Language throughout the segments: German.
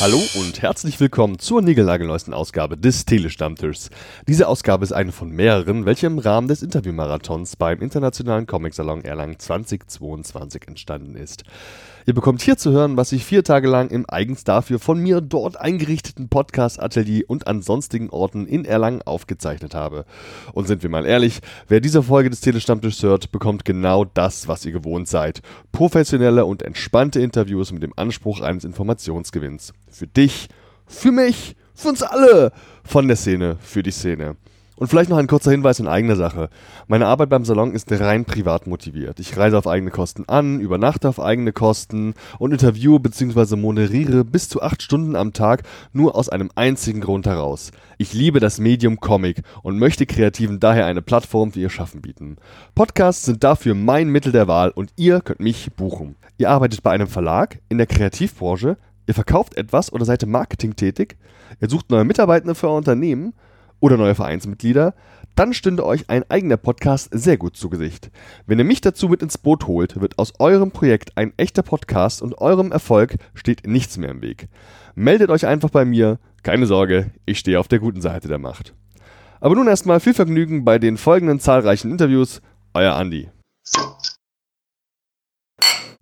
Hallo und herzlich willkommen zur niegelnagelneuesten Ausgabe des Telestammtischs. Diese Ausgabe ist eine von mehreren, welche im Rahmen des Interviewmarathons beim Internationalen Comic-Salon Erlangen 2022 entstanden ist. Ihr bekommt hier zu hören, was ich vier Tage lang im eigens dafür von mir dort eingerichteten Podcast-Atelier und an sonstigen Orten in Erlangen aufgezeichnet habe. Und sind wir mal ehrlich, wer diese Folge des Telestammtischs hört, bekommt genau das, was ihr gewohnt seid. Professionelle und entspannte Interviews mit dem Anspruch eines Informationsgewinns. Für dich, für mich, für uns alle. Von der Szene, für die Szene. Und vielleicht noch ein kurzer Hinweis in eigener Sache. Meine Arbeit beim Salon ist rein privat motiviert. Ich reise auf eigene Kosten an, übernachte auf eigene Kosten und interviewe bzw. moderiere bis zu acht Stunden am Tag nur aus einem einzigen Grund heraus. Ich liebe das Medium Comic und möchte Kreativen daher eine Plattform für ihr Schaffen bieten. Podcasts sind dafür mein Mittel der Wahl und ihr könnt mich buchen. Ihr arbeitet bei einem Verlag, in der Kreativbranche, ihr verkauft etwas oder seid im Marketing tätig, ihr sucht neue Mitarbeitende für euer Unternehmen, oder neue Vereinsmitglieder, dann stünde euch ein eigener Podcast sehr gut zu Gesicht. Wenn ihr mich dazu mit ins Boot holt, wird aus eurem Projekt ein echter Podcast und eurem Erfolg steht nichts mehr im Weg. Meldet euch einfach bei mir, keine Sorge, ich stehe auf der guten Seite der Macht. Aber nun erstmal viel Vergnügen bei den folgenden zahlreichen Interviews. Euer Andi.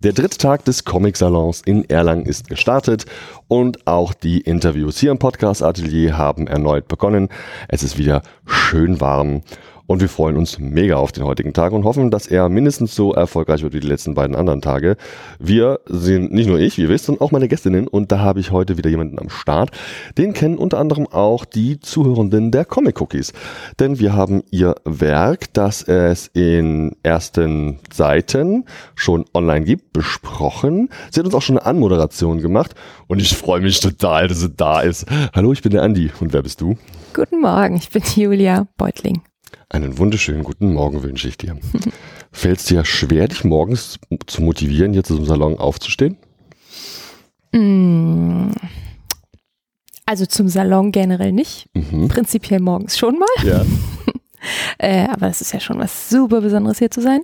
Der dritte Tag des Comic-Salons in Erlangen ist gestartet und auch die Interviews hier im Podcast-Atelier haben erneut begonnen. Es ist wieder schön warm und wir freuen uns mega auf den heutigen Tag und hoffen, dass er mindestens so erfolgreich wird wie die letzten beiden anderen Tage. Wir sind nicht nur ich, wie ihr wisst, sondern auch meine Gästinnen. Und da habe ich heute wieder jemanden am Start. Den kennen unter anderem auch die Zuhörenden der Comic Cookies. Denn wir haben ihr Werk, das es in ersten Seiten schon online gibt, besprochen. Sie hat uns auch schon eine Anmoderation gemacht. Und ich freue mich total, dass sie da ist. Hallo, ich bin der Andi. Und wer bist du? Guten Morgen, ich bin Julia Beutling. Einen wunderschönen guten Morgen wünsche ich dir. Fällt es dir schwer, dich morgens zu motivieren, hier zum Salon aufzustehen? Mm. Also zum Salon generell nicht. Mhm. Prinzipiell morgens schon mal. Ja. äh, aber es ist ja schon was super Besonderes hier zu sein.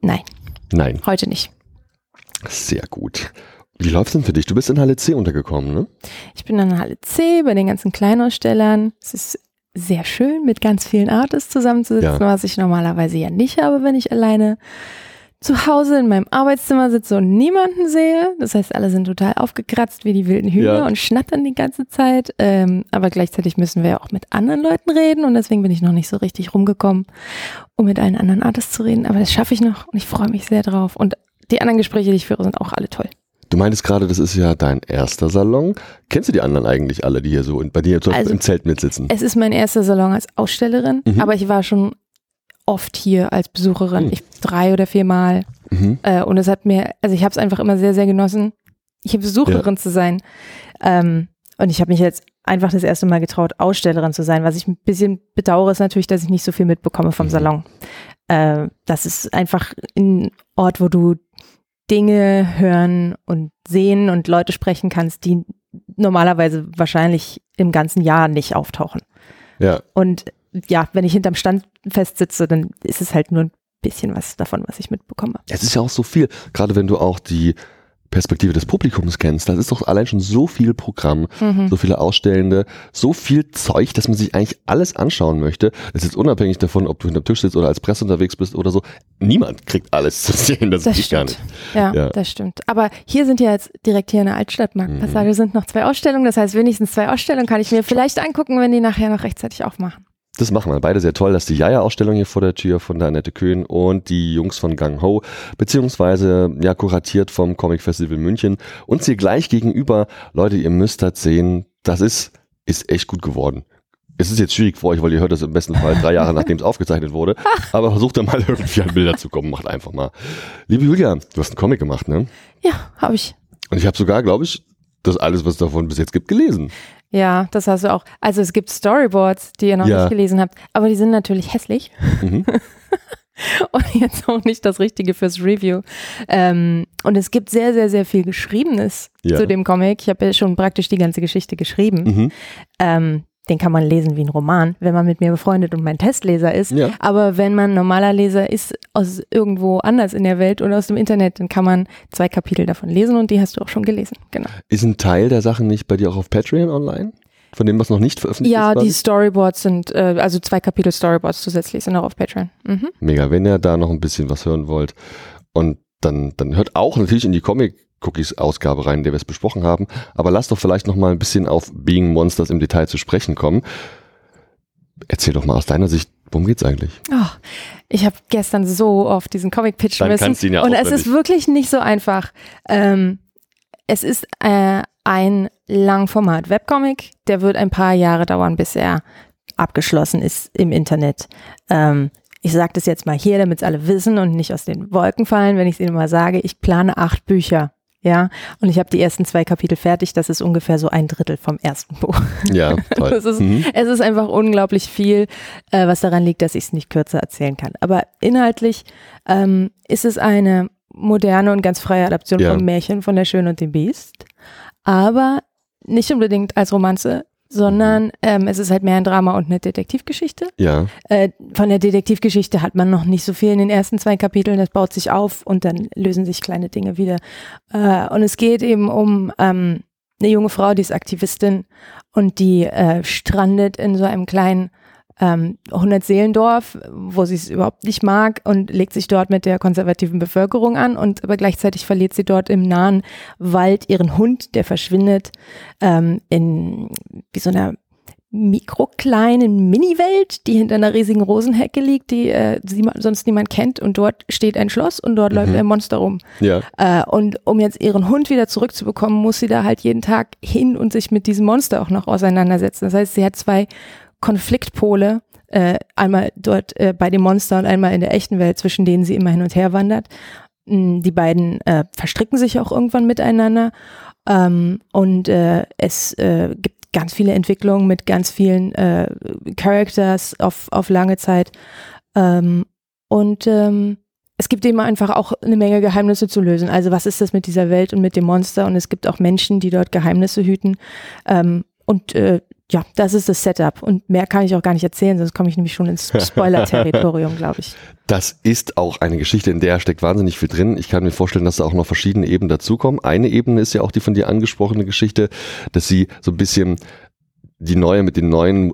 Nein. Nein. Heute nicht. Sehr gut. Wie läuft es denn für dich? Du bist in Halle C untergekommen, ne? Ich bin in Halle C bei den ganzen Kleinausstellern. Es ist sehr schön, mit ganz vielen Artists zusammenzusitzen, ja. was ich normalerweise ja nicht habe, wenn ich alleine zu Hause in meinem Arbeitszimmer sitze und niemanden sehe. Das heißt, alle sind total aufgekratzt wie die wilden Hühner ja. und schnattern die ganze Zeit. Ähm, aber gleichzeitig müssen wir ja auch mit anderen Leuten reden und deswegen bin ich noch nicht so richtig rumgekommen, um mit allen anderen Artists zu reden. Aber das schaffe ich noch und ich freue mich sehr drauf. Und die anderen Gespräche, die ich führe, sind auch alle toll. Du meintest gerade, das ist ja dein erster Salon. Kennst du die anderen eigentlich alle, die hier so bei dir also, im Zelt mitsitzen? Es ist mein erster Salon als Ausstellerin, mhm. aber ich war schon oft hier als Besucherin. Mhm. Ich drei oder viermal. Mhm. Äh, und es hat mir, also ich habe es einfach immer sehr, sehr genossen, hier Besucherin ja. zu sein. Ähm, und ich habe mich jetzt einfach das erste Mal getraut, Ausstellerin zu sein. Was ich ein bisschen bedauere, ist natürlich, dass ich nicht so viel mitbekomme vom mhm. Salon. Äh, das ist einfach ein Ort, wo du Dinge hören und sehen und Leute sprechen kannst, die normalerweise wahrscheinlich im ganzen Jahr nicht auftauchen. Ja. Und ja, wenn ich hinterm Stand festsitze, dann ist es halt nur ein bisschen was davon, was ich mitbekomme. Es ist ja auch so viel, gerade wenn du auch die Perspektive des Publikums kennst, das ist doch allein schon so viel Programm, mhm. so viele Ausstellende, so viel Zeug, dass man sich eigentlich alles anschauen möchte. Das ist unabhängig davon, ob du hinterm Tisch sitzt oder als Presse unterwegs bist oder so. Niemand kriegt alles zu sehen, das, das geht gar nicht. Ja, ja, das stimmt. Aber hier sind ja jetzt direkt hier in der Altstadtmarktpassage mhm. sind noch zwei Ausstellungen. Das heißt, wenigstens zwei Ausstellungen kann ich mir vielleicht angucken, wenn die nachher noch rechtzeitig aufmachen. Das machen wir. Beide sehr toll. Das ist die Jaja-Ausstellung hier vor der Tür von der Annette Köhn und die Jungs von Gang Ho, beziehungsweise ja kuratiert vom Comic Festival München. Und sie gleich gegenüber, Leute, ihr müsst das sehen, das ist, ist echt gut geworden. Es ist jetzt schwierig für euch, weil ihr hört das im besten Fall drei Jahre nachdem es aufgezeichnet wurde. Aber versucht da mal irgendwie an Bilder zu kommen. Macht einfach mal. Liebe Julia, du hast einen Comic gemacht, ne? Ja, habe ich. Und ich habe sogar, glaube ich, das alles, was es davon bis jetzt gibt, gelesen. Ja, das hast du auch. Also es gibt Storyboards, die ihr noch ja. nicht gelesen habt, aber die sind natürlich hässlich. Mhm. und jetzt auch nicht das Richtige fürs Review. Ähm, und es gibt sehr, sehr, sehr viel Geschriebenes ja. zu dem Comic. Ich habe ja schon praktisch die ganze Geschichte geschrieben. Mhm. Ähm, den kann man lesen wie ein Roman, wenn man mit mir befreundet und mein Testleser ist. Ja. Aber wenn man normaler Leser ist aus irgendwo anders in der Welt oder aus dem Internet, dann kann man zwei Kapitel davon lesen und die hast du auch schon gelesen. Genau. Ist ein Teil der Sachen nicht bei dir auch auf Patreon online? Von dem, was noch nicht veröffentlicht Ja, ist? die quasi? Storyboards sind, äh, also zwei Kapitel Storyboards zusätzlich sind auch auf Patreon. Mhm. Mega, wenn ihr da noch ein bisschen was hören wollt. Und dann, dann hört auch natürlich in die Comic-Cookies-Ausgabe rein, in der wir es besprochen haben. Aber lasst doch vielleicht noch mal ein bisschen auf Being Monsters im Detail zu sprechen kommen. Erzähl doch mal aus deiner Sicht, worum geht's eigentlich? Oh, ich habe gestern so oft diesen Comic pitchen Dann müssen. ihn ja und es ist wirklich nicht so einfach. Ähm, es ist äh, ein Langformat-Webcomic, der wird ein paar Jahre dauern, bis er abgeschlossen ist im Internet. Ähm, ich sage das jetzt mal hier, damit es alle wissen und nicht aus den Wolken fallen, wenn ich es ihnen mal sage. Ich plane acht Bücher. Ja, und ich habe die ersten zwei Kapitel fertig. Das ist ungefähr so ein Drittel vom ersten Buch. Ja, toll. Es ist, Mhm. es ist einfach unglaublich viel, äh, was daran liegt, dass ich es nicht kürzer erzählen kann. Aber inhaltlich ähm, ist es eine moderne und ganz freie Adaption Ja. vom Märchen von der Schöne und dem Biest. Aber nicht unbedingt als Romanze, sondern ähm, es ist halt mehr ein Drama und eine Detektivgeschichte. Ja, Äh, von der Detektivgeschichte hat man noch nicht so viel in den ersten zwei Kapiteln. Das baut sich auf und dann lösen sich kleine Dinge wieder. Äh, und es geht eben um ähm, eine junge Frau, die ist Aktivistin und die äh, strandet in so einem kleinen ähm, 100-Seelendorf, wo sie es überhaupt nicht mag und legt sich dort mit der konservativen Bevölkerung an und aber gleichzeitig verliert sie dort im nahen Wald ihren Hund, der verschwindet ähm, in wie so einer mikrokleinen Mini-Welt, die hinter einer riesigen Rosenhecke liegt, die äh, sie, sonst niemand kennt und dort steht ein Schloss und dort läuft ein Monster rum. ja, Äh, und um jetzt ihren Hund wieder zurückzubekommen, muss sie da halt jeden Tag hin und sich mit diesem Monster auch noch auseinandersetzen. Das heißt, sie hat zwei Konfliktpole, äh, einmal dort äh, bei dem Monster und einmal in der echten Welt, zwischen denen sie immer hin und her wandert. Mm, Die beiden äh, verstricken sich auch irgendwann miteinander. Ähm, und äh, es äh, gibt ganz viele Entwicklungen mit ganz vielen äh, Characters auf, auf lange Zeit. Ähm, und ähm, es gibt eben einfach auch eine Menge Geheimnisse zu lösen. Also was ist das mit dieser Welt und mit dem Monster? Und es gibt auch Menschen, die dort Geheimnisse hüten. Ähm, und äh, ja, das ist das Setup. Und mehr kann ich auch gar nicht erzählen, sonst komme ich nämlich schon ins Spoiler-Territorium, glaube ich. das ist auch eine Geschichte, in der steckt wahnsinnig viel drin. Ich kann mir vorstellen, dass da auch noch verschiedene Ebenen dazukommen. Eine Ebene ist ja auch die von dir angesprochene Geschichte, dass sie so ein bisschen die neue mit den neuen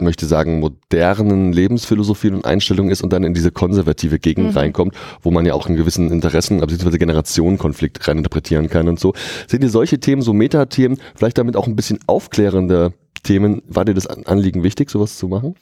möchte sagen, modernen Lebensphilosophien und Einstellungen ist und dann in diese konservative Gegend Mhm. reinkommt, wo man ja auch einen gewissen Interessen, beziehungsweise Generationenkonflikt reininterpretieren kann und so. Sind dir solche Themen, so Metathemen, vielleicht damit auch ein bisschen aufklärende Themen, war dir das An- Anliegen wichtig, sowas zu machen?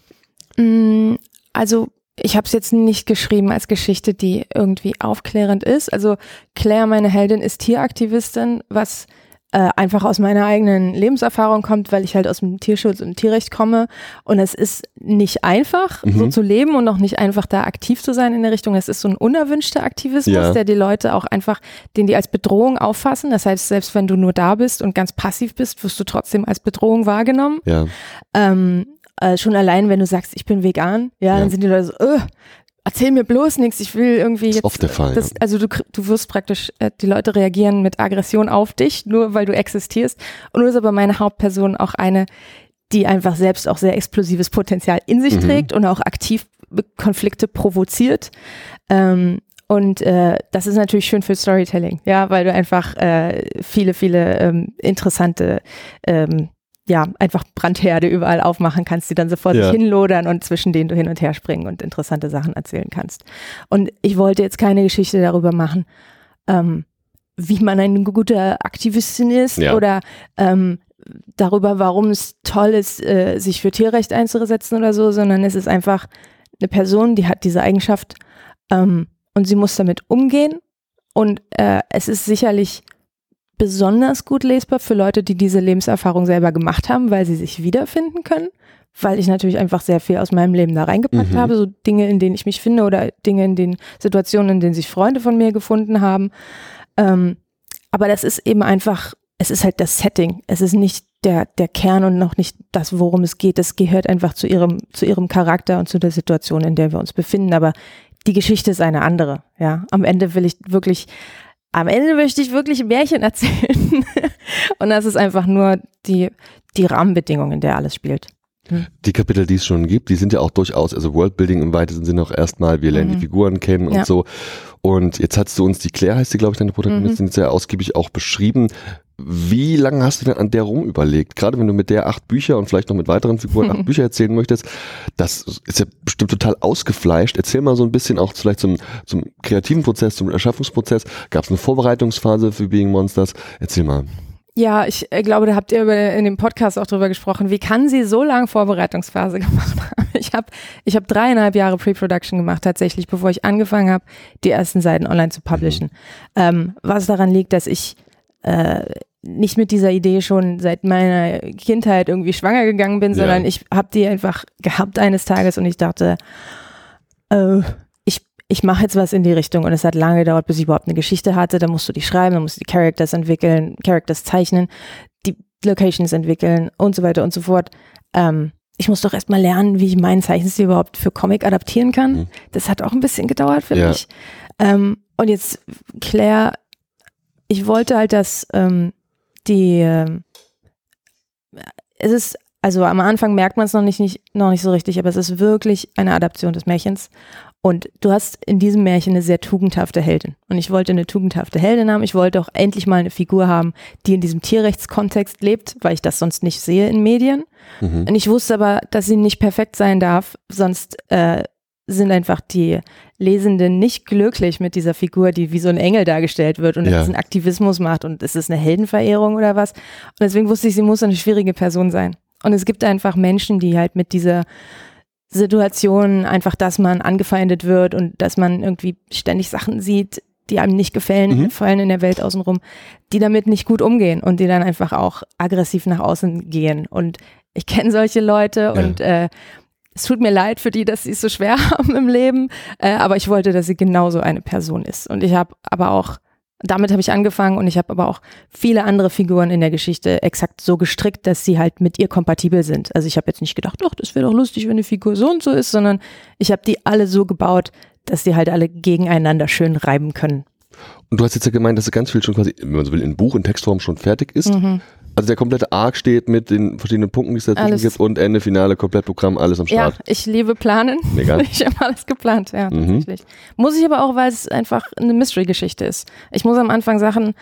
Mm, Also ich habe es jetzt nicht geschrieben als Geschichte, die irgendwie aufklärend ist. Also Claire, meine Heldin, ist Tieraktivistin, was äh, einfach aus meiner eigenen Lebenserfahrung kommt, weil ich halt aus dem Tierschutz und Tierrecht komme. Und es ist nicht einfach, so Mhm. zu leben und auch nicht einfach da aktiv zu sein in der Richtung. Es ist so ein unerwünschter Aktivismus, Ja. der die Leute auch einfach, den die als Bedrohung auffassen. Das heißt, selbst wenn du nur da bist und ganz passiv bist, wirst du trotzdem als Bedrohung wahrgenommen. Ja. Ähm, äh, schon allein, wenn du sagst, ich bin vegan, ja, Ja. dann sind die Leute so, äh, erzähl mir bloß nichts, ich will irgendwie Ist jetzt. oft der Fall, Das, also du, du wirst praktisch, äh, die Leute reagieren mit Aggression auf dich, nur weil du existierst. Und du ist aber meine Hauptperson auch eine, die einfach selbst auch sehr explosives Potenzial in sich Mhm. trägt und auch aktiv Konflikte provoziert. Ähm, und äh, das ist natürlich schön für Storytelling, ja, weil du einfach äh, viele, viele ähm, interessante ähm, ja, einfach Brandherde überall aufmachen kannst, die dann sofort Ja. sich hinlodern und zwischen denen du hin und her springen und interessante Sachen erzählen kannst. Und ich wollte jetzt keine Geschichte darüber machen, ähm, wie man eine gute Aktivistin ist Ja. oder ähm, darüber, warum es toll ist, äh, sich für Tierrecht einzusetzen oder so, sondern es ist einfach eine Person, die hat diese Eigenschaft ähm, und sie muss damit umgehen. Und äh, es ist sicherlich besonders gut lesbar für Leute, die diese Lebenserfahrung selber gemacht haben, weil sie sich wiederfinden können, weil ich natürlich einfach sehr viel aus meinem Leben da reingepackt Mhm. habe, so Dinge, in denen ich mich finde oder Dinge in den Situationen, in denen sich Freunde von mir gefunden haben. Ähm, aber das ist eben einfach, es ist halt das Setting. Es ist nicht der, der Kern und noch nicht das, worum es geht. Es gehört einfach zu ihrem, zu ihrem Charakter und zu der Situation, in der wir uns befinden. Aber die Geschichte ist eine andere. Ja, am Ende will ich wirklich, am Ende möchte ich wirklich ein Märchen erzählen. Und das ist einfach nur die, die Rahmenbedingungen, in der alles spielt. Hm. Die Kapitel, die es schon gibt, die sind ja auch durchaus, also Worldbuilding im weitesten Sinne auch erstmal, wir lernen mhm. die Figuren kennen und ja. so. Und jetzt hast du uns, die Claire heißt sie, glaube ich, deine Protagonistin, mhm. sehr ausgiebig auch beschrieben. Wie lange hast du denn an der rum überlegt? Gerade wenn du mit der acht Bücher und vielleicht noch mit weiteren Figuren acht Bücher erzählen möchtest, das ist ja bestimmt total ausgefleischt. Erzähl mal so ein bisschen auch vielleicht zum, zum kreativen Prozess, zum Erschaffungsprozess. Gab es eine Vorbereitungsphase für Being Monsters? Erzähl mal. Ja, ich äh, glaube, da habt ihr in dem Podcast auch drüber gesprochen. Wie kann sie so lange Vorbereitungsphase gemacht haben? Ich habe ich hab dreieinhalb Jahre Pre-Production gemacht, tatsächlich, bevor ich angefangen habe, die ersten Seiten online zu publishen. Mhm. Ähm, was daran liegt, dass ich äh, nicht mit dieser Idee schon seit meiner Kindheit irgendwie schwanger gegangen bin, sondern ja. ich habe die einfach gehabt eines Tages und ich dachte, äh, ich mache jetzt was in die Richtung und es hat lange gedauert, bis ich überhaupt eine Geschichte hatte. Da musst du die schreiben, dann musst du die Characters entwickeln, Characters zeichnen, die Locations entwickeln und so weiter und so fort. Ähm, ich muss doch erstmal lernen, wie ich meinen Zeichenstil überhaupt für Comic adaptieren kann. Mhm. Das hat auch ein bisschen gedauert für ja. mich. Ähm, und jetzt, Claire, ich wollte halt, dass ähm, die, äh, es ist also am Anfang merkt man es noch nicht, nicht, noch nicht so richtig, aber es ist wirklich eine Adaption des Märchens. Und du hast in diesem Märchen eine sehr tugendhafte Heldin. Und ich wollte eine tugendhafte Heldin haben. Ich wollte auch endlich mal eine Figur haben, die in diesem Tierrechtskontext lebt, weil ich das sonst nicht sehe in Medien. Mhm. Und ich wusste aber, dass sie nicht perfekt sein darf, sonst äh, sind einfach die Lesenden nicht glücklich mit dieser Figur, die wie so ein Engel dargestellt wird und ja. einen Aktivismus macht und ist es eine Heldenverehrung oder was. Und deswegen wusste ich, sie muss eine schwierige Person sein. Und es gibt einfach Menschen, die halt mit dieser Situation einfach, dass man angefeindet wird und dass man irgendwie ständig Sachen sieht, die einem nicht gefallen, mhm. fallen in der Welt außenrum, die damit nicht gut umgehen und die dann einfach auch aggressiv nach außen gehen. Und ich kenne solche Leute ja. und äh, es tut mir leid für die, dass sie es so schwer haben im Leben, äh, aber ich wollte, dass sie genauso eine Person ist. Und ich habe aber auch damit habe ich angefangen und ich habe aber auch viele andere Figuren in der Geschichte exakt so gestrickt, dass sie halt mit ihr kompatibel sind. Also ich habe jetzt nicht gedacht, doch, das wäre doch lustig, wenn eine Figur so und so ist, sondern ich habe die alle so gebaut, dass sie halt alle gegeneinander schön reiben können. Und du hast jetzt ja gemeint, dass ganz viel schon quasi, wenn man so will, in Buch, in Textform schon fertig ist. Mhm. Also der komplette Arc steht mit den verschiedenen Punkten, die es dazwischen gibt und Ende, Finale, Komplettprogramm, alles am Start. Ja, ich liebe Planen. Mega. Ich habe alles geplant, ja, mhm. tatsächlich. Muss ich aber auch, weil es einfach eine Mystery-Geschichte ist. Ich muss am Anfang Sachen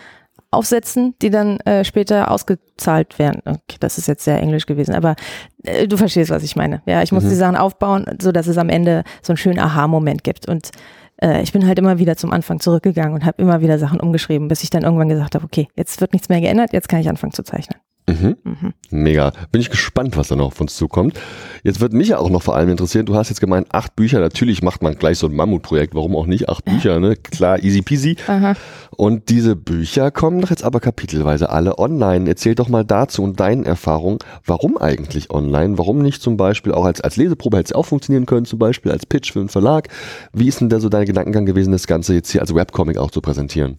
aufsetzen, die dann äh, später ausgezahlt werden. Okay, das ist jetzt sehr englisch gewesen, aber äh, du verstehst, was ich meine. Ja, ich muss mhm. die Sachen aufbauen, so dass es am Ende so einen schönen Aha-Moment gibt. Und äh, ich bin halt immer wieder zum Anfang zurückgegangen und habe immer wieder Sachen umgeschrieben, bis ich dann irgendwann gesagt habe, okay, jetzt wird nichts mehr geändert, jetzt kann ich anfangen zu zeichnen. Mhm. Mhm. Mega. Bin ich gespannt, was da noch auf uns zukommt. Jetzt wird mich ja auch noch vor allem interessieren, du hast jetzt gemeint, acht Bücher, natürlich macht man gleich so ein Mammutprojekt, warum auch nicht? Acht Bücher, ne? Klar, easy peasy. Aha. Und diese Bücher kommen doch jetzt aber kapitelweise alle online. Erzähl doch mal dazu und deinen Erfahrungen, warum eigentlich online? Warum nicht zum Beispiel auch als, als Leseprobe hätte es auch funktionieren können, zum Beispiel als Pitch für einen Verlag? Wie ist denn da so dein Gedankengang gewesen, das Ganze jetzt hier als Webcomic auch zu präsentieren?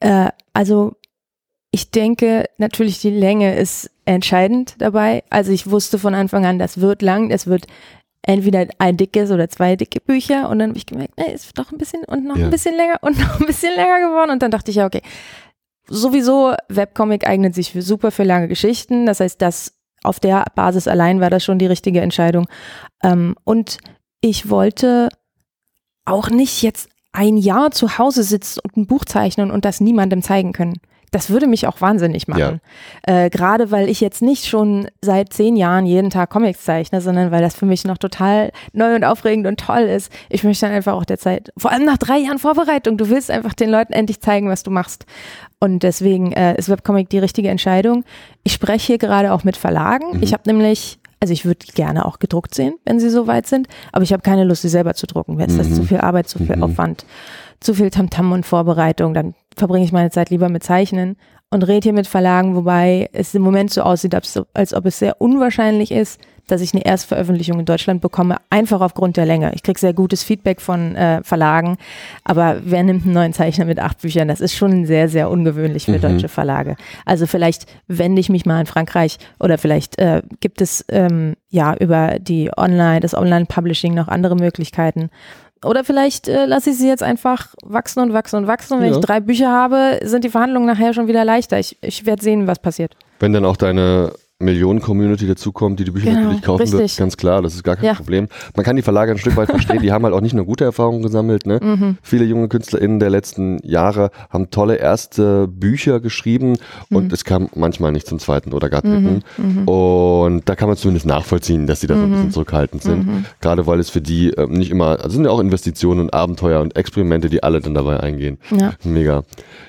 Äh, also ich denke, natürlich die Länge ist entscheidend dabei. Also ich wusste von Anfang an, das wird lang, es wird entweder ein dickes oder zwei dicke Bücher. Und dann habe ich gemerkt, nee, ist doch ein bisschen und noch ja. ein bisschen länger und noch ein bisschen länger geworden. Und dann dachte ich ja, okay, sowieso Webcomic eignet sich für super für lange Geschichten, das heißt, das auf der Basis allein war das schon die richtige Entscheidung. Ähm, und ich wollte auch nicht jetzt ein Jahr zu Hause sitzen und ein Buch zeichnen und das niemandem zeigen können das würde mich auch wahnsinnig machen. Ja. Äh, Gerade weil ich jetzt nicht schon seit zehn Jahren jeden Tag Comics zeichne, sondern weil das für mich noch total neu und aufregend und toll ist. Ich möchte dann einfach auch der Zeit, vor allem nach drei Jahren Vorbereitung, du willst einfach den Leuten endlich zeigen, was du machst. Und deswegen äh, ist Webcomic die richtige Entscheidung. Ich spreche hier gerade auch mit Verlagen. Mhm. Ich habe nämlich also ich würde gerne auch gedruckt sehen, wenn sie so weit sind, aber ich habe keine Lust, sie selber zu drucken. Wenn es mhm. das zu viel Arbeit, zu viel mhm. Aufwand, zu viel Tamtam -Tam und Vorbereitung, dann verbringe ich meine Zeit lieber mit Zeichnen und rede hier mit Verlagen, wobei es im Moment so aussieht, als ob es sehr unwahrscheinlich ist, dass ich eine Erstveröffentlichung in Deutschland bekomme, einfach aufgrund der Länge. Ich kriege sehr gutes Feedback von äh, Verlagen, aber wer nimmt einen neuen Zeichner mit acht Büchern? Das ist schon sehr, sehr ungewöhnlich für mhm. deutsche Verlage. Also vielleicht wende ich mich mal in Frankreich oder vielleicht äh, gibt es ähm, ja über die Online, das Online-Publishing noch andere Möglichkeiten. Oder vielleicht äh, lasse ich sie jetzt einfach wachsen und wachsen und wachsen. Und wenn ja. ich drei Bücher habe, sind die Verhandlungen nachher schon wieder leichter. Ich, ich werde sehen, was passiert. Wenn dann auch deine Millionen-Community dazukommt, die die Bücher genau, natürlich kaufen richtig. wird, ganz klar, das ist gar kein ja. Problem. Man kann die Verlage ein Stück weit verstehen, die haben halt auch nicht nur gute Erfahrungen gesammelt. Ne? Mhm. Viele junge KünstlerInnen der letzten Jahre haben tolle erste Bücher geschrieben und mhm. es kam manchmal nicht zum zweiten oder gar dritten. Mhm. mhm. Und da kann man zumindest nachvollziehen, dass sie da so ein bisschen mhm. zurückhaltend sind. Mhm. Gerade weil es für die äh, nicht immer, also sind ja auch Investitionen und Abenteuer und Experimente, die alle dann dabei eingehen. Ja. Mega.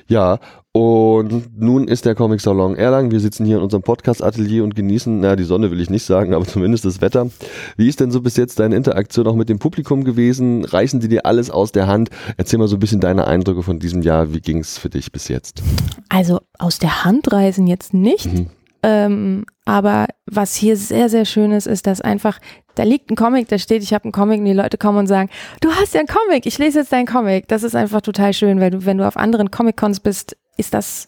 Ja, und nun ist der Comic Salon Erlangen. Wir sitzen hier in unserem Podcast-Atelier und genießen, naja, die Sonne will ich nicht sagen, aber zumindest das Wetter. Wie ist denn so bis jetzt deine Interaktion auch mit dem Publikum gewesen? Reißen die dir alles aus der Hand? Erzähl mal so ein bisschen deine Eindrücke von diesem Jahr. Wie ging es für dich bis jetzt? Also aus der Hand reißen jetzt nicht. Mhm. Ähm, aber was hier sehr, sehr schön ist, ist, dass einfach, da liegt ein Comic, da steht, ich habe einen Comic und die Leute kommen und sagen, du hast ja einen Comic, ich lese jetzt deinen Comic. Das ist einfach total schön, weil du, wenn du auf anderen Comic-Cons bist, ist das,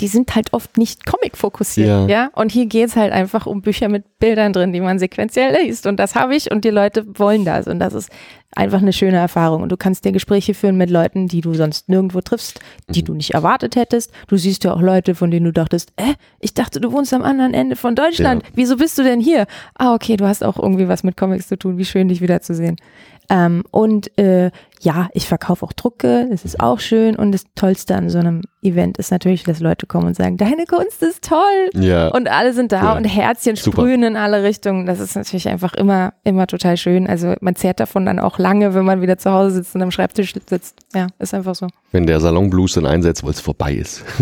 die sind halt oft nicht Comic-fokussiert, ja. ja. Und hier geht's halt einfach um Bücher mit Bildern drin, die man sequenziell liest. Und das habe ich und die Leute wollen das. Und das ist einfach eine schöne Erfahrung. Und du kannst dir Gespräche führen mit Leuten, die du sonst nirgendwo triffst, die mhm. du nicht erwartet hättest. Du siehst ja auch Leute, von denen du dachtest, äh, ich dachte, du wohnst am anderen Ende von Deutschland. Ja. Wieso bist du denn hier? Ah, okay, du hast auch irgendwie was mit Comics zu tun. Wie schön, dich wiederzusehen. Ähm, und äh, ja, ich verkaufe auch Drucke, das ist auch schön. Und das Tollste an so einem Event ist natürlich, dass Leute kommen und sagen, deine Kunst ist toll. Ja. Und alle sind da cool. und Herzchen Super. sprühen in alle Richtungen. Das ist natürlich einfach immer, immer total schön. Also man zehrt davon dann auch lange, wenn man wieder zu Hause sitzt und am Schreibtisch sitzt. Ja, ist einfach so. Wenn der Salonblues dann einsetzt, weil es vorbei ist.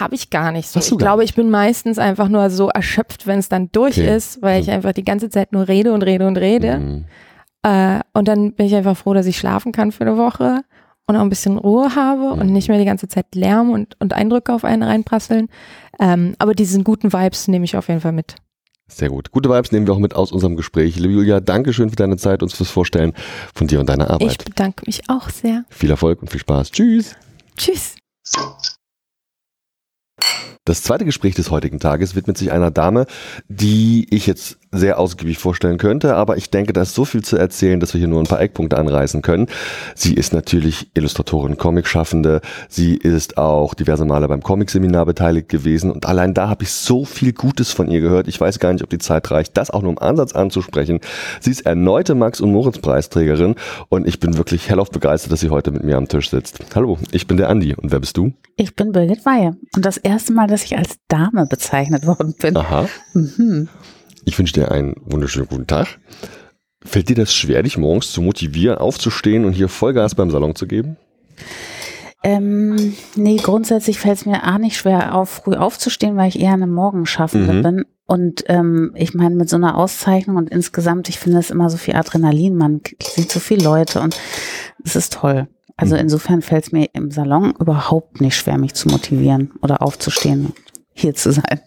Habe ich gar nicht so. Ich glaube, ich bin meistens einfach nur so erschöpft, wenn es dann durch okay. ist, weil ich mhm. einfach die ganze Zeit nur rede und rede und rede. Mhm. Äh, und dann bin ich einfach froh, dass ich schlafen kann für eine Woche und auch ein bisschen Ruhe habe und nicht mehr die ganze Zeit Lärm und, und Eindrücke auf einen reinprasseln. Ähm, aber diesen guten Vibes nehme ich auf jeden Fall mit. Sehr gut. Gute Vibes nehmen wir auch mit aus unserem Gespräch. Liebe Julia, danke schön für deine Zeit, uns fürs Vorstellen von dir und deiner Arbeit. Ich bedanke mich auch sehr. Viel Erfolg und viel Spaß. Tschüss. Tschüss. Das zweite Gespräch des heutigen Tages widmet sich einer Dame, die ich jetzt sehr ausgiebig vorstellen könnte, aber ich denke, da ist so viel zu erzählen, dass wir hier nur ein paar Eckpunkte anreißen können. Sie ist natürlich Illustratorin, Comicschaffende, sie ist auch diverse Male beim Comicseminar beteiligt gewesen und allein da habe ich so viel Gutes von ihr gehört. Ich weiß gar nicht, ob die Zeit reicht, das auch nur im Ansatz anzusprechen. Sie ist erneute Max- und Moritz-Preisträgerin und ich bin wirklich hellauf begeistert, dass sie heute mit mir am Tisch sitzt. Hallo, ich bin der Andi und wer bist du? Ich bin Birgit Weihe und das erste Mal, dass ich als Dame bezeichnet worden bin. Aha. Mhm. Ich wünsche dir einen wunderschönen guten Tag. Fällt dir das schwer, dich morgens zu motivieren, aufzustehen und hier Vollgas beim Salon zu geben? Ähm, nee, grundsätzlich fällt es mir auch nicht schwer, auf, früh aufzustehen, weil ich eher eine Morgenschaffende mhm. bin. Und ähm, ich meine, mit so einer Auszeichnung und insgesamt, ich finde es immer so viel Adrenalin, man sieht so viele Leute und es ist toll. Also insofern fällt es mir im Salon überhaupt nicht schwer, mich zu motivieren oder aufzustehen, hier zu sein.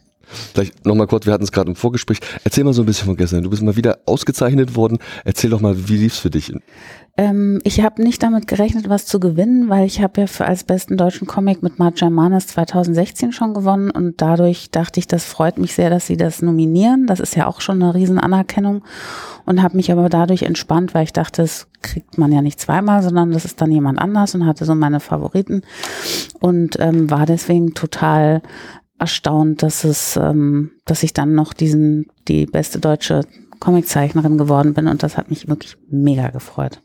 Vielleicht nochmal kurz, wir hatten es gerade im Vorgespräch. Erzähl mal so ein bisschen von gestern. Du bist mal wieder ausgezeichnet worden. Erzähl doch mal, wie lief's für dich? Ähm, ich habe nicht damit gerechnet, was zu gewinnen, weil ich habe ja für als besten deutschen Comic mit Marja Manes 2016 schon gewonnen und dadurch dachte ich, das freut mich sehr, dass sie das nominieren. Das ist ja auch schon eine Riesenanerkennung und habe mich aber dadurch entspannt, weil ich dachte, das kriegt man ja nicht zweimal, sondern das ist dann jemand anders und hatte so meine Favoriten und ähm, war deswegen total erstaunt, dass es, ähm, dass ich dann noch diesen, die beste deutsche Comiczeichnerin geworden bin und das hat mich wirklich mega gefreut.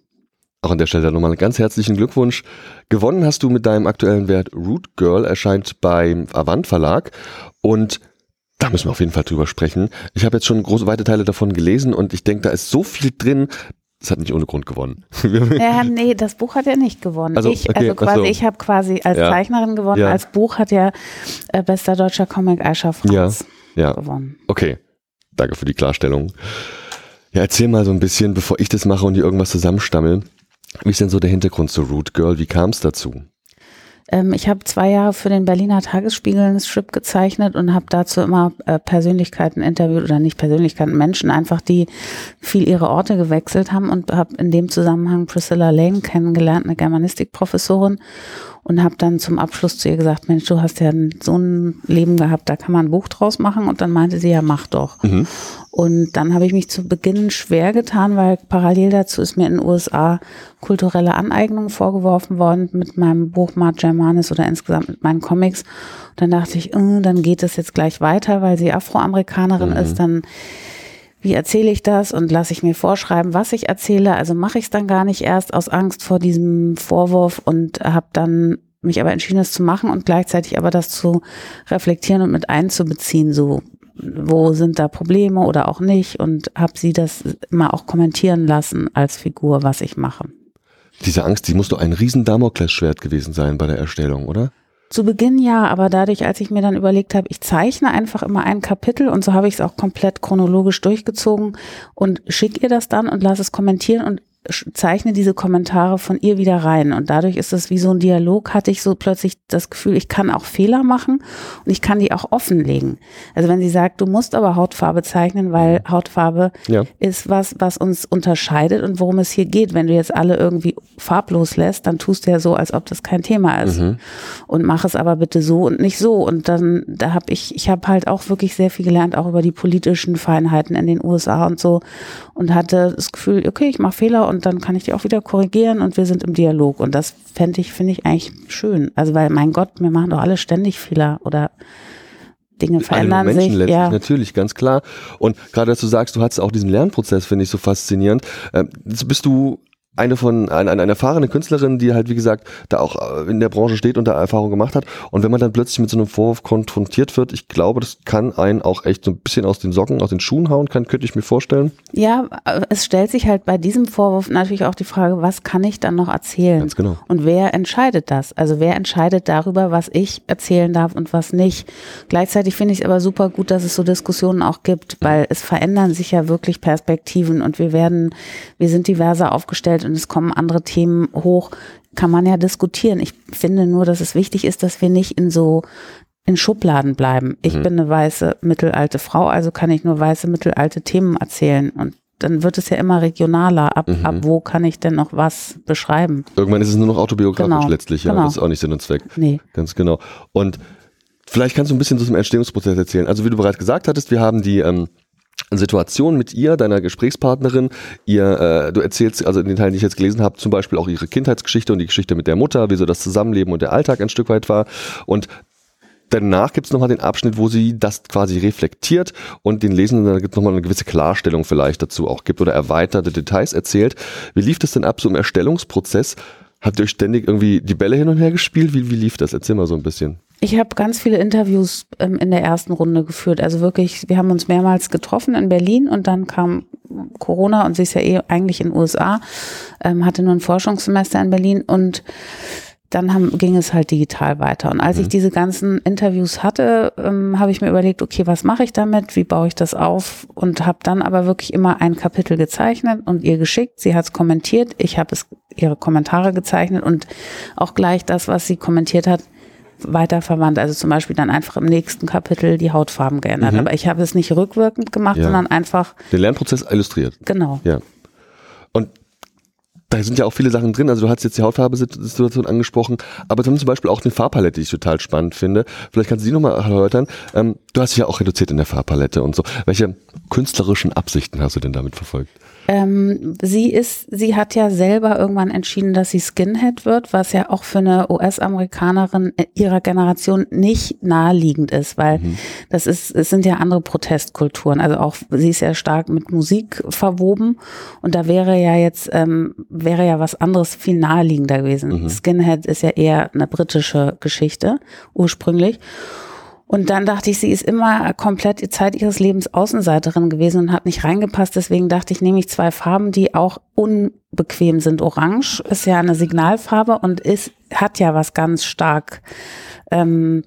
Auch an der Stelle nochmal einen ganz herzlichen Glückwunsch. Gewonnen hast du mit deinem aktuellen Wert Root Girl, erscheint beim Avant Verlag und da müssen wir auf jeden Fall drüber sprechen. Ich habe jetzt schon große weite Teile davon gelesen und ich denke, da ist so viel drin, das hat nicht ohne Grund gewonnen. ja, nee, das Buch hat er nicht gewonnen. Also, ich, okay, also quasi, so. ich habe quasi als ja. Zeichnerin gewonnen. Ja. Als Buch hat ja äh, bester deutscher Comic Aisha Franz ja. ja. gewonnen. Okay, danke für die Klarstellung. Ja, erzähl mal so ein bisschen, bevor ich das mache und dir irgendwas zusammenstammel. Wie ist denn so der Hintergrund zu Root Girl? Wie kam es dazu? Ähm, ich habe zwei Jahre für den Berliner Tagesspiegel einen Strip gezeichnet und habe dazu immer äh, Persönlichkeiten interviewt oder nicht Persönlichkeiten, Menschen einfach, die viel ihre Orte gewechselt haben und habe in dem Zusammenhang Priscilla Lane kennengelernt, eine Germanistikprofessorin und habe dann zum Abschluss zu ihr gesagt, Mensch, du hast ja so ein Leben gehabt, da kann man ein Buch draus machen. Und dann meinte sie, ja, mach doch. Mhm. Und dann habe ich mich zu Beginn schwer getan, weil parallel dazu ist mir in den USA kulturelle Aneignung vorgeworfen worden mit meinem Buch Mart Germanis oder insgesamt mit meinen Comics. Und dann dachte ich, äh, dann geht es jetzt gleich weiter, weil sie Afroamerikanerin mhm. ist, dann wie erzähle ich das und lasse ich mir vorschreiben, was ich erzähle. Also mache ich es dann gar nicht erst aus Angst vor diesem Vorwurf und habe dann mich aber entschieden, es zu machen und gleichzeitig aber das zu reflektieren und mit einzubeziehen, so wo sind da Probleme oder auch nicht und habe sie das immer auch kommentieren lassen als Figur, was ich mache. Diese Angst, die muss doch ein riesen Damoklesschwert gewesen sein bei der Erstellung, oder? Zu Beginn ja, aber dadurch, als ich mir dann überlegt habe, ich zeichne einfach immer ein Kapitel und so habe ich es auch komplett chronologisch durchgezogen und schicke ihr das dann und lasse es kommentieren und zeichne diese Kommentare von ihr wieder rein. Und dadurch ist es wie so ein Dialog, hatte ich so plötzlich das Gefühl, ich kann auch Fehler machen und ich kann die auch offenlegen. Also wenn sie sagt, du musst aber Hautfarbe zeichnen, weil Hautfarbe ja. ist was, was uns unterscheidet und worum es hier geht. Wenn du jetzt alle irgendwie farblos lässt, dann tust du ja so, als ob das kein Thema ist. Mhm. Und mach es aber bitte so und nicht so. Und dann, da habe ich, ich habe halt auch wirklich sehr viel gelernt, auch über die politischen Feinheiten in den USA und so. Und hatte das Gefühl, okay, ich mache Fehler und dann kann ich die auch wieder korrigieren und wir sind im Dialog. Und das fände ich, finde ich eigentlich schön. Also weil, mein Gott, wir machen doch alle ständig Fehler oder Dinge verändern Alle Menschen sich. Letztlich, ja. natürlich, ganz klar. Und gerade, dass du sagst, du hattest auch diesen Lernprozess, finde ich so faszinierend. Ähm, jetzt bist du eine von eine, eine erfahrene Künstlerin, die halt wie gesagt da auch äh, in der Branche steht und da Erfahrung gemacht hat. Und wenn man dann plötzlich mit so einem Vorwurf konfrontiert wird, ich glaube, das kann einen auch echt so ein bisschen aus den Socken, aus den Schuhen hauen, kann, könnte ich mir vorstellen. Ja, es stellt sich halt bei diesem Vorwurf natürlich auch die Frage, was kann ich dann noch erzählen? Ganz genau. Und wer entscheidet das? Also wer entscheidet darüber, was ich erzählen darf und was nicht? Gleichzeitig finde ich es aber super gut, dass es so Diskussionen auch gibt, weil es verändern sich ja wirklich Perspektiven und wir werden, wir sind diverser aufgestellt und es kommen andere Themen hoch, kann man ja diskutieren. Ich finde nur, dass es wichtig ist, dass wir nicht in so in Schubladen bleiben. Ich mhm. bin eine weiße mittelalte Frau, also kann ich nur weiße mittelalte Themen erzählen und dann wird es ja immer regionaler. Ab, mhm. ab wo kann ich denn noch was beschreiben? Irgendwann ist es nur noch autobiografisch genau. letztlich, ja. Genau. Das ist auch nicht Sinn und Zweck. Nee. Ganz genau. Und vielleicht kannst du ein bisschen so zum Entstehungsprozess erzählen. Also wie du bereits gesagt hattest, wir haben die ähm, Situation mit ihr, deiner Gesprächspartnerin. Ihr, äh, du erzählst, also in den Teilen, die ich jetzt gelesen habe, zum Beispiel auch ihre Kindheitsgeschichte und die Geschichte mit der Mutter, wie so das Zusammenleben und der Alltag ein Stück weit war. Und danach gibt es nochmal den Abschnitt, wo sie das quasi reflektiert und den Lesenden dann gibt nochmal eine gewisse Klarstellung vielleicht dazu auch gibt oder erweiterte Details erzählt. Wie lief das denn ab so im Erstellungsprozess? Habt ihr euch ständig irgendwie die Bälle hin und her gespielt? Wie, wie lief das? Erzähl mal so ein bisschen. Ich habe ganz viele Interviews ähm, in der ersten Runde geführt. Also wirklich, wir haben uns mehrmals getroffen in Berlin und dann kam Corona und sie ist ja eh eigentlich in den USA, ähm, hatte nur ein Forschungssemester in Berlin und dann haben, ging es halt digital weiter. Und als mhm. ich diese ganzen Interviews hatte, ähm, habe ich mir überlegt, okay, was mache ich damit? Wie baue ich das auf? Und habe dann aber wirklich immer ein Kapitel gezeichnet und ihr geschickt. Sie hat es kommentiert. Ich habe es ihre Kommentare gezeichnet und auch gleich das, was sie kommentiert hat, weiter verwandt. Also zum Beispiel dann einfach im nächsten Kapitel die Hautfarben geändert. Mhm. Aber ich habe es nicht rückwirkend gemacht, ja. sondern einfach den Lernprozess illustriert. Genau. Ja. Und da sind ja auch viele Sachen drin. Also du hast jetzt die Hautfarbe-Situation angesprochen, aber zum Beispiel auch eine Farbpalette, die ich total spannend finde. Vielleicht kannst du die nochmal erläutern. Ähm, du hast dich ja auch reduziert in der Farbpalette und so. Welche künstlerischen Absichten hast du denn damit verfolgt? Ähm, sie ist, sie hat ja selber irgendwann entschieden, dass sie Skinhead wird, was ja auch für eine US-Amerikanerin ihrer Generation nicht naheliegend ist, weil mhm. das ist, es sind ja andere Protestkulturen. Also auch sie ist ja stark mit Musik verwoben und da wäre ja jetzt ähm, wäre ja was anderes viel naheliegender gewesen. Mhm. Skinhead ist ja eher eine britische Geschichte ursprünglich. Und dann dachte ich, sie ist immer komplett die Zeit ihres Lebens Außenseiterin gewesen und hat nicht reingepasst. Deswegen dachte ich, nehme ich zwei Farben, die auch unbequem sind. Orange ist ja eine Signalfarbe und ist, hat ja was ganz stark, ähm,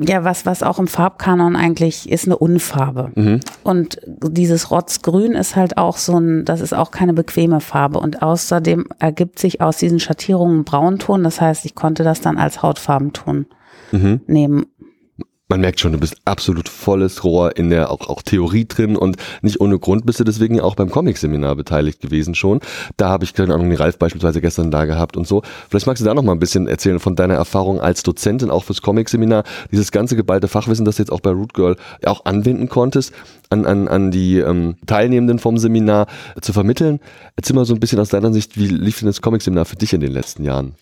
ja, was, was auch im Farbkanon eigentlich ist eine Unfarbe. Mhm. Und dieses Rotzgrün ist halt auch so ein, das ist auch keine bequeme Farbe. Und außerdem ergibt sich aus diesen Schattierungen ein Braunton. Das heißt, ich konnte das dann als Hautfarbenton mhm. nehmen. Man merkt schon, du bist absolut volles Rohr in der auch, auch Theorie drin und nicht ohne Grund bist du deswegen auch beim Comic-Seminar beteiligt gewesen schon. Da habe ich, keine Ahnung, den Ralf beispielsweise gestern da gehabt und so. Vielleicht magst du da noch mal ein bisschen erzählen von deiner Erfahrung als Dozentin auch fürs Comic-Seminar, dieses ganze geballte Fachwissen, das du jetzt auch bei Root Girl auch anwenden konntest, an, an, an die ähm, Teilnehmenden vom Seminar zu vermitteln. Erzähl mal so ein bisschen aus deiner Sicht, wie lief denn das Comic-Seminar für dich in den letzten Jahren?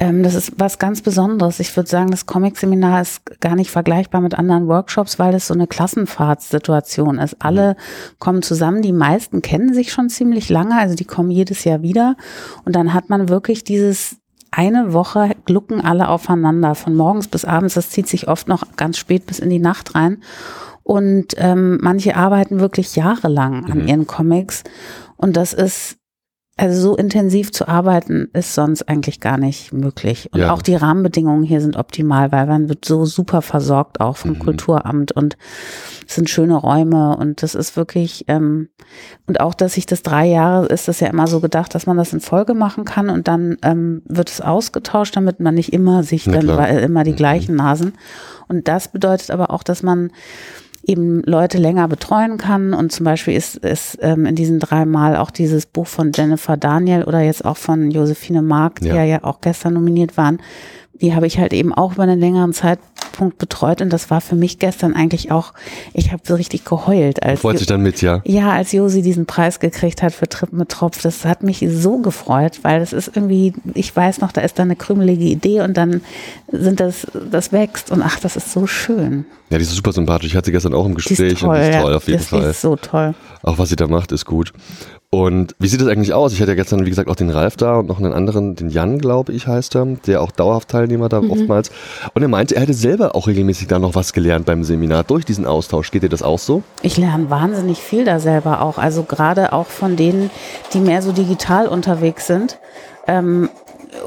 Ähm, das ist was ganz Besonderes. Ich würde sagen, das Comic-Seminar ist gar nicht vergleichbar mit anderen Workshops, weil es so eine Klassenfahrtssituation ist. Alle kommen zusammen, die meisten kennen sich schon ziemlich lange, also die kommen jedes Jahr wieder. Und dann hat man wirklich dieses eine Woche glucken alle aufeinander, von morgens bis abends. Das zieht sich oft noch ganz spät bis in die Nacht rein. Und ähm, manche arbeiten wirklich jahrelang an mhm. ihren Comics. Und das ist also so intensiv zu arbeiten ist sonst eigentlich gar nicht möglich. Und ja. auch die Rahmenbedingungen hier sind optimal, weil man wird so super versorgt auch vom mhm. Kulturamt und es sind schöne Räume und das ist wirklich ähm, und auch, dass sich das drei Jahre ist das ja immer so gedacht, dass man das in Folge machen kann und dann ähm, wird es ausgetauscht, damit man nicht immer sich dann weil immer die mhm. gleichen Nasen. Und das bedeutet aber auch, dass man eben Leute länger betreuen kann. Und zum Beispiel ist es ähm, in diesen drei Mal auch dieses Buch von Jennifer Daniel oder jetzt auch von Josephine Mark, die ja, ja auch gestern nominiert waren, die habe ich halt eben auch über einen längeren Zeitpunkt betreut und das war für mich gestern eigentlich auch, ich habe so richtig geheult. Als Freut sich dann mit, ja? Ja, als Josi diesen Preis gekriegt hat für Trip mit Tropf, das hat mich so gefreut, weil das ist irgendwie, ich weiß noch, da ist da eine krümelige Idee und dann sind das, das wächst und ach, das ist so schön. Ja, die ist super sympathisch. Ich hatte sie gestern auch im Gespräch die ist toll, und die ist toll, ja. auf jeden das Fall. ist so toll. Auch was sie da macht, ist gut. Und wie sieht das eigentlich aus? Ich hatte ja gestern, wie gesagt, auch den Ralf da und noch einen anderen, den Jan, glaube ich, heißt er, der auch dauerhaft Teilnehmer da mhm. oftmals. Und er meinte, er hätte selber auch regelmäßig da noch was gelernt beim Seminar durch diesen Austausch. Geht dir das auch so? Ich lerne wahnsinnig viel da selber auch. Also gerade auch von denen, die mehr so digital unterwegs sind. Ähm,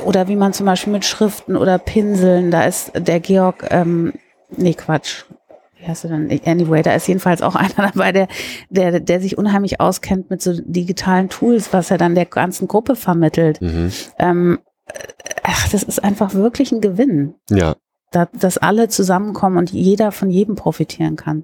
oder wie man zum Beispiel mit Schriften oder Pinseln, da ist der Georg, ähm, nee Quatsch, wie heißt du denn? Anyway, da ist jedenfalls auch einer dabei, der, der, der sich unheimlich auskennt mit so digitalen Tools, was er dann der ganzen Gruppe vermittelt. Mhm. Ähm, ach, das ist einfach wirklich ein Gewinn. Ja. Da, dass alle zusammenkommen und jeder von jedem profitieren kann.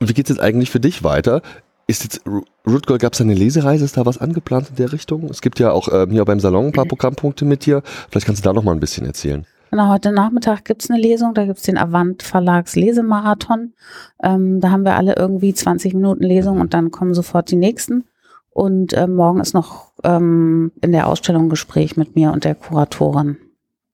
Und wie geht es jetzt eigentlich für dich weiter? Ist jetzt Root Girl, gab es eine Lesereise? Ist da was angeplant in der Richtung? Es gibt ja auch äh, hier beim Salon ein paar Programmpunkte mit dir. Vielleicht kannst du da noch mal ein bisschen erzählen. Genau, heute Nachmittag gibt's eine Lesung, da gibt's den Avant Verlags Lesemarathon. Ähm, da haben wir alle irgendwie 20 Minuten Lesung und dann kommen sofort die nächsten. Und äh, morgen ist noch ähm, in der Ausstellung ein Gespräch mit mir und der Kuratorin.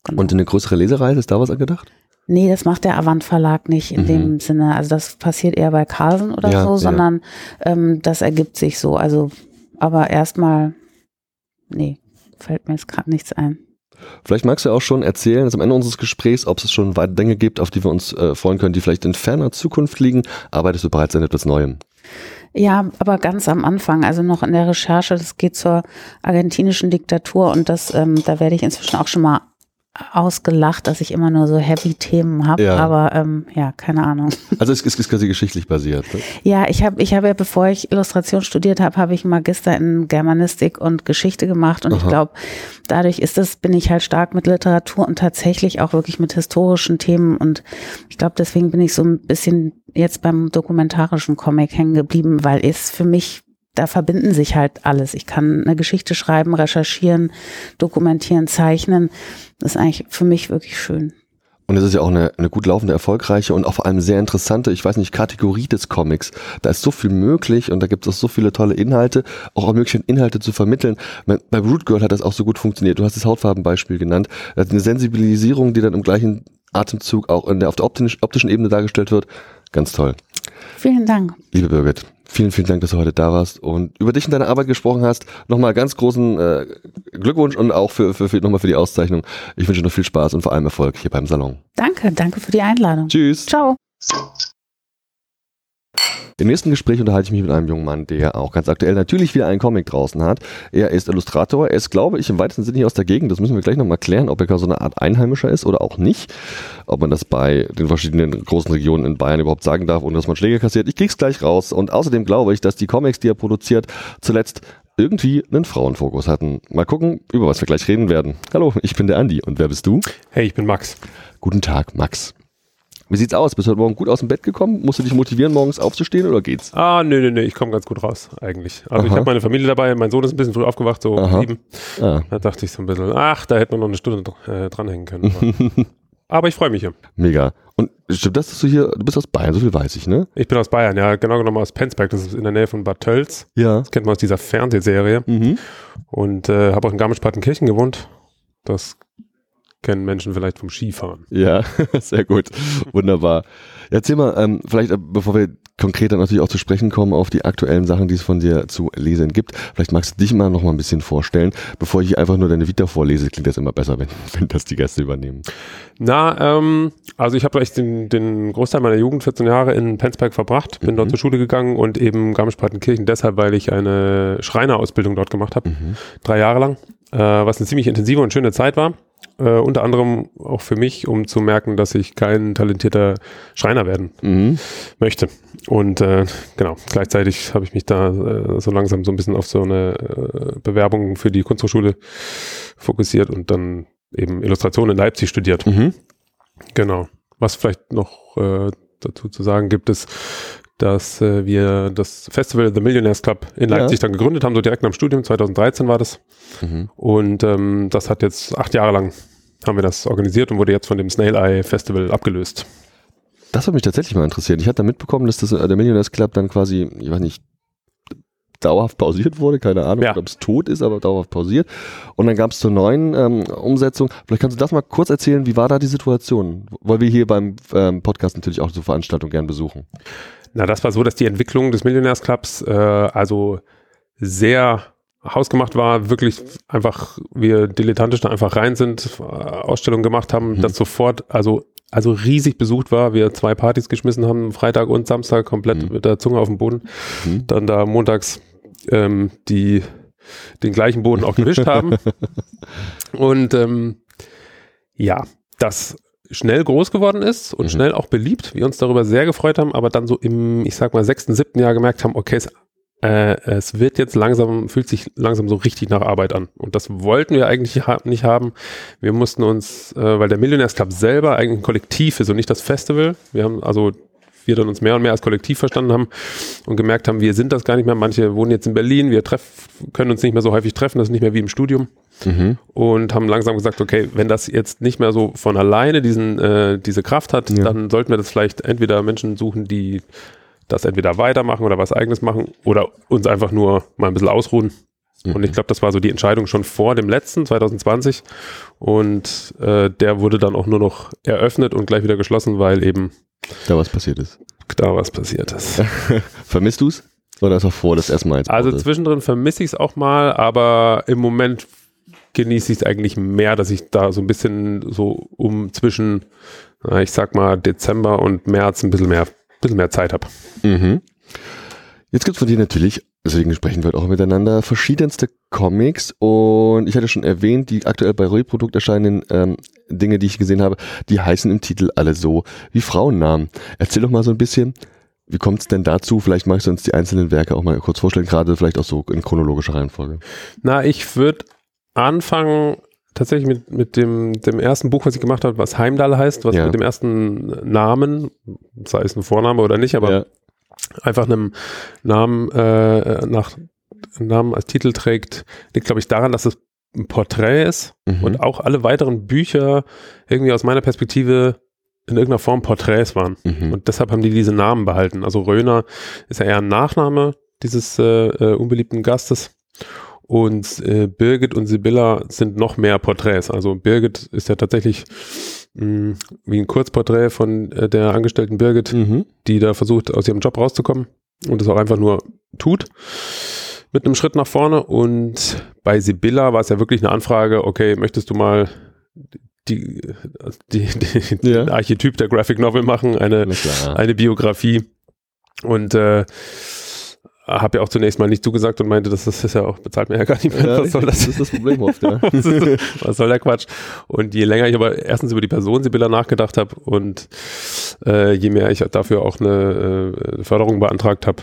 Genau. Und eine größere Lesereise, ist da was angedacht? Nee, das macht der Avant Verlag nicht in mhm. dem Sinne. Also das passiert eher bei Carlsen oder ja, so, sondern ja. ähm, das ergibt sich so. Also, aber erstmal, nee, fällt mir jetzt gerade nichts ein. Vielleicht magst du auch schon erzählen, dass am Ende unseres Gesprächs, ob es schon weitere Dinge gibt, auf die wir uns äh, freuen können, die vielleicht in ferner Zukunft liegen. Arbeitest du bereits an etwas Neuem? Ja, aber ganz am Anfang, also noch in der Recherche, das geht zur argentinischen Diktatur und das, ähm, da werde ich inzwischen auch schon mal ausgelacht, dass ich immer nur so heavy Themen habe, ja. aber ähm, ja, keine Ahnung. Also es ist, ist quasi geschichtlich basiert. Ne? Ja, ich habe ich habe ja, bevor ich Illustration studiert habe, habe ich Magister in Germanistik und Geschichte gemacht und Aha. ich glaube, dadurch ist es, bin ich halt stark mit Literatur und tatsächlich auch wirklich mit historischen Themen und ich glaube, deswegen bin ich so ein bisschen jetzt beim dokumentarischen Comic hängen geblieben, weil es für mich da verbinden sich halt alles. Ich kann eine Geschichte schreiben, recherchieren, dokumentieren, zeichnen. Das ist eigentlich für mich wirklich schön. Und es ist ja auch eine, eine gut laufende, erfolgreiche und auch vor allem sehr interessante, ich weiß nicht, Kategorie des Comics. Da ist so viel möglich und da gibt es so viele tolle Inhalte, auch, auch mögliche Inhalte zu vermitteln. Bei Root Girl hat das auch so gut funktioniert. Du hast das Hautfarbenbeispiel genannt. Das ist eine Sensibilisierung, die dann im gleichen Atemzug auch der, auf der optischen, optischen Ebene dargestellt wird. Ganz toll. Vielen Dank. Liebe Birgit. Vielen, vielen Dank, dass du heute da warst und über dich und deine Arbeit gesprochen hast. Nochmal ganz großen äh, Glückwunsch und auch für, für, für, nochmal für die Auszeichnung. Ich wünsche dir noch viel Spaß und vor allem Erfolg hier beim Salon. Danke, danke für die Einladung. Tschüss. Ciao. Im nächsten Gespräch unterhalte ich mich mit einem jungen Mann, der auch ganz aktuell natürlich wieder einen Comic draußen hat. Er ist Illustrator. Er ist, glaube ich, im weitesten Sinne hier aus der Gegend. Das müssen wir gleich nochmal klären, ob er so eine Art Einheimischer ist oder auch nicht. Ob man das bei den verschiedenen großen Regionen in Bayern überhaupt sagen darf, ohne dass man Schläge kassiert. Ich krieg's gleich raus. Und außerdem glaube ich, dass die Comics, die er produziert, zuletzt irgendwie einen Frauenfokus hatten. Mal gucken, über was wir gleich reden werden. Hallo, ich bin der Andi. Und wer bist du? Hey, ich bin Max. Guten Tag, Max. Wie sieht's aus? Bist du heute Morgen gut aus dem Bett gekommen? Musst du dich motivieren, morgens aufzustehen oder geht's? Ah, nö, nö, nö, ich komme ganz gut raus, eigentlich. Also Aha. ich habe meine Familie dabei, mein Sohn ist ein bisschen früh aufgewacht, so Aha. sieben. Ah. Da dachte ich so ein bisschen, ach, da hätte man noch eine Stunde äh, dranhängen können. Aber ich freue mich hier. Mega. Und stimmt das, dass du hier, du bist aus Bayern, so viel weiß ich, ne? Ich bin aus Bayern, ja, genau genommen aus Penzberg, das ist in der Nähe von Bad Tölz. Ja. Das kennt man aus dieser Fernsehserie. Mhm. Und äh, habe auch in Garmisch-Partenkirchen gewohnt. Das kennen Menschen vielleicht vom Skifahren. Ja, sehr gut. Wunderbar. Erzähl mal, ähm, vielleicht, äh, bevor wir konkreter natürlich auch zu sprechen kommen auf die aktuellen Sachen, die es von dir zu lesen gibt, vielleicht magst du dich mal noch mal ein bisschen vorstellen, bevor ich einfach nur deine Vita vorlese, klingt das immer besser, wenn, wenn das die Gäste übernehmen. Na, ähm, also ich habe gleich den, den Großteil meiner Jugend, 14 Jahre, in Penzberg verbracht, bin mhm. dort zur Schule gegangen und eben Garmisch-Partenkirchen deshalb, weil ich eine Schreinerausbildung dort gemacht habe, mhm. drei Jahre lang, äh, was eine ziemlich intensive und schöne Zeit war. Äh, unter anderem auch für mich, um zu merken, dass ich kein talentierter Schreiner werden mhm. möchte. Und äh, genau, gleichzeitig habe ich mich da äh, so langsam so ein bisschen auf so eine äh, Bewerbung für die Kunsthochschule fokussiert und dann eben Illustration in Leipzig studiert. Mhm. Genau. Was vielleicht noch äh, dazu zu sagen gibt, ist, dass äh, wir das Festival The Millionaires Club in Leipzig ja. dann gegründet haben, so direkt nach dem Studium, 2013 war das. Mhm. Und ähm, das hat jetzt acht Jahre lang haben wir das organisiert und wurde jetzt von dem Snail Eye Festival abgelöst. Das hat mich tatsächlich mal interessiert. Ich hatte da mitbekommen, dass das äh, der Millionaires Club dann quasi, ich weiß nicht, dauerhaft pausiert wurde, keine Ahnung, ja. ob es tot ist, aber dauerhaft pausiert. Und dann gab es zur neuen ähm, Umsetzung. Vielleicht kannst du das mal kurz erzählen, wie war da die Situation? Weil wir hier beim ähm, Podcast natürlich auch so Veranstaltungen gern besuchen. Na, das war so, dass die Entwicklung des Millionärsclubs äh, also sehr hausgemacht war, wirklich einfach wir dilettantisch da einfach rein sind, äh, Ausstellungen gemacht haben, mhm. das sofort, also also riesig besucht war, wir zwei Partys geschmissen haben, Freitag und Samstag komplett mhm. mit der Zunge auf dem Boden, mhm. dann da montags ähm, die den gleichen Boden auch gewischt haben und ähm, ja, das schnell groß geworden ist und mhm. schnell auch beliebt, wir uns darüber sehr gefreut haben, aber dann so im, ich sag mal, sechsten, siebten Jahr gemerkt haben, okay, es, äh, es wird jetzt langsam, fühlt sich langsam so richtig nach Arbeit an. Und das wollten wir eigentlich ha nicht haben. Wir mussten uns, äh, weil der Millionärs Club selber eigentlich ein Kollektiv ist und nicht das Festival. Wir haben also wir dann uns mehr und mehr als Kollektiv verstanden haben und gemerkt haben, wir sind das gar nicht mehr. Manche wohnen jetzt in Berlin, wir treff, können uns nicht mehr so häufig treffen, das ist nicht mehr wie im Studium mhm. und haben langsam gesagt, okay, wenn das jetzt nicht mehr so von alleine diesen, äh, diese Kraft hat, ja. dann sollten wir das vielleicht entweder Menschen suchen, die das entweder weitermachen oder was eigenes machen oder uns einfach nur mal ein bisschen ausruhen. Mhm. Und ich glaube, das war so die Entscheidung schon vor dem letzten, 2020. Und äh, der wurde dann auch nur noch eröffnet und gleich wieder geschlossen, weil eben da was passiert ist. Da was passiert ist. Vermisst du es? Oder ist auch vor, das erstmal jetzt? Also zwischendrin vermisse ich es auch mal, aber im Moment genieße ich es eigentlich mehr, dass ich da so ein bisschen so um zwischen, ich sag mal, Dezember und März ein bisschen mehr, bisschen mehr Zeit habe. Mhm. Jetzt gibt es von dir natürlich, deswegen sprechen wir auch miteinander, verschiedenste Comics und ich hatte schon erwähnt, die aktuell bei Reprodukt erscheinenden ähm, Dinge, die ich gesehen habe, die heißen im Titel alle so wie Frauennamen. Erzähl doch mal so ein bisschen, wie kommt es denn dazu? Vielleicht magst du uns die einzelnen Werke auch mal kurz vorstellen, gerade vielleicht auch so in chronologischer Reihenfolge. Na, ich würde anfangen tatsächlich mit, mit dem, dem ersten Buch, was ich gemacht habe, was Heimdall heißt, was ja. mit dem ersten Namen, sei es ein Vorname oder nicht, aber ja. einfach einem Namen äh, nach Namen als Titel trägt, liegt, glaube ich, daran, dass es ein Porträt ist mhm. und auch alle weiteren Bücher irgendwie aus meiner Perspektive in irgendeiner Form Porträts waren. Mhm. Und deshalb haben die diese Namen behalten. Also Röner ist ja eher ein Nachname dieses äh, äh, unbeliebten Gastes. Und äh, Birgit und Sibylla sind noch mehr Porträts. Also Birgit ist ja tatsächlich mh, hm, wie ein Kurzporträt von äh, der angestellten Birgit, mhm. die da versucht, aus ihrem Job rauszukommen und es auch einfach nur tut mit einem Schritt nach vorne. Und bei Sibylla war es ja wirklich eine Anfrage, okay, möchtest du mal die, die, die ja. den Archetyp der Graphic Novel machen, eine, eine Biografie. Und äh, habe ja auch zunächst mal nicht zugesagt und meinte, das, das ist ja auch, bezahlt mir ja gar nicht mehr. Ja, was soll das? Das ist das Problem oft, ja. was soll der Quatsch? Und je länger ich aber erstens über die Person Sibylla nachgedacht habe und äh, je mehr ich dafür auch eine äh, Förderung beantragt habe,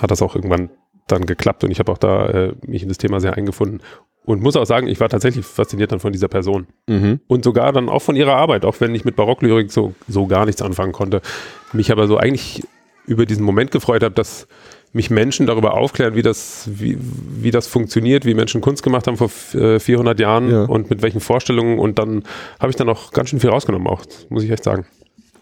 hat das auch irgendwann dann geklappt und ich habe auch da äh, mich in das Thema sehr eingefunden. und muss auch sagen, ich war tatsächlich fasziniert dann von dieser Person. Mhm. Und sogar dann auch von ihrer Arbeit, auch wenn ich mit Barocklyrik so, so gar nichts anfangen konnte. Mich aber so eigentlich über diesen Moment gefreut habe, dass mich Menschen darüber aufklären, wie das, wie, wie das funktioniert, wie Menschen Kunst gemacht haben vor äh, 400 Jahren Ja. und mit welchen Vorstellungen. Und dann habe ich dann auch ganz schön viel rausgenommen, auch, muss ich echt sagen.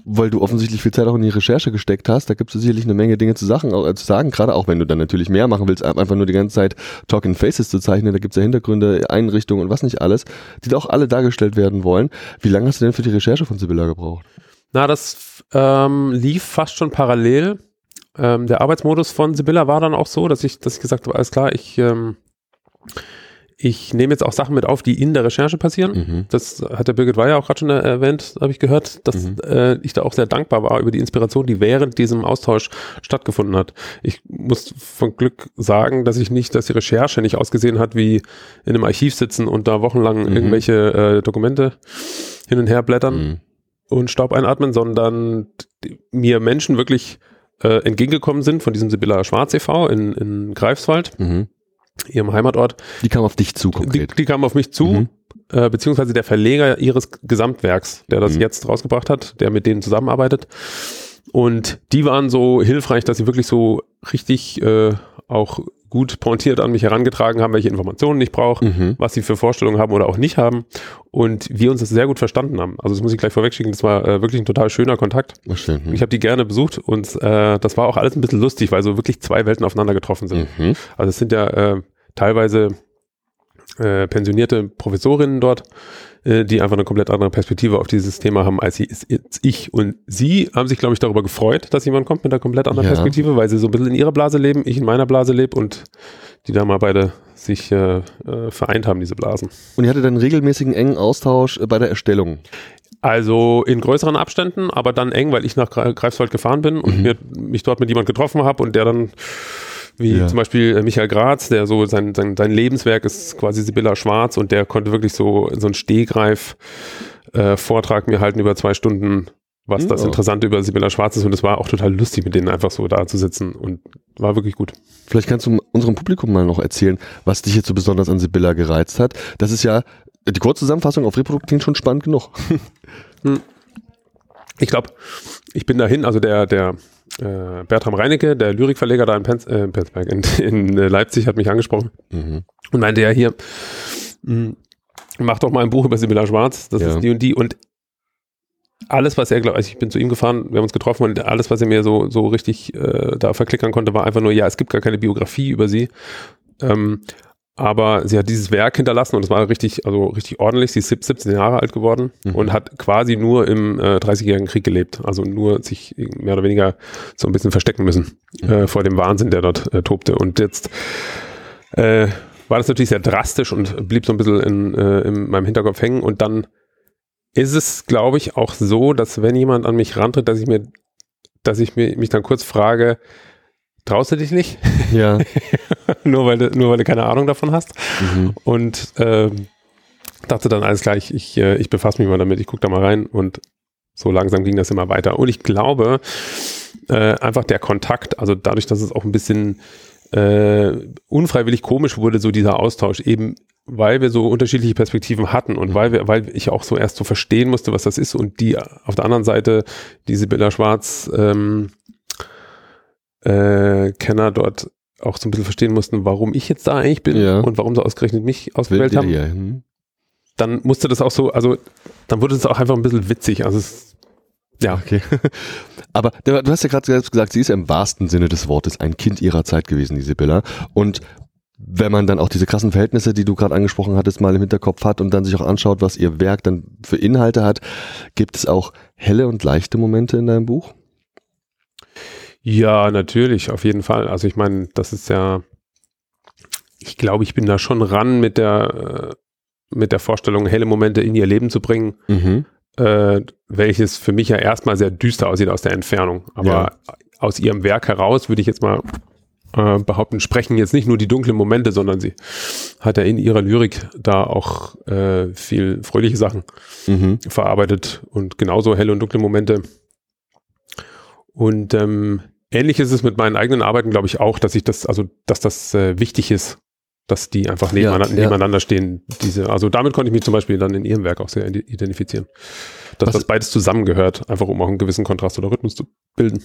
Weil du offensichtlich viel Zeit auch in die Recherche gesteckt hast, da gibt es sicherlich eine Menge Dinge zu, Sachen, äh, zu sagen, gerade auch wenn du dann natürlich mehr machen willst, einfach nur die ganze Zeit Talking Faces zu zeichnen, da gibt es ja Hintergründe, Einrichtungen und was nicht alles, die da auch alle dargestellt werden wollen. Wie lange hast du denn für die Recherche von Sibylla gebraucht? Na, das ähm, lief fast schon parallel. Ähm, der Arbeitsmodus von Sibylla war dann auch so, dass ich, dass ich gesagt habe, alles klar, ich, ähm, ich nehme jetzt auch Sachen mit auf, die in der Recherche passieren. Mhm. Das hat der Birgit Weyer auch gerade schon erwähnt, habe ich gehört, dass Mhm. äh, ich da auch sehr dankbar war über die Inspiration, die während diesem Austausch stattgefunden hat. Ich muss von Glück sagen, dass ich nicht, dass die Recherche nicht ausgesehen hat wie in einem Archiv sitzen und da wochenlang Mhm. irgendwelche äh, Dokumente hin und her blättern Mhm. und Staub einatmen, sondern mir Menschen wirklich äh, entgegengekommen sind von diesem Sibylla Schwarz e.V. in, in Greifswald, Mhm. ihrem Heimatort. Die kam auf dich zu Die, konkret. die kamen auf mich zu, Mhm. äh, beziehungsweise der Verleger ihres Gesamtwerks, der das Mhm. jetzt rausgebracht hat, der mit denen zusammenarbeitet. Und die waren so hilfreich, dass sie wirklich so richtig äh, auch gut pointiert an mich herangetragen haben, welche Informationen ich brauche, Mhm. was sie für Vorstellungen haben oder auch nicht haben. Und wir uns das sehr gut verstanden haben. Also das muss ich gleich vorwegschicken, das war äh, wirklich ein total schöner Kontakt. Schön. Mhm. Ich habe die gerne besucht und äh, das war auch alles ein bisschen lustig, weil so wirklich zwei Welten aufeinander getroffen sind. Mhm. Also es sind ja äh, teilweise äh, pensionierte Professorinnen dort, äh, die einfach eine komplett andere Perspektive auf dieses Thema haben als sie- ich. Und sie haben sich, glaube ich, darüber gefreut, dass jemand kommt mit einer komplett anderen Ja. Perspektive, weil sie so ein bisschen in ihrer Blase leben, ich in meiner Blase lebe und die da mal beide sich äh, äh, vereint haben, diese Blasen. Und ihr hattet dann regelmäßigen engen Austausch äh, bei der Erstellung. Also in größeren Abständen, aber dann eng, weil ich nach Gre- Greifswald gefahren bin und Mhm. mir, mich dort mit jemand getroffen habe und der dann, wie Ja. zum Beispiel äh, Michael Graz, der so sein, sein, sein Lebenswerk ist quasi Sibylla Schwarz und der konnte wirklich so so einen Stehgreif-Vortrag mir halten über zwei Stunden, was das Ja. Interessante über Sibylla Schwarz ist und es war auch total lustig, mit denen einfach so da zu sitzen und war wirklich gut. Vielleicht kannst du unserem Publikum mal noch erzählen, was dich jetzt so besonders an Sibylla gereizt hat. Das ist ja die Kurzzusammenfassung auf Reprodukt klingt schon spannend genug. Ich glaube, ich bin dahin, also der, der äh, Bertram Reinecke, der Lyrikverleger da in, Pens äh, in Penzberg, in, in äh, Leipzig, hat mich angesprochen Mhm. und meinte ja hier, mh, mach doch mal ein Buch über Sibylla Schwarz, das Ja. ist die und die und alles, was er, glaub, also ich bin zu ihm gefahren, wir haben uns getroffen und alles, was er mir so, so richtig äh, da verklickern konnte, war einfach nur, ja, es gibt gar keine Biografie über sie. Ähm, aber sie hat dieses Werk hinterlassen und es war richtig, also richtig ordentlich. Sie ist 17 Jahre alt geworden Mhm. und hat quasi nur im äh, 30-jährigen Krieg gelebt. Also nur sich mehr oder weniger so ein bisschen verstecken müssen äh, vor dem Wahnsinn, der dort äh, tobte. Und jetzt äh, war das natürlich sehr drastisch und blieb so ein bisschen in, äh, in meinem Hinterkopf hängen. Und dann ist es, glaube ich, auch so, dass wenn jemand an mich rantritt, dass ich mir, dass ich mir, mich dann kurz frage, traust du dich nicht? Ja. nur, weil du, nur weil du keine Ahnung davon hast. Mhm. Und ähm, dachte dann, alles klar, ich, ich, äh, ich befasse mich mal damit, ich gucke da mal rein und so langsam ging das immer weiter. Und ich glaube, äh, einfach der Kontakt, also dadurch, dass es auch ein bisschen äh, unfreiwillig komisch wurde, so dieser Austausch, eben weil wir so unterschiedliche Perspektiven hatten und weil wir, weil ich auch so erst so verstehen musste, was das ist und die auf der anderen Seite diese Billa Schwarz ähm, äh, Kenner dort auch so ein bisschen verstehen mussten, warum ich jetzt da eigentlich bin Ja. und warum sie ausgerechnet mich ausgewählt haben Idee, hm. dann musste das auch so, also dann wurde es auch einfach ein bisschen witzig. Also es, ja, Okay. Aber du du hast ja gerade selbst gesagt, sie ist ja im wahrsten Sinne des Wortes ein Kind ihrer Zeit gewesen, die Sibylla. Und wenn man dann auch diese krassen Verhältnisse, die du gerade angesprochen hattest, mal im Hinterkopf hat und dann sich auch anschaut, was ihr Werk dann für Inhalte hat, gibt es auch helle und leichte Momente in deinem Buch? Ja, natürlich, auf jeden Fall. Also ich meine, das ist ja, ich glaube, ich bin da schon ran mit der, äh, mit der Vorstellung, helle Momente in ihr Leben zu bringen, Mhm. äh, welches für mich ja erstmal sehr düster aussieht aus der Entfernung. Aber Ja. aus ihrem Werk heraus würde ich jetzt mal äh, behaupten, sprechen jetzt nicht nur die dunklen Momente, sondern sie hat ja in ihrer Lyrik da auch äh, viel fröhliche Sachen Mhm. verarbeitet und genauso helle und dunkle Momente. Und ähm, ähnlich ist es mit meinen eigenen Arbeiten, glaube ich, auch, dass ich das, also dass das äh, wichtig ist, dass die einfach nebeneinander, ja, ja. nebeneinander stehen. Diese, also damit konnte ich mich zum Beispiel dann in ihrem Werk auch sehr identifizieren. Dass Was, das beides zusammengehört, einfach um auch einen gewissen Kontrast oder Rhythmus zu bilden.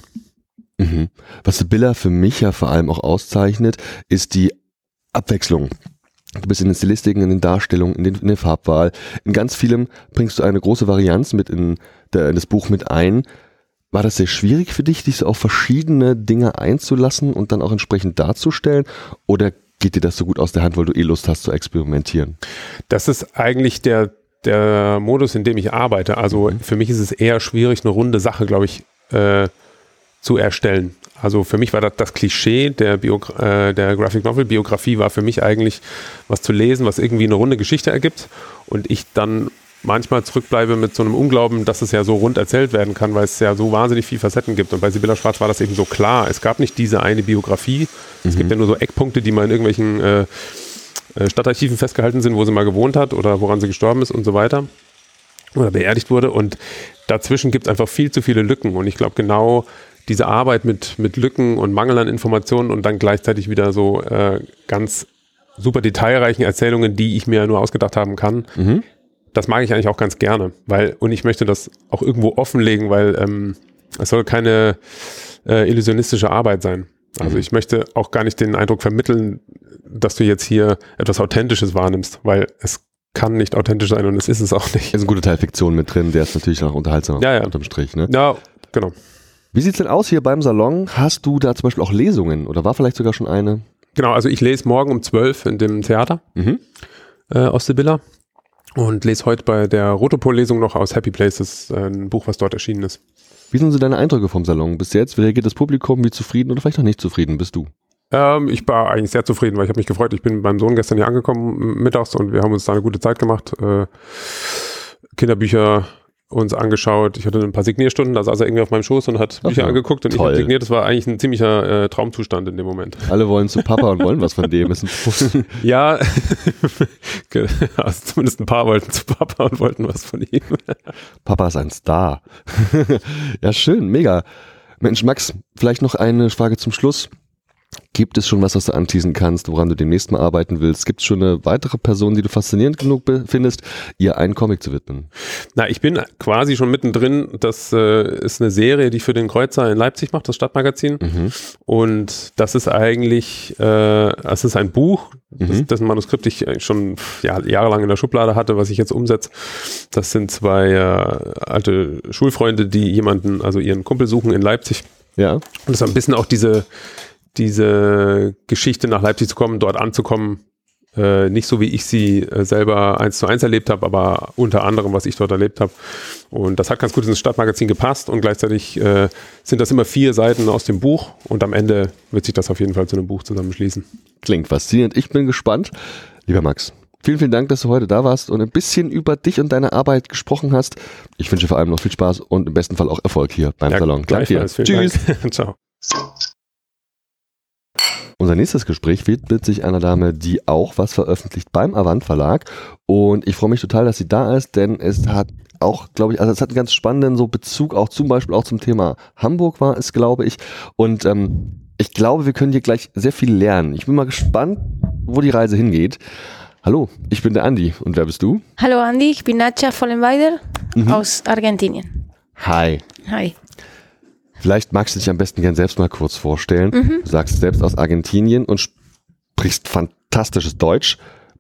Mhm. Was Sibylla für mich ja vor allem auch auszeichnet, ist die Abwechslung. Du bist in den Stilistiken, in den Darstellungen, in, den, in der Farbwahl. In ganz vielem bringst du eine große Varianz mit in, der, in das Buch mit ein. War das sehr schwierig für dich, dich so auf verschiedene Dinge einzulassen und dann auch entsprechend darzustellen? Oder geht dir das so gut aus der Hand, weil du eh Lust hast zu experimentieren? Das ist eigentlich der, der Modus, in dem ich arbeite. Also mhm. für mich ist es eher schwierig, eine runde Sache, glaube ich, äh, zu erstellen. Also für mich war das das Klischee der, Bio, äh, der Graphic Novel Biografie war für mich eigentlich was zu lesen, was irgendwie eine runde Geschichte ergibt und ich dann manchmal zurückbleibe mit so einem Unglauben, dass es ja so rund erzählt werden kann, weil es ja so wahnsinnig viele Facetten gibt. Und bei Sibylla Schwarz war das eben so klar. Es gab nicht diese eine Biografie. Mhm. Es gibt mhm. ja nur so Eckpunkte, die mal in irgendwelchen äh, äh, Stadtarchiven festgehalten sind, wo sie mal gewohnt hat oder woran sie gestorben ist und so weiter. Oder beerdigt wurde. Und dazwischen gibt es einfach viel zu viele Lücken. Und ich glaube, genau diese Arbeit mit, mit Lücken und Mangel an Informationen und dann gleichzeitig wieder so äh, ganz super detailreichen Erzählungen, die ich mir nur ausgedacht haben kann. Mhm. Das mag ich eigentlich auch ganz gerne, weil, und ich möchte das auch irgendwo offenlegen, weil ähm, es soll keine äh, illusionistische Arbeit sein. Also mhm. ich möchte auch gar nicht den Eindruck vermitteln, dass du jetzt hier etwas Authentisches wahrnimmst, weil es kann nicht authentisch sein und es ist es auch nicht. Es ist ein guter Teil Fiktion mit drin, der ist natürlich auch unterhaltsam ja, ja. unterm Strich. Ne? Ja, genau. Wie sieht's denn aus hier beim Salon? Hast du da zum Beispiel auch Lesungen oder war vielleicht sogar schon eine? Genau, also ich lese morgen um 12 in dem Theater mhm. äh, aus Sibylla und lese heute bei der Rotopol-Lesung noch aus Happy Places äh, ein Buch, was dort erschienen ist. Wie sind so deine Eindrücke vom Salon bis jetzt? Wie reagiert das Publikum? Wie zufrieden oder vielleicht noch nicht zufrieden bist du? Ähm, ich war eigentlich sehr zufrieden, weil ich habe mich gefreut. Ich bin mit meinem Sohn gestern hier angekommen mittags und wir haben uns da eine gute Zeit gemacht. Äh, Kinderbücher uns angeschaut. Ich hatte ein paar Signierstunden, da saß er irgendwie auf meinem Schoß und hat Bücher okay. angeguckt und Toll. ich habe signiert. Das war eigentlich ein ziemlicher äh, Traumzustand in dem Moment. Alle wollen zu Papa und wollen was von dem. ja, also zumindest ein paar wollten zu Papa und wollten was von ihm. Papa ist ein Star. ja, schön, mega. Mensch, Max, vielleicht noch eine Frage zum Schluss. Gibt es schon was, was du anteasen kannst, woran du demnächst mal arbeiten willst? Gibt es schon eine weitere Person, die du faszinierend genug findest, ihr einen Comic zu widmen? Na, ich bin quasi schon mittendrin. Das äh, ist eine Serie, die ich für den Kreuzer in Leipzig macht, das Stadtmagazin. Mhm. Und das ist eigentlich, äh, es ist ein Buch, mhm. dessen Manuskript ich schon ja, jahrelang in der Schublade hatte, was ich jetzt umsetze. Das sind zwei äh, alte Schulfreunde, die jemanden, also ihren Kumpel suchen in Leipzig. Ja. Und das ist ein bisschen auch diese diese Geschichte nach Leipzig zu kommen, dort anzukommen, äh, nicht so wie ich sie äh, selber eins zu eins erlebt habe, aber unter anderem, was ich dort erlebt habe. Und das hat ganz gut ins Stadtmagazin gepasst und gleichzeitig äh, sind das immer vier Seiten aus dem Buch und am Ende wird sich das auf jeden Fall zu einem Buch zusammenschließen. Klingt faszinierend. Ich bin gespannt. Lieber Max, vielen, vielen Dank, dass du heute da warst und ein bisschen über dich und deine Arbeit gesprochen hast. Ich wünsche vor allem noch viel Spaß und im besten Fall auch Erfolg hier beim ja, Salon. Danke dir. Tschüss. Ciao. Unser nächstes Gespräch widmet sich einer Dame, die auch was veröffentlicht beim Avant Verlag. Und ich freue mich total, dass sie da ist, denn es hat auch, glaube ich, also es hat einen ganz spannenden so Bezug auch zum Beispiel auch zum Thema Hamburg war es, glaube ich. Und ähm, ich glaube, wir können hier gleich sehr viel lernen. Ich bin mal gespannt, wo die Reise hingeht. Hallo, ich bin der Andi. Und wer bist du? Hallo Andi, ich bin Nacha Vollenweider mhm. aus Argentinien. Hi. Hi. Vielleicht magst du dich am besten gern selbst mal kurz vorstellen. Mhm. Du sagst selbst aus Argentinien und sprichst fantastisches Deutsch,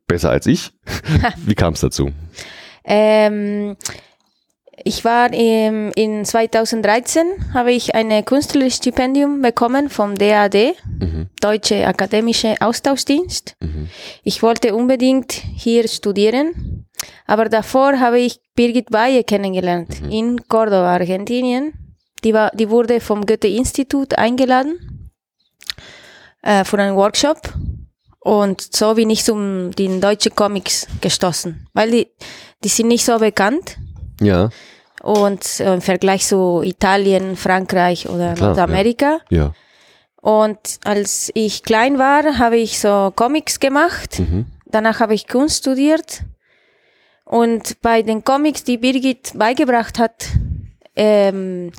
besser als ich. Wie kam es dazu? Ähm, ich war im, in 2013 habe ich ein künstlerisches Stipendium bekommen vom DAD, mhm. Deutsche Akademische Austauschdienst. Mhm. Ich wollte unbedingt hier studieren, aber davor habe ich Birgit Baye kennengelernt mhm. in Córdoba, Argentinien. Die, war, die wurde vom Goethe-Institut eingeladen äh, für einen Workshop. Und so bin ich zum den deutschen Comics gestoßen, weil die, die sind nicht so bekannt. Ja. Und äh, im Vergleich zu Italien, Frankreich oder Klar, Nordamerika. Ja. ja. Und als ich klein war, habe ich so Comics gemacht. Mhm. Danach habe ich Kunst studiert. Und bei den Comics, die Birgit beigebracht hat, ähm,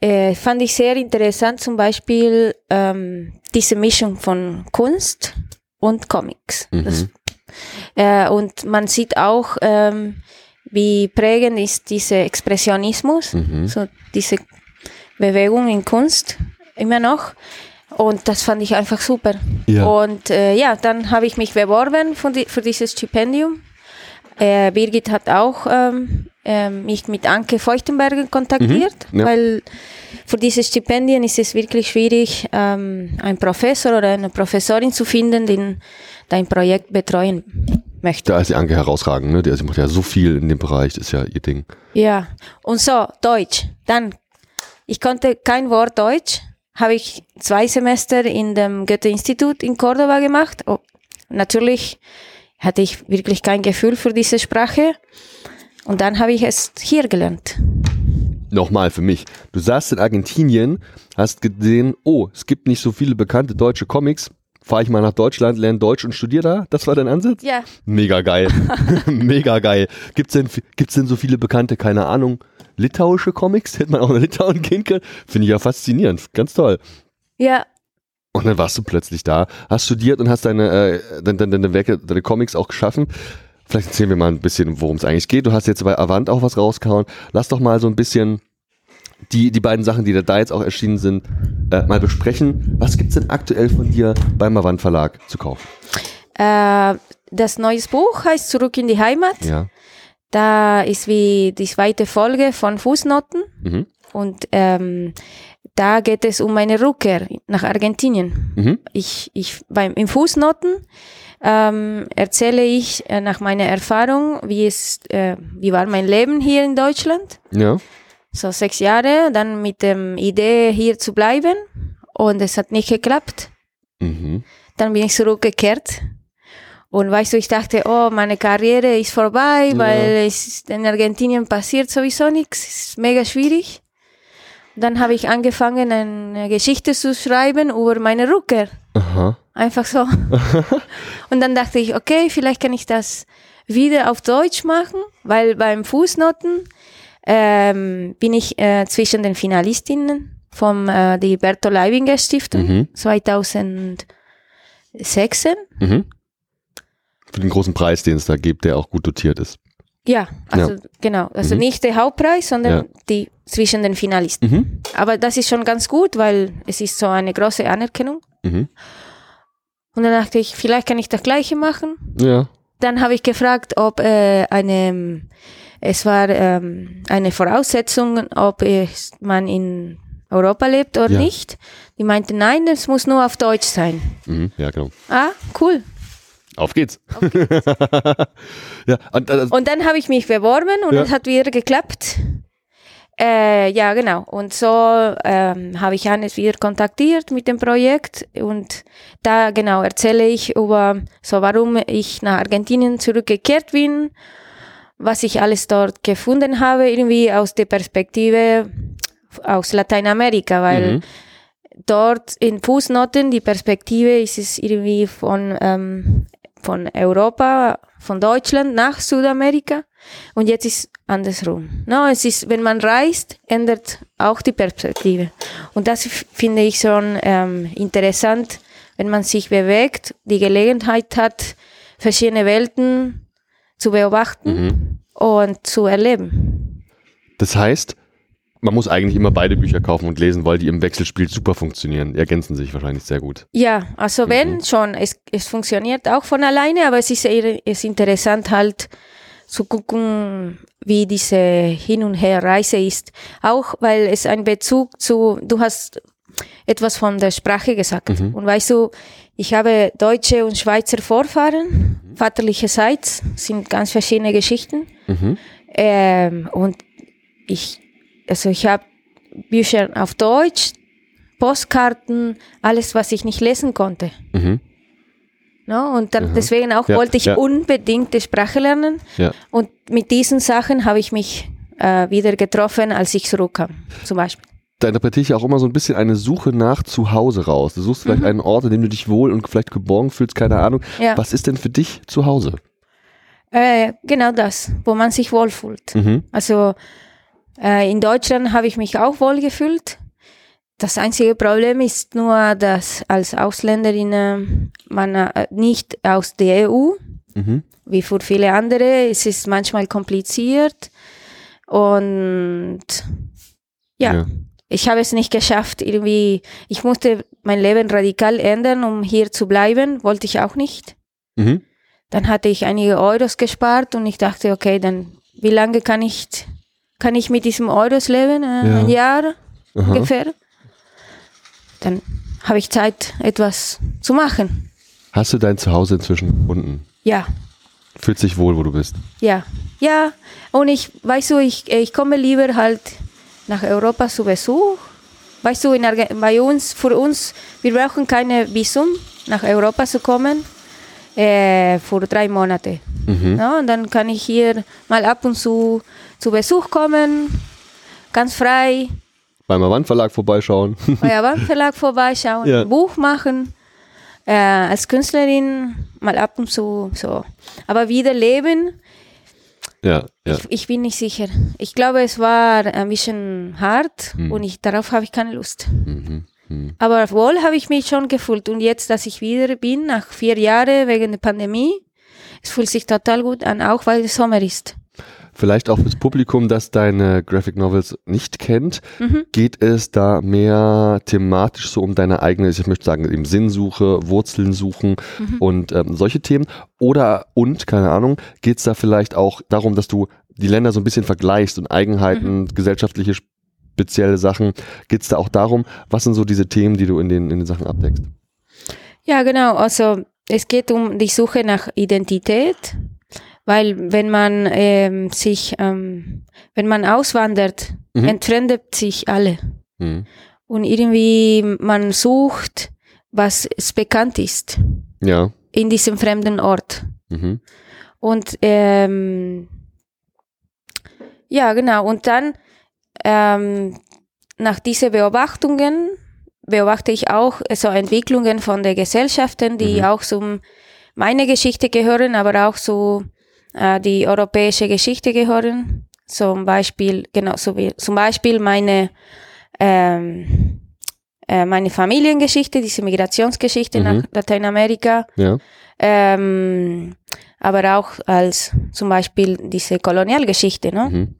äh, fand ich sehr interessant, zum Beispiel ähm, diese Mischung von Kunst und Comics. Mhm. Das, äh, und man sieht auch, ähm, wie prägend ist dieser Expressionismus, mhm. so diese Bewegung in Kunst immer noch. Und das fand ich einfach super. Ja. Und äh, ja, dann habe ich mich beworben die, für dieses Stipendium. Äh, Birgit hat auch ähm, äh, mich mit Anke Feuchtenberger kontaktiert, mhm, ja. weil für diese Stipendien ist es wirklich schwierig, ähm, einen Professor oder eine Professorin zu finden, den dein Projekt betreuen möchte. Da ist die Anke herausragend, ne? Sie macht ja so viel in dem Bereich, das ist ja ihr Ding. Ja, und so, Deutsch. Dann, ich konnte kein Wort Deutsch, habe ich zwei Semester in dem Goethe-Institut in Cordoba gemacht. Oh, natürlich hatte ich wirklich kein Gefühl für diese Sprache. Und dann habe ich es hier gelernt. Nochmal für mich. Du saßt in Argentinien, hast gesehen, oh, es gibt nicht so viele bekannte deutsche Comics. Fahre ich mal nach Deutschland, lerne Deutsch und studiere da? Das war dein Ansatz? Ja. Mega geil. Mega geil. Gibt's denn, gibt's denn so viele bekannte, keine Ahnung, litauische Comics? Hätte man auch nach Litauen gehen können? Finde ich ja faszinierend. Ganz toll. Ja. Und dann warst du plötzlich da, hast studiert und hast deine, äh, deine, deine Werke, deine Comics auch geschaffen. Vielleicht erzählen wir mal ein bisschen, worum es eigentlich geht. Du hast jetzt bei Avant auch was rausgehauen. Lass doch mal so ein bisschen die, die beiden Sachen, die da jetzt auch erschienen sind, äh, mal besprechen. Was gibt es denn aktuell von dir beim Avant Verlag zu kaufen? Äh, das neue Buch heißt Zurück in die Heimat. Ja. Da ist wie die zweite Folge von Fußnoten. Mhm. Und ähm, da geht es um meine Rückkehr nach Argentinien. Mhm. Ich, ich beim im Fußnoten ähm, erzähle ich äh, nach meiner Erfahrung, wie es, äh, wie war mein Leben hier in Deutschland. Ja. So sechs Jahre, dann mit der Idee hier zu bleiben und es hat nicht geklappt. Mhm. Dann bin ich zurückgekehrt und weißt du, ich dachte, oh, meine Karriere ist vorbei, ja. weil es in Argentinien passiert sowieso nichts, es ist mega schwierig. Dann habe ich angefangen, eine Geschichte zu schreiben über meine Rückkehr. Aha. Einfach so. und dann dachte ich, okay, vielleicht kann ich das wieder auf Deutsch machen, weil beim Fußnoten ähm, bin ich äh, zwischen den Finalistinnen vom äh, die Bertolt Leibinger Stiftung mhm. 2016. Mhm. Für den großen Preis, den es da gibt, der auch gut dotiert ist. Ja, also ja. genau. Also mhm. nicht der Hauptpreis, sondern ja. die zwischen den Finalisten. Mhm. Aber das ist schon ganz gut, weil es ist so eine große Anerkennung. Mhm. Und dann dachte ich, vielleicht kann ich das Gleiche machen. Ja. Dann habe ich gefragt, ob äh, eine, es war ähm, eine Voraussetzung, ob es, man in Europa lebt oder ja. nicht. Die meinte, nein, es muss nur auf Deutsch sein. Mhm. Ja, genau. Ah, cool. Auf geht's. Auf geht's. ja, und, äh, und dann habe ich mich beworben und ja. es hat wieder geklappt. Äh, ja, genau. Und so ähm, habe ich Hannes wieder kontaktiert mit dem Projekt und da genau erzähle ich über so, warum ich nach Argentinien zurückgekehrt bin, was ich alles dort gefunden habe, irgendwie aus der Perspektive aus Lateinamerika, weil mhm. dort in Fußnoten die Perspektive ist es irgendwie von ähm, von Europa, von Deutschland nach Südamerika und jetzt ist andersrum. No, es ist, wenn man reist, ändert auch die Perspektive. Und das finde ich schon ähm, interessant, wenn man sich bewegt, die Gelegenheit hat, verschiedene Welten zu beobachten mhm. und zu erleben. Das heißt, man muss eigentlich immer beide Bücher kaufen und lesen, weil die im Wechselspiel super funktionieren. Die ergänzen sich wahrscheinlich sehr gut. Ja, also wenn mhm. schon, es, es funktioniert auch von alleine, aber es ist, eher, ist interessant halt zu gucken, wie diese Hin- und Herreise ist. Auch weil es ein Bezug zu, du hast etwas von der Sprache gesagt. Mhm. Und weißt du, ich habe deutsche und Schweizer Vorfahren, mhm. vaterlicherseits, sind ganz verschiedene Geschichten. Mhm. Ähm, und ich also ich habe Bücher auf Deutsch, Postkarten, alles, was ich nicht lesen konnte. Mhm. No, und dann, deswegen auch ja, wollte ich ja. unbedingt die Sprache lernen. Ja. Und mit diesen Sachen habe ich mich äh, wieder getroffen, als ich zurückkam, zum Beispiel. Da interpretiere ich auch immer so ein bisschen eine Suche nach Zuhause raus. Du suchst vielleicht mhm. einen Ort, in dem du dich wohl und vielleicht geborgen fühlst, keine Ahnung. Was ist denn für dich zu Hause? Äh, genau das, wo man sich wohlfühlt. Mhm. Also äh, in Deutschland habe ich mich auch wohl gefühlt. das einzige Problem ist nur, dass als Ausländerin äh, man äh, nicht aus der EU, Mhm. wie für viele andere, es ist manchmal kompliziert und ja, Ja. ich habe es nicht geschafft, irgendwie, ich musste mein Leben radikal ändern, um hier zu bleiben, wollte ich auch nicht. Mhm. Dann hatte ich einige Euros gespart und ich dachte, okay, dann wie lange kann ich, kann ich mit diesem Euros leben? Äh, Ja. Ein Jahr Aha. ungefähr. Dann habe ich Zeit, etwas zu machen. Hast du dein Zuhause inzwischen gefunden? Ja, Fühlt sich wohl, wo du bist? ja, ja. Und ich, weißt du, ich, ich komme lieber halt nach Europa zu Besuch. Weißt du, in Arge bei uns, für uns, wir brauchen keine Visum, nach Europa zu kommen, äh, für drei Monate. Mhm. Ja, und dann kann ich hier mal ab und zu zu Besuch kommen, ganz frei, Beim Avantverlag vorbeischauen. bei Avant Verlag vorbeischauen, Ja. ein Buch machen, äh, als Künstlerin mal ab und zu so. Aber wieder leben, ja, ja. ich, ich bin nicht sicher. Ich glaube, es war ein bisschen hart Hm. und ich, darauf habe ich keine Lust. Mhm. Mhm. Aber wohl habe ich mich schon gefühlt und jetzt, dass ich wieder bin, nach vier Jahren wegen der Pandemie, es fühlt sich total gut an, auch weil es Sommer ist. Vielleicht auch fürs Publikum, das deine Graphic Novels nicht kennt, Mhm. geht es da mehr thematisch so um deine eigene, ich möchte sagen, eben Sinnsuche, Wurzeln suchen Mhm. und ähm, solche Themen? Oder, und, keine Ahnung, geht es da vielleicht auch darum, dass du die Länder so ein bisschen vergleichst und Eigenheiten, Mhm. gesellschaftliche spezielle Sachen? Geht es da auch darum, was sind so diese Themen, die du in den, in den Sachen abdeckst? Ja, genau. Also es geht um die Suche nach Identität, weil wenn man ähm, sich, ähm, wenn man auswandert, Mhm. entfremdet sich alle Mhm. und irgendwie man sucht, was es bekannt ist Ja. in diesem fremden Ort. Mhm. Und ähm, ja, genau. Und dann ähm, nach diesen Beobachtungen beobachte ich auch so Entwicklungen von den Gesellschaften, die Mhm. auch zum meine Geschichte gehören, aber auch zu äh, die europäische Geschichte gehören. Zum Beispiel, genau, so wie, zum Beispiel meine ähm, äh, meine Familiengeschichte, diese Migrationsgeschichte Mhm. nach Lateinamerika Ja. ähm, aber auch als zum Beispiel diese Kolonialgeschichte. Ne? Mhm.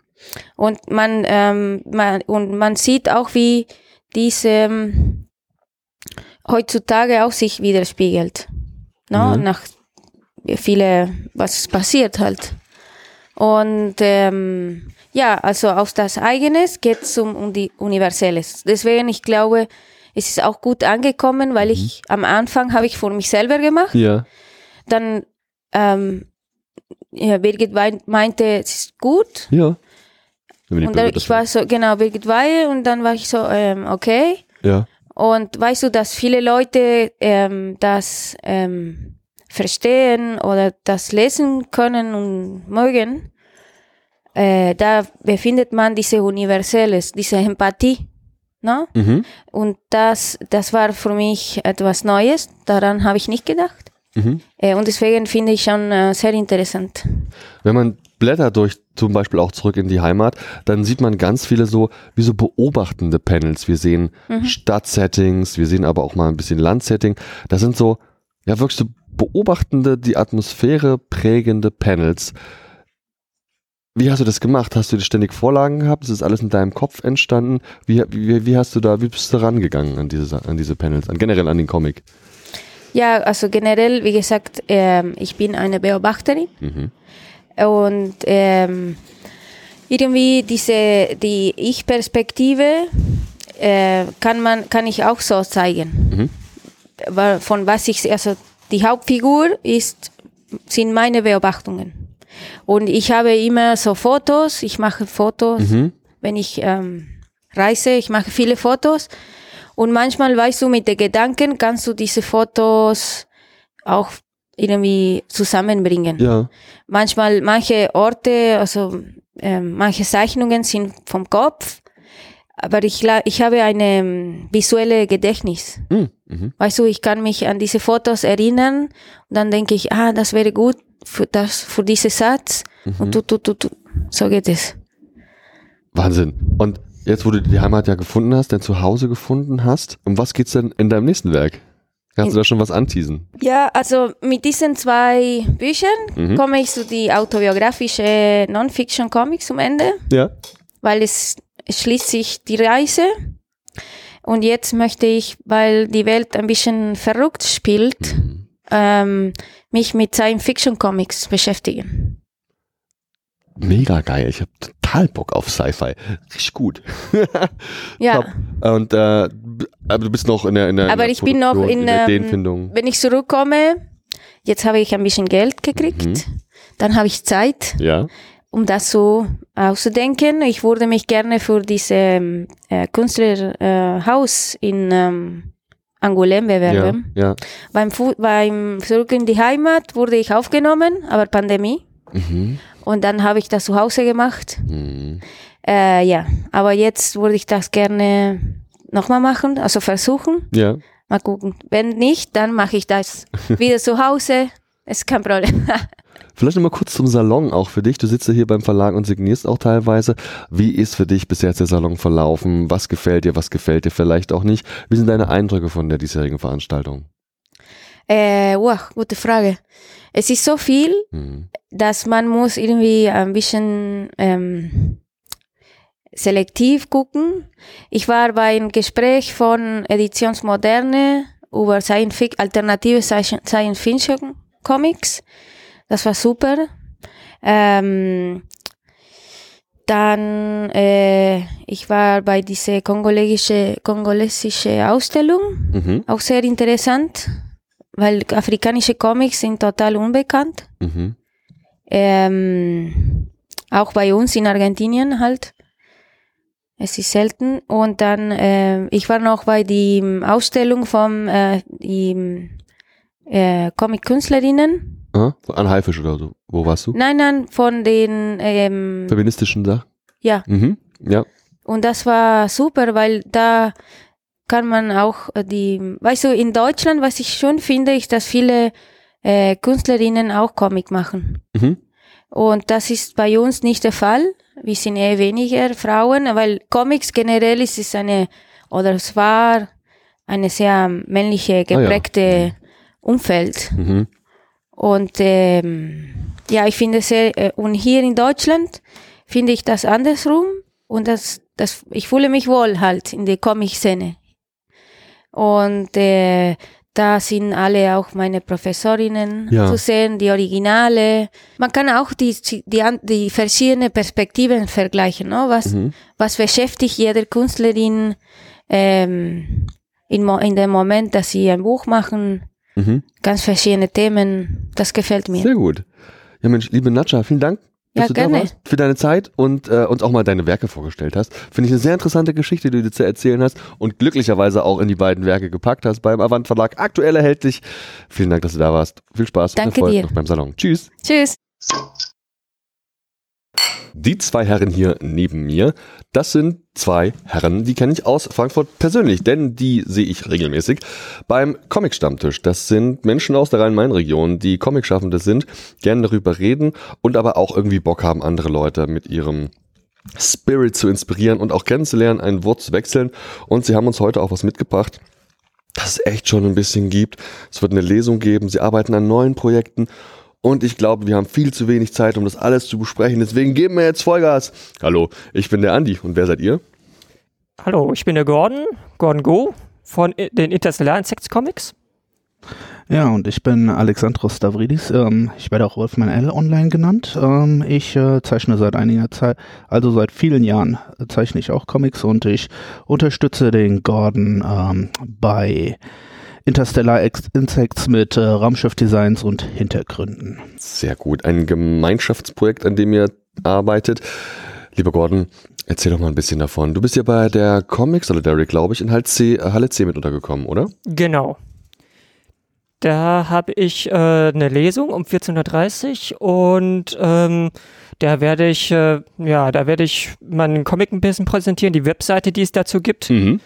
Und, man, ähm, man, und man sieht auch, wie diese ähm, heutzutage auch sich widerspiegelt. Ne? Mhm. Nach viele, was passiert halt. Und ähm, ja, also aus das Eigenes geht es um, die Universelles. Deswegen, ich glaube, es ist auch gut angekommen, weil ich am Anfang habe ich für mich selber gemacht Ja. dann ähm, ja, Birgit Wein meinte, es ist gut. Ja. Und dann, ich war so, genau, Birgit Weihe und dann war ich so, ähm, okay. Ja. Und weißt du, dass viele Leute ähm, das ähm, verstehen oder das lesen können und mögen, äh, da befindet man diese Universelles, diese Empathie. Ne? Mhm. Und das, das war für mich etwas Neues, daran habe ich nicht gedacht. Mhm. Äh, und deswegen finde ich schon äh, sehr interessant. Wenn man blättert durch zum Beispiel auch zurück in die Heimat, dann sieht man ganz viele so wie so beobachtende Panels. Wir sehen Mhm. Stadtsettings, wir sehen aber auch mal ein bisschen Landsetting. Das sind so, ja wirklich so beobachtende, die Atmosphäre prägende Panels. Wie hast du das gemacht? Hast du dir ständig Vorlagen gehabt? Ist das alles in deinem Kopf entstanden? Wie, wie, wie hast du da, wie bist du rangegangen an diese, an diese Panels, an generell an den Comic? Ja, also generell, wie gesagt, ähm, ich bin eine Beobachterin Mhm. und ähm, irgendwie diese die Ich-Perspektive äh, kann man kann ich auch so zeigen. Mhm. Von was ich also die Hauptfigur ist sind meine Beobachtungen und ich habe immer so Fotos. Ich mache Fotos, Mhm. wenn ich ähm, reise. Ich mache viele Fotos und manchmal weißt du mit den Gedanken kannst du diese Fotos auch irgendwie zusammenbringen. Ja. Manchmal, manche Orte, also ähm, manche Zeichnungen sind vom Kopf, aber ich, ich habe eine ähm, visuelle Gedächtnis. Mhm. Mhm. Weißt du, ich kann mich an diese Fotos erinnern und dann denke ich, ah, das wäre gut für das, für diesen Satz Mhm. und tu, tu, tu, tu. so geht es. Wahnsinn. Und jetzt wo du die Heimat ja gefunden hast, dein Zuhause gefunden hast, um was geht's denn in deinem nächsten Werk? Kannst du da schon was anteasen? Ja, also mit diesen zwei Büchern Mhm. komme ich zu die autobiografische Non-Fiction-Comics zum Ende, Ja. weil es, es schließt sich die Reise. Und jetzt möchte ich, weil die Welt ein bisschen verrückt spielt, Mhm. ähm, mich mit Science-Fiction-Comics beschäftigen. Mega geil. Ich habe total Bock auf Sci-Fi. Richtig gut. Ja. Top. Und äh, aber du bist noch in der, in der, in Aber der ich bin noch Produktion, in, der ähm, Ideenfindung. Wenn ich zurückkomme, jetzt habe ich ein bisschen Geld gekriegt, Mhm. dann habe ich Zeit, Ja. um das so auszudenken. Ich würde mich gerne für dieses ähm, äh, Künstlerhaus äh, in ähm, Angoulême Ja. bewerben. Ja. Beim, Fu beim Zurück in die Heimat wurde ich aufgenommen, aber Pandemie. Mhm. Und dann habe ich das zu Hause gemacht. Mhm. Äh, ja, aber jetzt würde ich das gerne nochmal machen, also versuchen. Ja. Mal gucken. Wenn nicht, dann mache ich das wieder zu Hause. Ist kein Problem. Vielleicht nochmal kurz zum Salon auch für dich. Du sitzt ja hier beim Verlag und signierst auch teilweise. Wie ist für dich bisher der Salon verlaufen? Was gefällt dir, was gefällt dir vielleicht auch nicht? Wie sind deine Eindrücke von der diesjährigen Veranstaltung? äh, wow, gute Frage. Es ist so viel, Mhm. dass man muss irgendwie ein bisschen ähm, selektiv gucken. Ich war bei einem Gespräch von Editionsmoderne über Science alternative Sci- Science Fiction Comics. Das war super. Ähm, dann, äh, ich war bei dieser kongolesische, kongolesische Ausstellung, Mhm. auch sehr interessant, weil afrikanische Comics sind total unbekannt. Mhm. Ähm, auch bei uns in Argentinien halt. Es ist selten. Und dann, äh, ich war noch bei die Ausstellung von äh, die, äh, Comic-Künstlerinnen. Ah, an Haifisch oder so. Wo warst du? Nein, nein, von den, ähm, Feministischen Sachen? ja. Mhm. Ja. Und das war super, weil da kann man auch äh, die, weißt du, in Deutschland, was ich schön finde, ist, dass viele äh, Künstlerinnen auch Comic machen. Mhm. Und das ist bei uns nicht der Fall. Wir sind eher weniger Frauen, weil Comics generell ist es eine, oder es war eine sehr männliche geprägte Umfeld. Mhm. Und ähm, ja, ich finde sehr, äh, und hier in Deutschland finde ich das andersrum. Und das, das, ich fühle mich wohl halt in der Comic-Szene. Und äh, da sind alle auch meine Professorinnen Ja. zu sehen, die Originale. Man kann auch die, die, die verschiedenen Perspektiven vergleichen. Ne? Was, Mhm. was beschäftigt jede Künstlerin ähm, in, in dem Moment, dass sie ein Buch machen? Mhm. Ganz verschiedene Themen. Das gefällt mir. Sehr gut. Ja, Mensch, liebe Natscha, vielen Dank, dass Ja, du gerne. da warst, für deine Zeit und äh, uns auch mal deine Werke vorgestellt hast. Finde ich eine sehr interessante Geschichte, die du dir zu erzählen hast und glücklicherweise auch in die beiden Werke gepackt hast beim Avant Verlag. Aktuell erhältlich. Vielen Dank, dass du da warst. Viel Spaß Danke und Erfolg dir. noch beim Salon. Tschüss. Tschüss. Die zwei Herren hier neben mir, das sind zwei Herren, die kenne ich aus Frankfurt persönlich, denn die sehe ich regelmäßig beim Comic-Stammtisch. Das sind Menschen aus der Rhein-Main-Region, die Comicschaffende sind, gerne darüber reden und aber auch irgendwie Bock haben, andere Leute mit ihrem Spirit zu inspirieren und auch kennenzulernen, ein Wort zu wechseln. Und sie haben uns heute auch was mitgebracht, das es echt schon ein bisschen gibt. Es wird eine Lesung geben, sie arbeiten an neuen Projekten und ich glaube, wir haben viel zu wenig Zeit, um das alles zu besprechen. Deswegen geben wir jetzt Vollgas. Hallo, ich bin der Andi und wer seid ihr? Hallo, ich bin der Gordon, Gordon Go von den Interstellar Insects Comics. Ja, und ich bin Alexandros Stavridis. Ähm, ich werde auch Wolfman L. online genannt. Ähm, ich äh, zeichne seit einiger Zeit, also seit vielen Jahren, äh, zeichne ich auch Comics und ich unterstütze den Gordon ähm, bei Interstellar Insects mit äh, Raumschiffdesigns und Hintergründen. Sehr gut, ein Gemeinschaftsprojekt, an dem ihr arbeitet. Lieber Gordon, erzähl doch mal ein bisschen davon. Du bist ja bei der Comics Solidarity, glaube ich, in Halle C, Halle C mit untergekommen, oder? Genau. Da habe ich äh, eine Lesung um 14.30 Uhr und ähm, da werde ich, äh, ja, da werde ich meinen Comic ein bisschen präsentieren, die Webseite, die es dazu gibt. Mhm.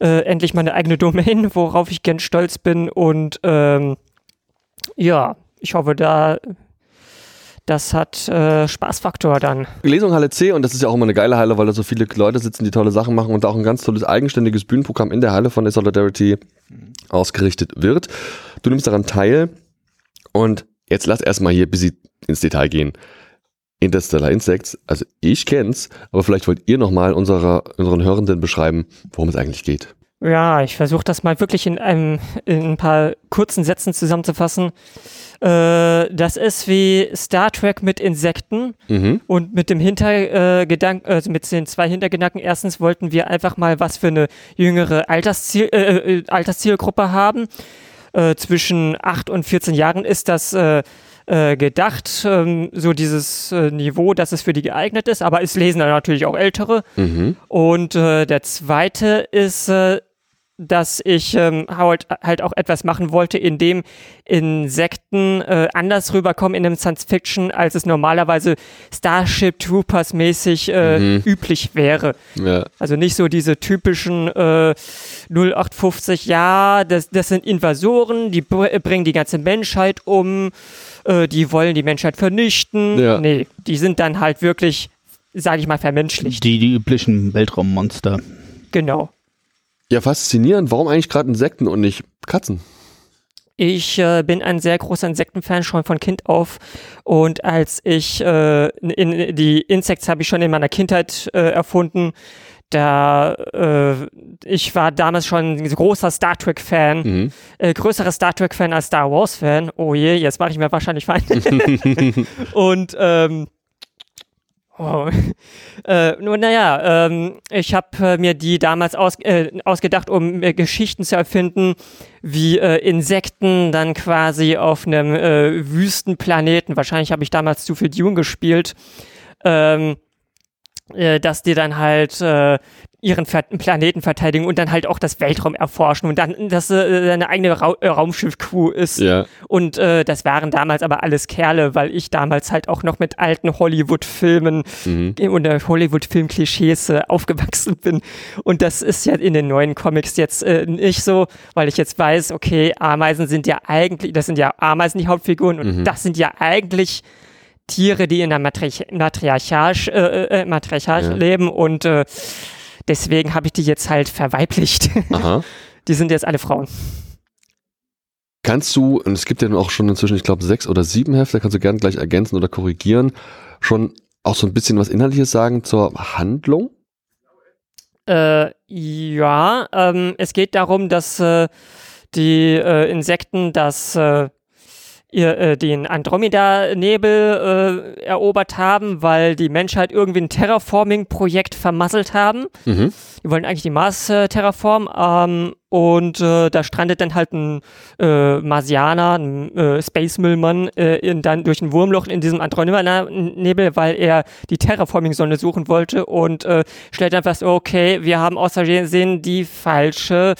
Äh, endlich meine eigene Domain, worauf ich ganz stolz bin und ähm, ja, ich hoffe, da das hat äh, Spaßfaktor dann. Lesung Halle C und das ist ja auch immer eine geile Halle, weil da so viele Leute sitzen, die tolle Sachen machen und da auch ein ganz tolles eigenständiges Bühnenprogramm in der Halle von der Solidarity ausgerichtet wird. Du nimmst daran teil und jetzt lass erstmal hier bis ins Detail gehen. Interstellar Insects, also ich kenn's, aber vielleicht wollt ihr nochmal unserer, unseren Hörenden beschreiben, worum es eigentlich geht. Ja, ich versuche das mal wirklich in, einem, in ein paar kurzen Sätzen zusammenzufassen. Äh, das ist wie Star Trek mit Insekten Mhm. und mit dem Hintergedanken, also mit den zwei Hintergedanken. Erstens wollten wir einfach mal was für eine jüngere Altersziel, äh, äh, Alterszielgruppe haben. Äh, zwischen 8 und 14 Jahren ist das äh, gedacht, ähm, so dieses äh, Niveau, dass es für die geeignet ist, aber es lesen dann natürlich auch Ältere. Mhm. Und äh, der zweite ist, äh, dass ich ähm, halt, halt auch etwas machen wollte, in dem Insekten äh, anders rüberkommen in einem Science Fiction, als es normalerweise Starship Troopers mäßig äh, Mhm. üblich wäre. Ja. Also nicht so diese typischen äh, 0850, ja, das, das sind Invasoren, die br bringen die ganze Menschheit um, äh, die wollen die Menschheit vernichten. Ja. Nee, die sind dann halt wirklich, sage ich mal, vermenschlicht. Die, die üblichen Weltraummonster. Genau. ja, faszinierend. Warum eigentlich gerade Insekten und nicht Katzen? Ich äh, bin ein sehr großer Insektenfan schon von Kind auf und als ich äh, in, in, die Insects habe ich schon in meiner Kindheit äh, erfunden. Da äh, ich war damals schon ein großer Star Trek Fan, Mhm. äh, größerer Star Trek Fan als Star Wars Fan. Oh je, jetzt mache ich mir wahrscheinlich Feinde. und ähm, Oh. Äh, nun, naja, ähm, ich habe äh, mir die damals aus, äh, ausgedacht, um äh, Geschichten zu erfinden, wie äh, Insekten dann quasi auf einem äh, Wüstenplaneten, wahrscheinlich habe ich damals zu viel Dune gespielt, ähm, äh, dass die dann halt äh, ihren Ver Planeten verteidigen und dann halt auch das Weltraum erforschen und dann, dass äh, eine eigene Ra äh, Raumschiff-Crew ist. Ja. Und äh, das waren damals aber alles Kerle, weil ich damals halt auch noch mit alten Hollywood-Filmen Mhm. und äh, Hollywood-Film-Klischees äh, aufgewachsen bin. Und das ist ja in den neuen Comics jetzt äh, nicht so, weil ich jetzt weiß, okay, Ameisen sind ja eigentlich, das sind ja Ameisen die Hauptfiguren und Mhm. das sind ja eigentlich Tiere, die in der Matri Matriarchat, äh, äh, Matriarchat Ja. leben und äh, deswegen habe ich die jetzt halt verweiblicht. Aha. die sind jetzt alle Frauen. Kannst du, und es gibt ja auch schon inzwischen, ich glaube, sechs oder sieben Hefte, kannst du gerne gleich ergänzen oder korrigieren, schon auch so ein bisschen was Inhaltliches sagen zur Handlung? Äh, ja, ähm, es geht darum, dass äh, die äh, Insekten das äh, ihr, äh, den Andromeda-Nebel äh, erobert haben, weil die Menschheit irgendwie ein Terraforming-Projekt vermasselt haben. Mhm. Die wollen eigentlich die Mars äh, terraformen ähm, und äh, da strandet dann halt ein äh, Marsianer, ein äh, Space-Müllmann äh, in, dann durch ein Wurmloch in diesem Andromeda-Nebel, weil er die Terraforming-Sonne suchen wollte und äh, stellt dann fest, okay, wir haben aus Versehen die falsche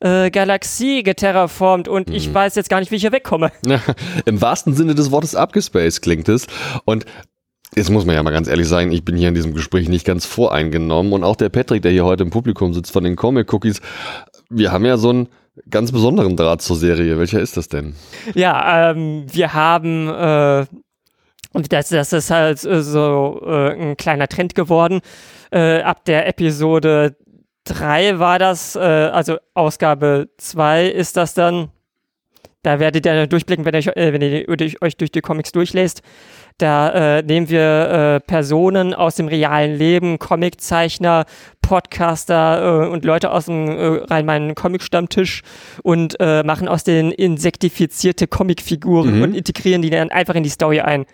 äh, Galaxie geterraformt und ich weiß jetzt gar nicht, wie ich hier wegkomme. Im wahrsten Sinne des Wortes abgespaced klingt es. Und jetzt muss man ja mal ganz ehrlich sagen, ich bin hier in diesem Gespräch nicht ganz voreingenommen. Und auch der Patrick, der hier heute im Publikum sitzt von den Comic Cookies, wir haben ja so einen ganz besonderen Draht zur Serie. Welcher ist das denn? Ja, ähm, wir haben, äh, und das, das ist halt äh, so äh, ein kleiner Trend geworden. Äh, ab der Episode 3 war das, äh, also Ausgabe 2 ist das dann. Da werdet ihr durchblicken, wenn ihr, euch- äh, wenn ihr euch durch die Comics durchlest. Da äh, nehmen wir äh, Personen aus dem realen Leben, Comiczeichner, Podcaster äh, und Leute aus dem äh, rein Comic-Stammtisch und äh, machen aus denen insektifizierte Comicfiguren Mhm. und integrieren die dann einfach in die Story ein.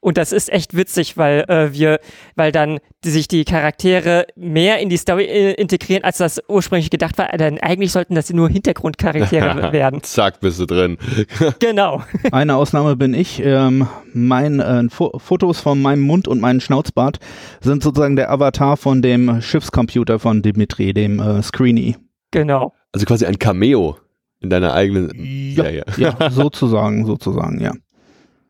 Und das ist echt witzig, weil äh, wir, weil dann die, sich die Charaktere mehr in die Story äh, integrieren, als das ursprünglich gedacht war. Denn eigentlich sollten das nur Hintergrundcharaktere werden. Zack, bist du drin. Genau. Eine Ausnahme bin ich. Ähm, mein, äh, Fo Fotos von meinem Mund und meinem Schnauzbart sind sozusagen der Avatar von dem Schiffscomputer von Dimitri, dem äh, Screeny. Genau. Also quasi ein Cameo in deiner eigenen Ja, Serie. ja, sozusagen, sozusagen, ja.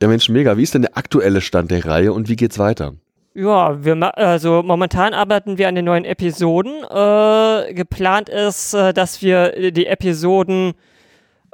Ja, Mensch, mega. Wie ist denn der aktuelle Stand der Reihe und wie geht's weiter? Ja, wir also momentan arbeiten wir an den neuen Episoden. Äh, geplant ist, äh, dass wir die Episoden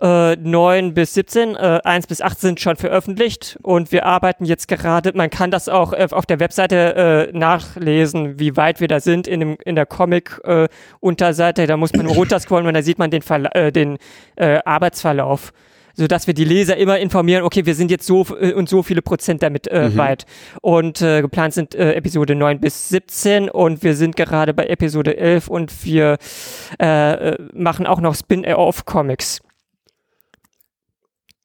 äh, 9 bis 17, äh, 1 bis 8 sind schon veröffentlicht und wir arbeiten jetzt gerade, man kann das auch äh, auf der Webseite äh, nachlesen, wie weit wir da sind in, dem, in der Comic-Unterseite. Äh, da muss man runterscrollen und da sieht man den, Verla äh, den äh, Arbeitsverlauf so dass wir die Leser immer informieren, okay, wir sind jetzt so äh, und so viele Prozent damit äh, mhm. weit. Und äh, geplant sind äh, Episode 9 bis 17 und wir sind gerade bei Episode 11 und wir äh, äh, machen auch noch Spin-Off-Comics.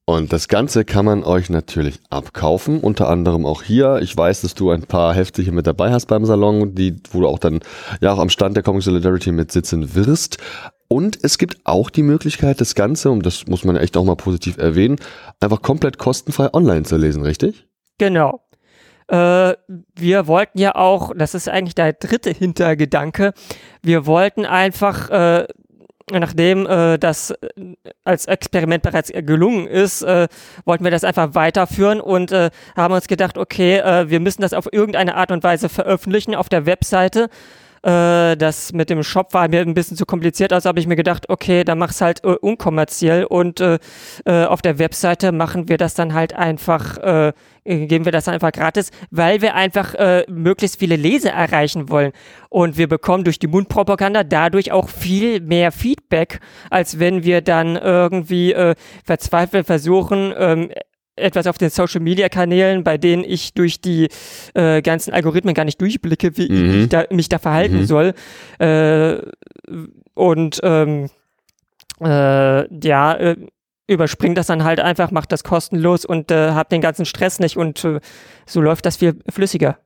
Und das Ganze kann man euch natürlich abkaufen, unter anderem auch hier. Ich weiß, dass du ein paar Hefte hier mit dabei hast beim Salon, die, wo du auch dann ja auch am Stand der Comic Solidarity mit sitzen wirst. Und es gibt auch die Möglichkeit, das Ganze, und das muss man echt auch mal positiv erwähnen, einfach komplett kostenfrei online zu lesen, richtig? Genau. Äh, wir wollten ja auch, das ist eigentlich der dritte Hintergedanke, wir wollten einfach äh, nachdem äh, das äh, als Experiment bereits gelungen ist, äh, wollten wir das einfach weiterführen und äh, haben uns gedacht, okay, wir müssen das auf irgendeine Art und Weise veröffentlichen auf der Webseite. Äh, das mit dem Shop war mir ein bisschen zu kompliziert, also habe ich mir gedacht, okay, dann mach's halt äh, unkommerziell und äh, äh, auf der Webseite machen wir das dann halt einfach, äh, geben wir das dann einfach gratis, weil wir einfach möglichst viele Leser erreichen wollen. Und wir bekommen durch die Mundpropaganda dadurch auch viel mehr Feedback, als wenn wir dann irgendwie verzweifelt versuchen, ähm, etwas auf den Social Media Kanälen, bei denen ich durch die äh, ganzen Algorithmen gar nicht durchblicke, wie mhm. ich da, mich da verhalten mhm. soll. Äh, und ähm, äh, ja, äh, überspringt das dann halt einfach, macht das kostenlos und äh, hab den ganzen Stress nicht und äh, so läuft das viel flüssiger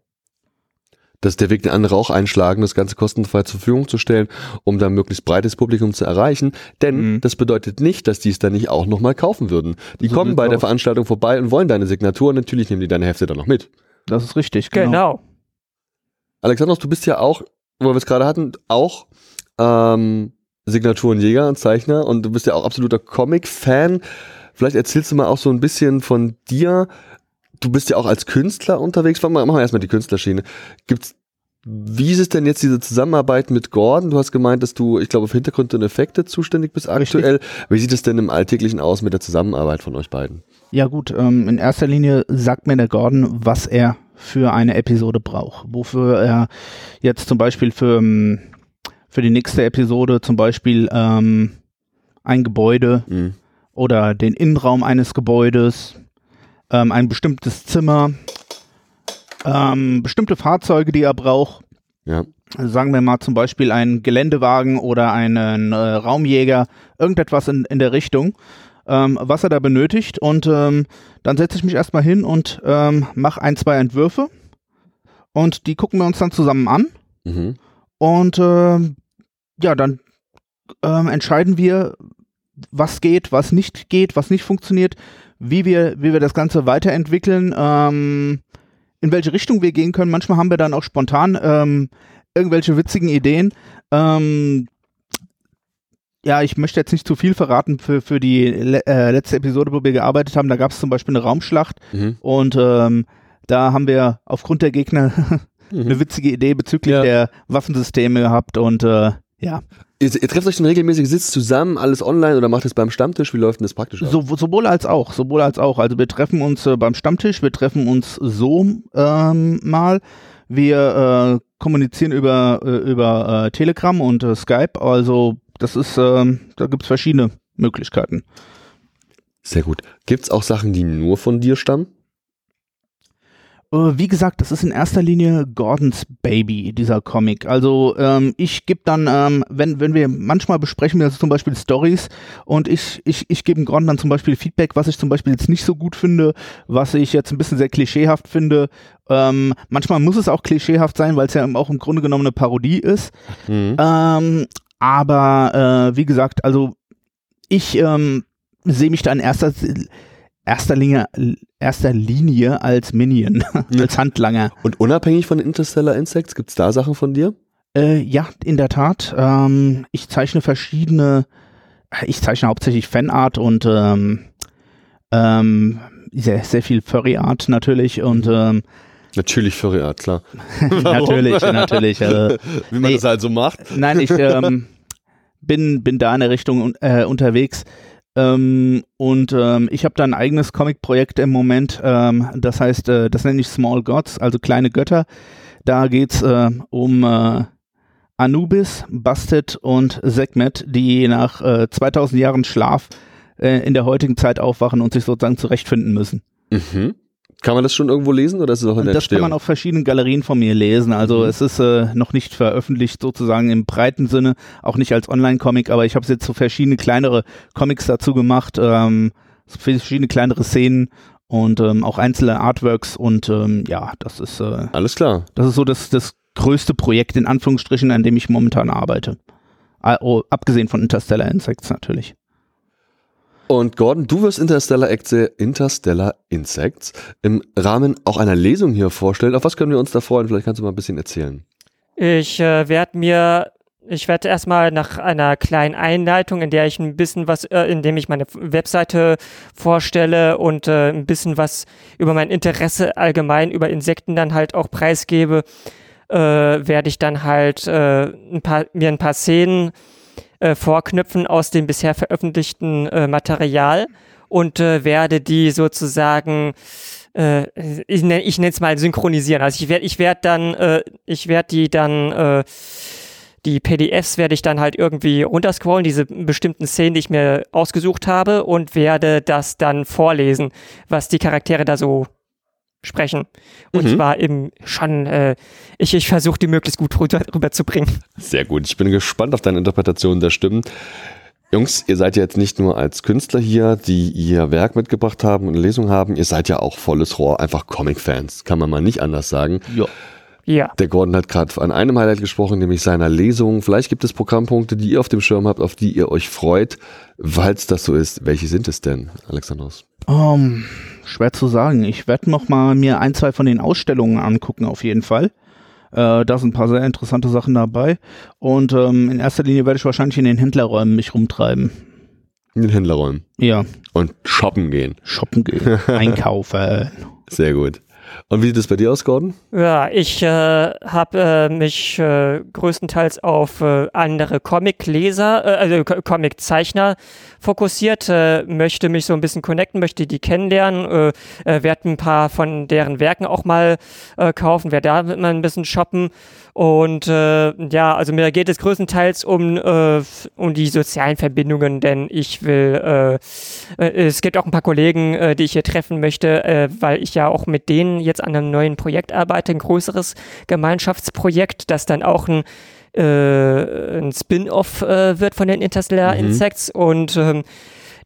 dass der Weg, den andere auch einschlagen, das Ganze kostenfrei zur Verfügung zu stellen, um dann möglichst breites Publikum zu erreichen. Denn mhm. das bedeutet nicht, dass die es dann nicht auch nochmal kaufen würden. Die so kommen bei der Veranstaltung vorbei und wollen deine Signatur und natürlich nehmen die deine Hefte dann noch mit. Das ist richtig, genau. genau. Alexandros, du bist ja auch, wo wir es gerade hatten, auch ähm, Signaturenjäger und Zeichner und du bist ja auch absoluter Comic-Fan. Vielleicht erzählst du mal auch so ein bisschen von dir, du bist ja auch als Künstler unterwegs. Machen wir erstmal die Künstlerschiene. Gibt's wie ist es denn jetzt diese Zusammenarbeit mit Gordon? Du hast gemeint, dass du, ich glaube, für Hintergrund und Effekte zuständig bist aktuell. Richtig. Wie sieht es denn im Alltäglichen aus mit der Zusammenarbeit von euch beiden? Ja gut, ähm, in erster Linie sagt mir der Gordon, was er für eine Episode braucht. Wofür er jetzt zum Beispiel für, ähm, für die nächste Episode zum Beispiel ähm, ein Gebäude mhm. oder den Innenraum eines Gebäudes ähm, ein bestimmtes Zimmer, ähm, bestimmte Fahrzeuge, die er braucht. Ja. Also sagen wir mal zum Beispiel einen Geländewagen oder einen äh, Raumjäger, irgendetwas in, in der Richtung, ähm, was er da benötigt. Und ähm, dann setze ich mich erstmal hin und ähm, mache ein, zwei Entwürfe. Und die gucken wir uns dann zusammen an. Mhm. Und ähm, ja, dann ähm, entscheiden wir, was geht, was nicht geht, was nicht funktioniert, wie wir, wie wir das Ganze weiterentwickeln, ähm, in welche Richtung wir gehen können. Manchmal haben wir dann auch spontan ähm, irgendwelche witzigen Ideen. Ähm, ja, ich möchte jetzt nicht zu viel verraten für, für die le äh, letzte Episode, wo wir gearbeitet haben. Da gab es zum Beispiel eine Raumschlacht mhm. und ähm, da haben wir aufgrund der Gegner eine witzige Idee bezüglich ja. der Waffensysteme gehabt und äh, ja. Ihr, ihr, trefft euch dann regelmäßig, sitzt zusammen, alles online oder macht es beim Stammtisch? Wie läuft denn das praktisch ab? So, sowohl als auch, sowohl als auch. Also wir treffen uns äh, beim Stammtisch, wir treffen uns so ähm, mal. Wir äh, kommunizieren über, äh, über äh, Telegram und äh, Skype. Also das ist, ähm, da gibt es verschiedene Möglichkeiten. Sehr gut. Gibt es auch Sachen, die nur von dir stammen? Äh, wie gesagt, das ist in erster Linie Gordons Baby, dieser Comic. Also ähm, ich gebe dann, ähm, wenn, wenn wir manchmal besprechen wir also zum Beispiel Stories und ich, ich, ich gebe Gordon dann zum Beispiel Feedback, was ich zum Beispiel jetzt nicht so gut finde, was ich jetzt ein bisschen sehr klischeehaft finde. Ähm, manchmal muss es auch klischeehaft sein, weil es ja auch im Grunde genommen eine Parodie ist. Mhm. Ähm, aber äh, wie gesagt, also ich ähm, sehe mich da in erster erster Linie, erster Linie als Minion, als Handlanger. Und unabhängig von Interstellar Insects, gibt es da Sachen von dir? Äh, ja, in der Tat. Ähm, ich zeichne verschiedene, ich zeichne hauptsächlich Fanart und ähm, ähm, sehr, sehr viel Furry Art natürlich und ähm, Natürlich Furry Art, klar. natürlich, natürlich. Äh, Wie man nee, das halt so macht. Nein, ich ähm, bin, bin da in der Richtung äh, unterwegs. Ähm, und ähm, ich habe da ein eigenes Comic-Projekt im Moment, ähm, das heißt, äh, das nenne ich Small Gods, also kleine Götter. Da geht's äh, um äh, Anubis, Bastet und Sekhmet, die nach äh, 2000 Jahren Schlaf äh, in der heutigen Zeit aufwachen und sich sozusagen zurechtfinden müssen. Mhm. Kann man das schon irgendwo lesen oder ist es auch in der Das kann man auf verschiedenen Galerien von mir lesen. Also Mhm. es ist äh, noch nicht veröffentlicht sozusagen im breiten Sinne, auch nicht als Online-Comic, aber ich habe jetzt so verschiedene kleinere Comics dazu gemacht, ähm, verschiedene kleinere Szenen und ähm, auch einzelne Artworks und ähm, ja, das ist äh, Alles klar. das ist so das, das größte Projekt in Anführungsstrichen, an dem ich momentan arbeite. Ah, Oh, abgesehen von Interstellar Insects natürlich. Und Gordon, du wirst Interstellar, Interstellar Insects im Rahmen auch einer Lesung hier vorstellen. Auf was können wir uns da freuen? Vielleicht kannst du mal ein bisschen erzählen. Ich äh, werde mir, ich werde erstmal nach einer kleinen Einleitung, in der ich ein bisschen was, äh, in dem ich meine Webseite vorstelle und äh, ein bisschen was über mein Interesse allgemein über Insekten dann halt auch preisgebe, äh, werde ich dann halt äh, ein paar, mir ein paar Szenen äh, vorknüpfen aus dem bisher veröffentlichten äh, Material und äh, werde die sozusagen äh, ich nenne ich es mal synchronisieren. Also ich werde ich werde dann äh, ich werde die dann äh, die PDFs werde ich dann halt irgendwie runterscrollen, diese bestimmten Szenen, die ich mir ausgesucht habe und werde das dann vorlesen, was die Charaktere da so sprechen. Und Mhm. zwar eben schon, äh, ich, ich versuche die möglichst gut rüber, rüberzubringen. Sehr gut. Ich bin gespannt auf deine Interpretation der Stimmen. Jungs, ihr seid ja jetzt nicht nur als Künstler hier, die ihr Werk mitgebracht haben und eine Lesung haben, ihr seid ja auch volles Rohr, einfach Comic-Fans, kann man mal nicht anders sagen. Ja. Ja. Der Gordon hat gerade an einem Highlight gesprochen, nämlich seiner Lesung. Vielleicht gibt es Programmpunkte, die ihr auf dem Schirm habt, auf die ihr euch freut. Falls das so ist, welche sind es denn, Alexandros? Um, schwer zu sagen. Ich werde noch mal mir ein, zwei von den Ausstellungen angucken, auf jeden Fall. Äh, da sind ein paar sehr interessante Sachen dabei. Und ähm, in erster Linie werde ich wahrscheinlich in den Händlerräumen mich rumtreiben. In den Händlerräumen. Ja, Und shoppen gehen. shoppen gehen, einkaufen. Sehr gut. Und wie sieht es bei dir aus, Gordon? Ja, ich äh, habe äh, mich äh, größtenteils auf äh, andere Comic-Leser, äh, also Co- Comic-Zeichner fokussiert, äh, möchte mich so ein bisschen connecten, möchte die kennenlernen, werde ein paar von deren Werken auch mal kaufen, werde da mal ein bisschen shoppen und äh, ja, also mir geht es größtenteils um, äh, um die sozialen Verbindungen, denn ich will, äh, äh, es gibt auch ein paar Kollegen, äh, die ich hier treffen möchte, äh, weil ich ja auch mit denen jetzt an einem neuen Projekt arbeite, ein größeres Gemeinschaftsprojekt, das dann auch ein, äh, ein Spin-off äh, wird von den Interstellar Mhm. Insects und ähm,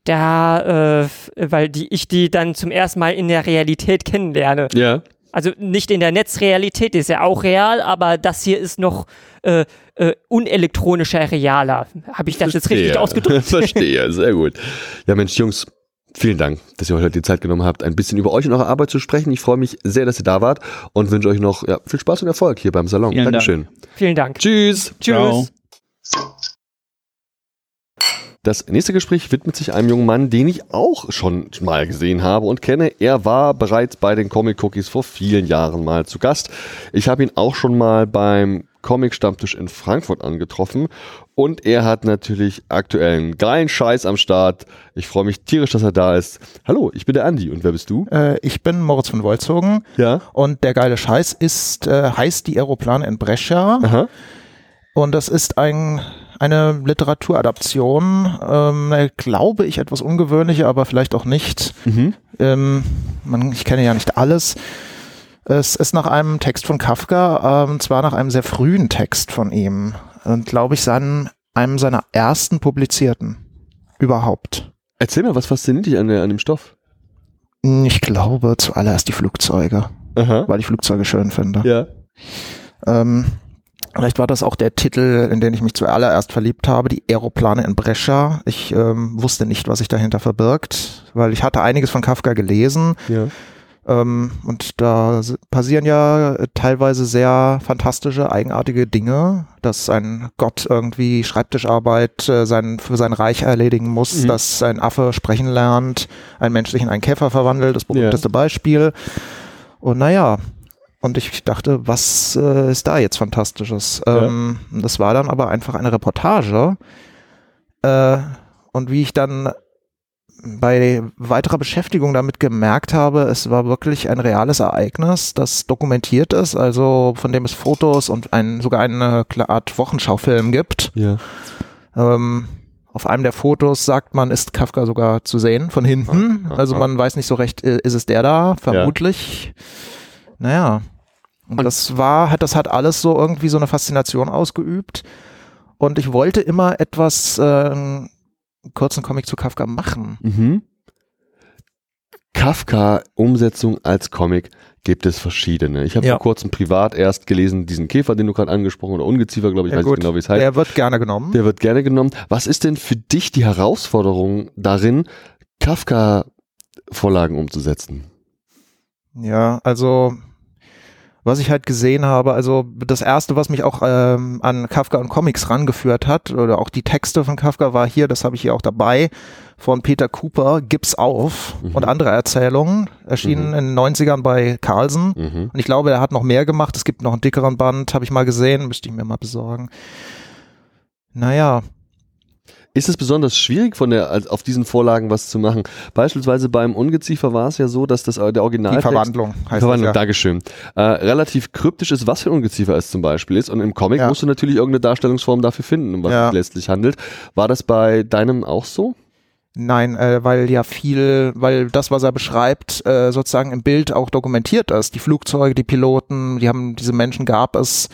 da, äh, weil die, ich die dann zum ersten Mal in der Realität kennenlerne. Ja. Also nicht in der Netzrealität, die ist ja auch real, aber das hier ist noch äh, äh, unelektronischer, realer. Habe ich das jetzt richtig ausgedrückt? Verstehe, sehr gut. Ja, Mensch, Jungs, vielen Dank, dass ihr heute die Zeit genommen habt, ein bisschen über euch und eure Arbeit zu sprechen. Ich freue mich sehr, dass ihr da wart und wünsche euch noch ja, viel Spaß und Erfolg hier beim Salon. Vielen Dank. Dankeschön. Vielen Dank. Tschüss. Tschüss. Ciao. Das nächste Gespräch widmet sich einem jungen Mann, den ich auch schon mal gesehen habe und kenne. Er war bereits bei den Comic Cookies vor vielen Jahren mal zu Gast. Ich habe ihn auch schon mal beim Comic Stammtisch in Frankfurt angetroffen und er hat natürlich aktuellen geilen Scheiß am Start. Ich freue mich tierisch, dass er da ist. Hallo, ich bin der Andi und wer bist du? Äh, ich bin Moritz von Wolzogen Ja. und der geile Scheiß ist, äh, heißt die Aeroplane in Brescia Aha. und das ist ein, eine Literaturadaption, ähm, äh, glaube ich etwas ungewöhnliche, aber vielleicht auch nicht. Mhm. Ähm, man, ich kenne ja nicht alles. Es ist nach einem Text von Kafka, ähm, und zwar nach einem sehr frühen Text von ihm und glaube ich seinen, einem seiner ersten publizierten überhaupt. Erzähl mal, was fasziniert dich an, der, an dem Stoff? Ich glaube zuallererst die Flugzeuge, Aha. weil ich Flugzeuge schön finde. Ja. Ähm, vielleicht war das auch der Titel, in den ich mich zuallererst verliebt habe, die Aeroplane in Brescia. Ich ähm, wusste nicht, was sich dahinter verbirgt, weil ich hatte einiges von Kafka gelesen Ja. ähm, und da passieren ja teilweise sehr fantastische, eigenartige Dinge, dass ein Gott irgendwie Schreibtischarbeit äh, sein, für sein Reich erledigen muss, Mhm. dass ein Affe sprechen lernt, ein Mensch sich in einen Käfer verwandelt, das berühmteste Beispiel. Und naja, und ich dachte, was äh, ist da jetzt Fantastisches? Ja. Ähm, das war dann aber einfach eine Reportage. Äh, und wie ich dann bei weiterer Beschäftigung damit gemerkt habe, es war wirklich ein reales Ereignis, das dokumentiert ist, also von dem es Fotos und ein, sogar eine Art Wochenschaufilm gibt. Ja. Ähm, auf einem der Fotos sagt man, ist Kafka sogar zu sehen von hinten. Also man weiß nicht so recht, ist es der da? Vermutlich. Ja. Naja. Und, und das war, hat, das hat alles so irgendwie so eine Faszination ausgeübt. Und ich wollte immer etwas, äh, kurzen Comic zu Kafka machen. Mhm. Kafka-Umsetzung als Comic gibt es verschiedene. Ich habe ja. vor kurzem privat erst gelesen, diesen Käfer, den du gerade angesprochen oder Ungeziefer, glaube ich, ja, weiß gut. nicht genau, wie es heißt. Der wird gerne genommen. Der wird gerne genommen. Was ist denn für dich die Herausforderung darin, Kafka-Vorlagen umzusetzen? Ja, also was ich halt gesehen habe, also das erste, was mich auch ähm, an Kafka und Comics rangeführt hat, oder auch die Texte von Kafka war hier, das habe ich hier auch dabei, von Peter Cooper, Gib's auf mhm. und andere Erzählungen, erschienen mhm. in den 90ern bei Carlsen. Mhm. Und ich glaube, er hat noch mehr gemacht. Es gibt noch einen dickeren Band, habe ich mal gesehen, müsste ich mir mal besorgen. Naja, ist es besonders schwierig, von der, auf diesen Vorlagen was zu machen? Beispielsweise beim Ungeziefer war es ja so, dass das äh, der Original. Die Verwandlung heißt Verwandlung, das, ja. Dankeschön. Äh, relativ kryptisch ist, was für ein Ungeziefer es zum Beispiel ist. Und im Comic ja. musst du natürlich irgendeine Darstellungsform dafür finden, um was ja. es letztlich handelt. War das bei deinem auch so? Nein, äh, weil ja viel, weil das, was er beschreibt, äh, sozusagen im Bild auch dokumentiert ist. Die Flugzeuge, die Piloten, die haben, diese Menschen gab es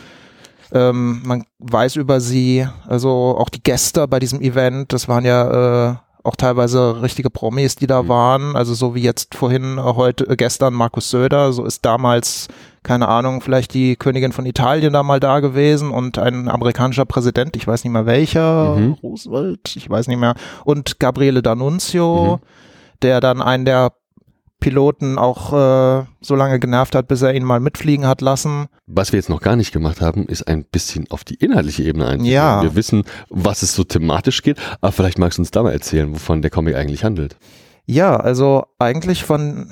ähm, man weiß über sie, also auch die Gäste bei diesem Event, das waren ja äh, auch teilweise richtige Promis, die da mhm. waren. Also so wie jetzt vorhin, äh, heute, äh, gestern Markus Söder, so ist damals, keine Ahnung, vielleicht die Königin von Italien da mal da gewesen und ein amerikanischer Präsident, ich weiß nicht mehr welcher, mhm. Roosevelt, ich weiß nicht mehr, und Gabriele D'Annunzio, mhm. der dann einen der Piloten auch äh, so lange genervt hat, bis er ihn mal mitfliegen hat lassen. Was wir jetzt noch gar nicht gemacht haben, ist ein bisschen auf die inhaltliche Ebene einzugehen. Ja. Wir wissen, was es so thematisch geht, aber vielleicht magst du uns da mal erzählen, wovon der Comic eigentlich handelt. Ja, also eigentlich von,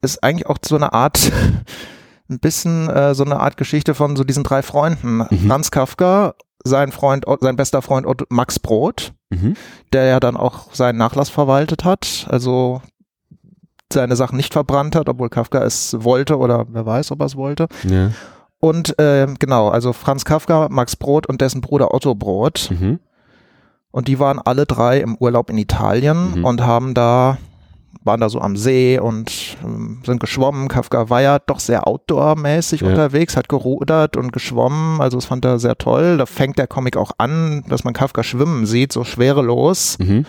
ist eigentlich auch so eine Art, ein bisschen äh, so eine Art Geschichte von so diesen drei Freunden. Mhm. Franz Kafka, sein Freund, sein bester Freund Max Brot, mhm. der ja dann auch seinen Nachlass verwaltet hat. Also seine Sachen nicht verbrannt hat, obwohl Kafka es wollte oder wer weiß, ob er es wollte. Ja. Und äh, genau, also Franz Kafka, Max Brot und dessen Bruder Otto Brot. Mhm. Und die waren alle drei im Urlaub in Italien mhm. und haben da, waren da so am See und ähm, sind geschwommen. Kafka war ja doch sehr outdoor-mäßig ja. unterwegs, hat gerudert und geschwommen. Also das fand er sehr toll. Da fängt der Comic auch an, dass man Kafka schwimmen sieht, so schwerelos. Mhm.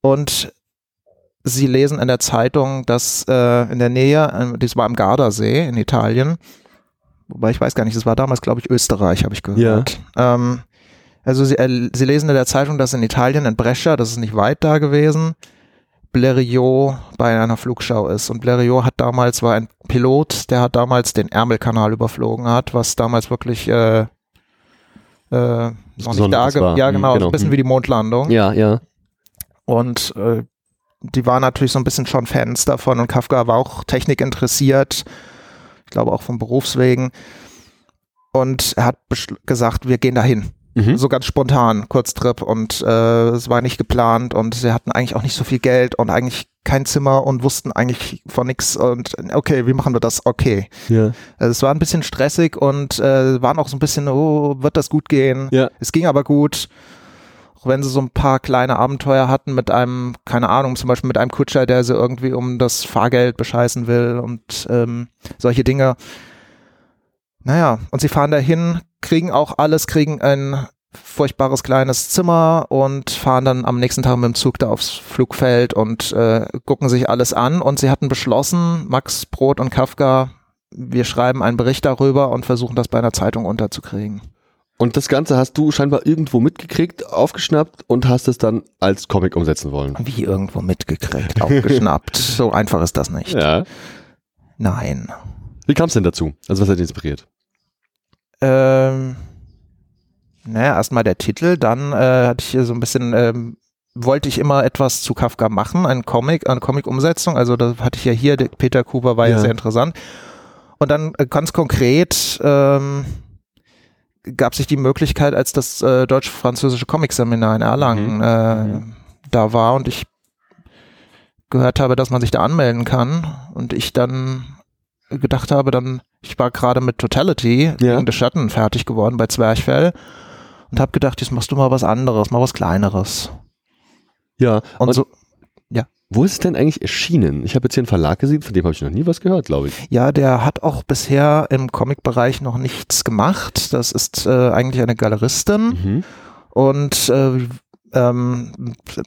Und Sie lesen in der Zeitung, dass äh, in der Nähe, äh, das war am Gardasee in Italien, wobei ich weiß gar nicht, das war damals, glaube ich, Österreich, habe ich gehört. Ja. Ähm, also sie, äh, sie lesen in der Zeitung, dass in Italien, in Brescia, das ist nicht weit da gewesen, Blériot bei einer Flugschau ist. Und Blériot hat damals, war ein Pilot, der hat damals den Ärmelkanal überflogen hat, was damals wirklich äh, äh, noch nicht da, war. ja genau, genau, ein bisschen hm. wie die Mondlandung. Ja, ja. Und äh, die waren natürlich so ein bisschen schon Fans davon und Kafka war auch Technik interessiert, ich glaube auch vom Berufswegen. Und er hat gesagt, wir gehen dahin. Mhm. So ganz spontan, Kurztrip und äh, es war nicht geplant und sie hatten eigentlich auch nicht so viel Geld und eigentlich kein Zimmer und wussten eigentlich von nichts und okay, wie machen wir das? Okay. Ja. Also es war ein bisschen stressig und äh, waren auch so ein bisschen, oh, wird das gut gehen? Ja. Es ging aber gut auch wenn sie so ein paar kleine Abenteuer hatten mit einem, keine Ahnung, zum Beispiel mit einem Kutscher, der sie irgendwie um das Fahrgeld bescheißen will und ähm, solche Dinge. Naja, und sie fahren dahin, kriegen auch alles, kriegen ein furchtbares kleines Zimmer und fahren dann am nächsten Tag mit dem Zug da aufs Flugfeld und äh, gucken sich alles an. Und sie hatten beschlossen, Max Brot und Kafka, wir schreiben einen Bericht darüber und versuchen das bei einer Zeitung unterzukriegen. Und das Ganze hast du scheinbar irgendwo mitgekriegt, aufgeschnappt und hast es dann als Comic umsetzen wollen. Wie irgendwo mitgekriegt, aufgeschnappt. so einfach ist das nicht. Ja. Nein. Wie kam es denn dazu? Also was hat dich inspiriert? Ähm, naja, erstmal der Titel, dann äh, hatte ich hier so ein bisschen, ähm, wollte ich immer etwas zu Kafka machen, ein Comic, eine Comic-Umsetzung. Also da hatte ich ja hier, Peter Kuber war ja, ja sehr interessant. Und dann äh, ganz konkret, ähm, gab sich die Möglichkeit, als das äh, deutsch-französische Comic-Seminar in Erlangen mhm. äh, mhm. da war und ich gehört habe, dass man sich da anmelden kann und ich dann gedacht habe, dann, ich war gerade mit Totality Ja. gegen The Schatten fertig geworden bei Zwerchfell und habe gedacht, jetzt machst du mal was anderes, mal was kleineres. Ja, Und, und so, wo ist es denn eigentlich erschienen? Ich habe jetzt hier einen Verlag gesehen, von dem habe ich noch nie was gehört, glaube ich. ja, der hat auch bisher im Comic-Bereich noch nichts gemacht. Das ist äh, eigentlich eine Galeristin. Mhm. Und äh, ähm,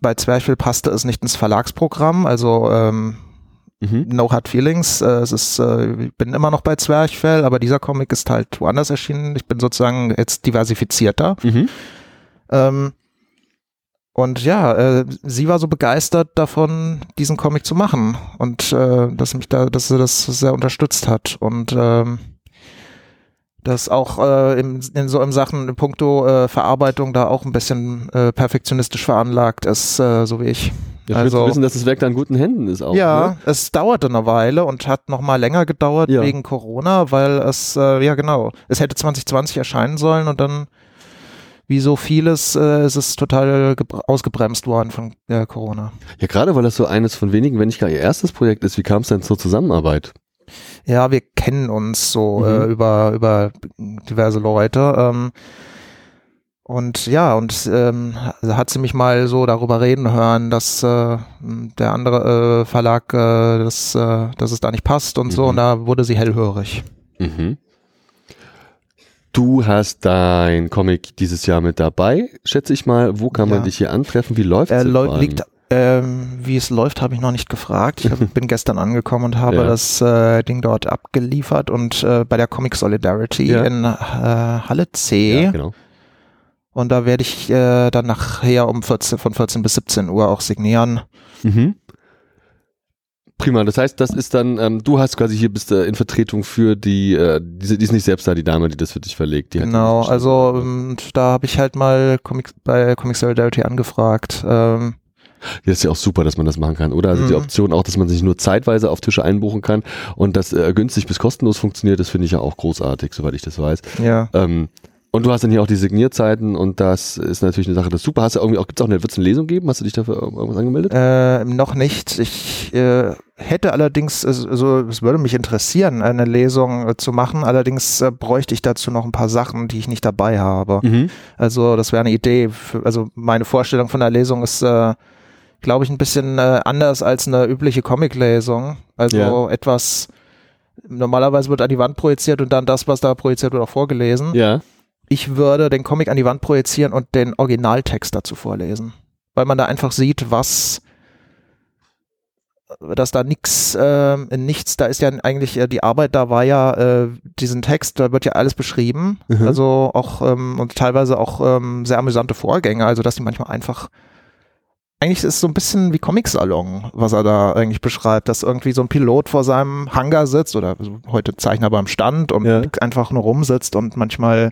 bei Zwerchfell passte es nicht ins Verlagsprogramm, also ähm, Mhm. No Hard Feelings. Äh, es ist, äh, ich bin immer noch bei Zwerchfell, aber dieser Comic ist halt woanders erschienen. Ich bin sozusagen jetzt diversifizierter. Mhm. Ähm, und ja, äh, sie war so begeistert davon, diesen Comic zu machen und äh, dass mich da, dass sie das sehr unterstützt hat und ähm, das auch äh, im, in so im Sachen in puncto äh, Verarbeitung da auch ein bisschen äh, perfektionistisch veranlagt ist, äh, so wie ich. Ja, Also- also, wissen, dass das Werk da in guten Händen ist auch. ja, Ne? es dauerte eine Weile und hat noch mal länger gedauert Ja. wegen Corona, weil es, äh, ja genau, es hätte 2020 erscheinen sollen und dann, wie so vieles, äh, ist es total gebr- ausgebremst worden von äh, Corona. Ja, gerade weil das so eines von wenigen, wenn nicht gar ihr erstes Projekt ist, wie kam es denn zur Zusammenarbeit? Ja, wir kennen uns so Mhm. äh, über, über diverse Leute. Ähm, und ja, und ähm, hat sie mich mal so darüber reden hören, dass äh, der andere äh, Verlag, äh, dass, äh, dass es da nicht passt und so. Mhm. Und da wurde sie hellhörig. Mhm. Du hast dein Comic dieses Jahr mit dabei, schätze ich mal. Wo kann man Ja. dich hier antreffen? Wie läuft es? läu- liegt, ähm, wie es läuft, habe ich noch nicht gefragt. Ich hab, bin gestern angekommen und habe Ja. das äh, Ding dort abgeliefert und äh, bei der Comic Solidarity Ja. in äh, Halle C. Ja, genau. Und da werde ich äh, dann nachher um 14, von 14 bis 17 Uhr auch signieren. Mhm. Prima, das heißt, das ist dann, ähm, du hast quasi hier bist äh, in Vertretung für die, äh, diese, die ist nicht selbst da, die Dame, die das für dich verlegt. Die genau, die also und da habe ich halt mal Comic, bei Comic Solidarity angefragt. Ähm, Ja, ist ja auch super, dass man das machen kann, oder? Also die Mhm. Option auch, dass man sich nur zeitweise auf Tische einbuchen kann und das äh, günstig bis kostenlos funktioniert, das finde ich ja auch großartig, soweit ich das weiß. ja. Ähm, und du hast dann hier auch die Signierzeiten und das ist natürlich eine Sache, das ist super. Hast du irgendwie auch, gibt's auch eine, wird's eine Lesung geben? Hast du dich dafür irgendwas angemeldet? Äh, noch nicht. Ich äh, hätte allerdings, also es würde mich interessieren, eine Lesung äh, zu machen. Allerdings äh, bräuchte ich dazu noch ein paar Sachen, die ich nicht dabei habe. Mhm. Also das wäre eine Idee. Für, also meine Vorstellung von der Lesung ist, äh, glaube ich, ein bisschen äh, anders als eine übliche Comic-Lesung. Also Ja. etwas, normalerweise wird an die Wand projiziert und dann das, was da projiziert wird, auch vorgelesen. Ja. Ich würde den Comic an die Wand projizieren und den Originaltext dazu vorlesen. Weil man da einfach sieht, was dass da nichts, ähm, nichts, da ist ja eigentlich, äh, die Arbeit da war ja, äh, diesen Text, da wird ja alles beschrieben, Mhm. also auch ähm, und teilweise auch ähm, sehr amüsante Vorgänge, also dass die manchmal einfach, eigentlich ist es so ein bisschen wie Comic-Salon, was er da eigentlich beschreibt, dass irgendwie so ein Pilot vor seinem Hangar sitzt oder heute Zeichner beim Stand und Ja. einfach nur rumsitzt und manchmal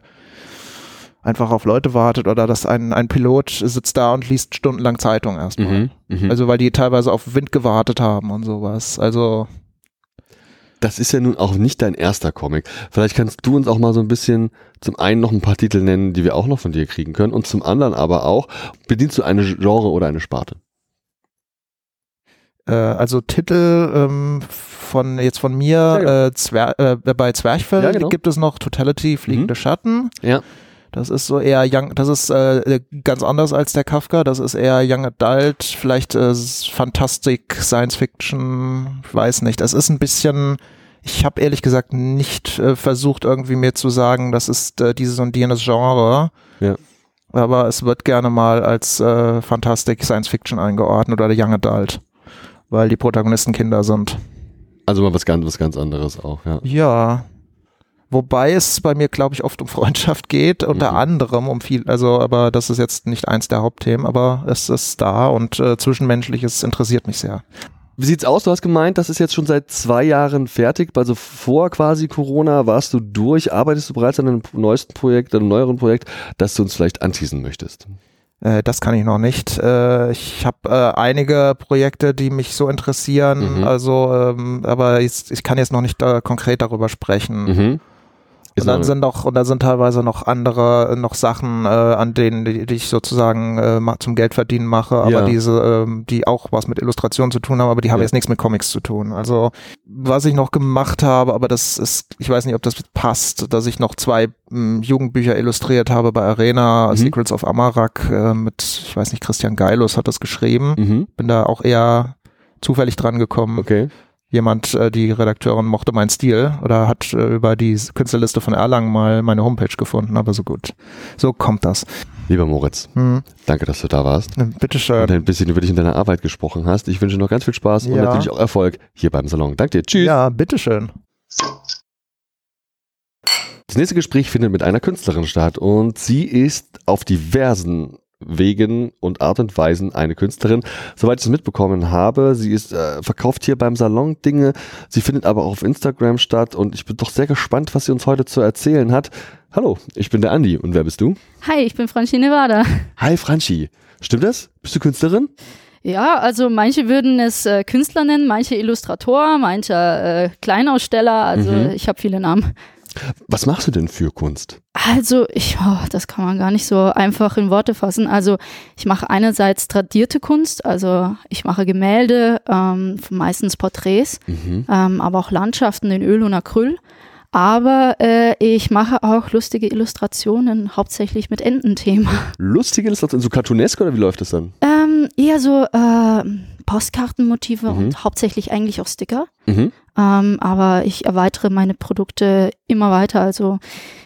einfach auf Leute wartet oder dass ein, ein Pilot sitzt da und liest stundenlang Zeitung erstmal. Mhm. Mhm. Also weil die teilweise auf Wind gewartet haben und sowas. Also Das ist ja nun auch nicht dein erster Comic. Vielleicht kannst du uns auch mal so ein bisschen zum einen noch ein paar Titel nennen, die wir auch noch von dir kriegen können und zum anderen aber auch, bedienst du eine Genre oder eine Sparte? äh, also Titel ähm, von jetzt von mir Ja, äh, Zwer äh, bei Zwerchfell Ja, genau. gibt es noch Totality Fliegende Mhm. Schatten. Ja. Das ist so eher young, das ist äh, ganz anders als der Kafka. Das ist eher Young Adult, vielleicht äh, Fantastik, Science Fiction, ich weiß nicht. Das ist ein bisschen, ich habe ehrlich gesagt nicht äh, versucht irgendwie mir zu sagen, das ist äh, dieses und jenes Genre. Ja. Aber es wird gerne mal als äh, Fantastik, Science Fiction eingeordnet oder Young Adult, weil die Protagonisten Kinder sind. Also mal was ganz, was ganz anderes auch, ja. Ja. Wobei es bei mir, glaube ich, oft um Freundschaft geht, unter Mhm. anderem um viel, also, aber das ist jetzt nicht eins der Hauptthemen, aber es ist da und äh, Zwischenmenschliches interessiert mich sehr. Wie sieht's aus? Du hast gemeint, das ist jetzt schon seit zwei Jahren fertig. Also vor quasi Corona warst du durch. Arbeitest du bereits an einem neuesten Projekt, einem neueren Projekt, das du uns vielleicht anteasen möchtest? Äh, das kann ich noch nicht. Äh, ich habe äh, einige Projekte, die mich so interessieren, Mhm. also, ähm, aber ich kann jetzt noch nicht äh, konkret darüber sprechen. Mhm. Und dann sind auch, und dann sind teilweise noch andere, noch Sachen, äh, an denen, die, die ich sozusagen äh, zum Geld verdienen mache, aber ja. diese, äh, die auch was mit Illustration zu tun haben, aber die haben ja. jetzt nichts mit Comics zu tun. Also was ich noch gemacht habe, aber das ist, ich weiß nicht, ob das passt, dass ich noch zwei m, Jugendbücher illustriert habe bei Arena, mhm. Secrets of Amarak äh, mit, ich weiß nicht, Christian Geilus hat das geschrieben. Mhm. Bin da auch eher zufällig dran gekommen. Okay jemand, äh, die Redakteurin mochte meinen Stil oder hat äh, über die Künstlerliste von Erlangen mal meine Homepage gefunden, aber so gut. So kommt das. Lieber Moritz, hm. danke, dass du da warst. Bitteschön. Und ein bisschen über dich in deiner Arbeit gesprochen hast. Ich wünsche noch ganz viel Spaß ja. und natürlich auch Erfolg hier beim Salon. Danke dir. Tschüss. Ja, bitteschön. Das nächste Gespräch findet mit einer Künstlerin statt und sie ist auf diversen Wegen und Art und Weisen eine Künstlerin. Soweit ich es mitbekommen habe, sie ist äh, verkauft hier beim Salon Dinge, sie findet aber auch auf Instagram statt und ich bin doch sehr gespannt, was sie uns heute zu erzählen hat. Hallo, ich bin der Andi und wer bist du? Hi, ich bin Franchi Nevada. Hi Franchi, stimmt das? Bist du Künstlerin? Ja, also manche würden es äh, Künstler nennen, manche Illustrator, manche äh, Kleinaussteller, also mhm. ich habe viele Namen. Was machst du denn für Kunst? Also, ich, oh, das kann man gar nicht so einfach in Worte fassen. Also, ich mache einerseits tradierte Kunst, also ich mache Gemälde, ähm, meistens Porträts, mhm. ähm, aber auch Landschaften in Öl und Acryl. Aber äh, ich mache auch lustige Illustrationen, hauptsächlich mit Ententhema. Lustige Illustrationen, so cartoonesk oder wie läuft das dann? Ähm, eher so äh, Postkartenmotive mhm. und hauptsächlich eigentlich auch Sticker. Mhm. Ähm, aber ich erweitere meine Produkte immer weiter. Also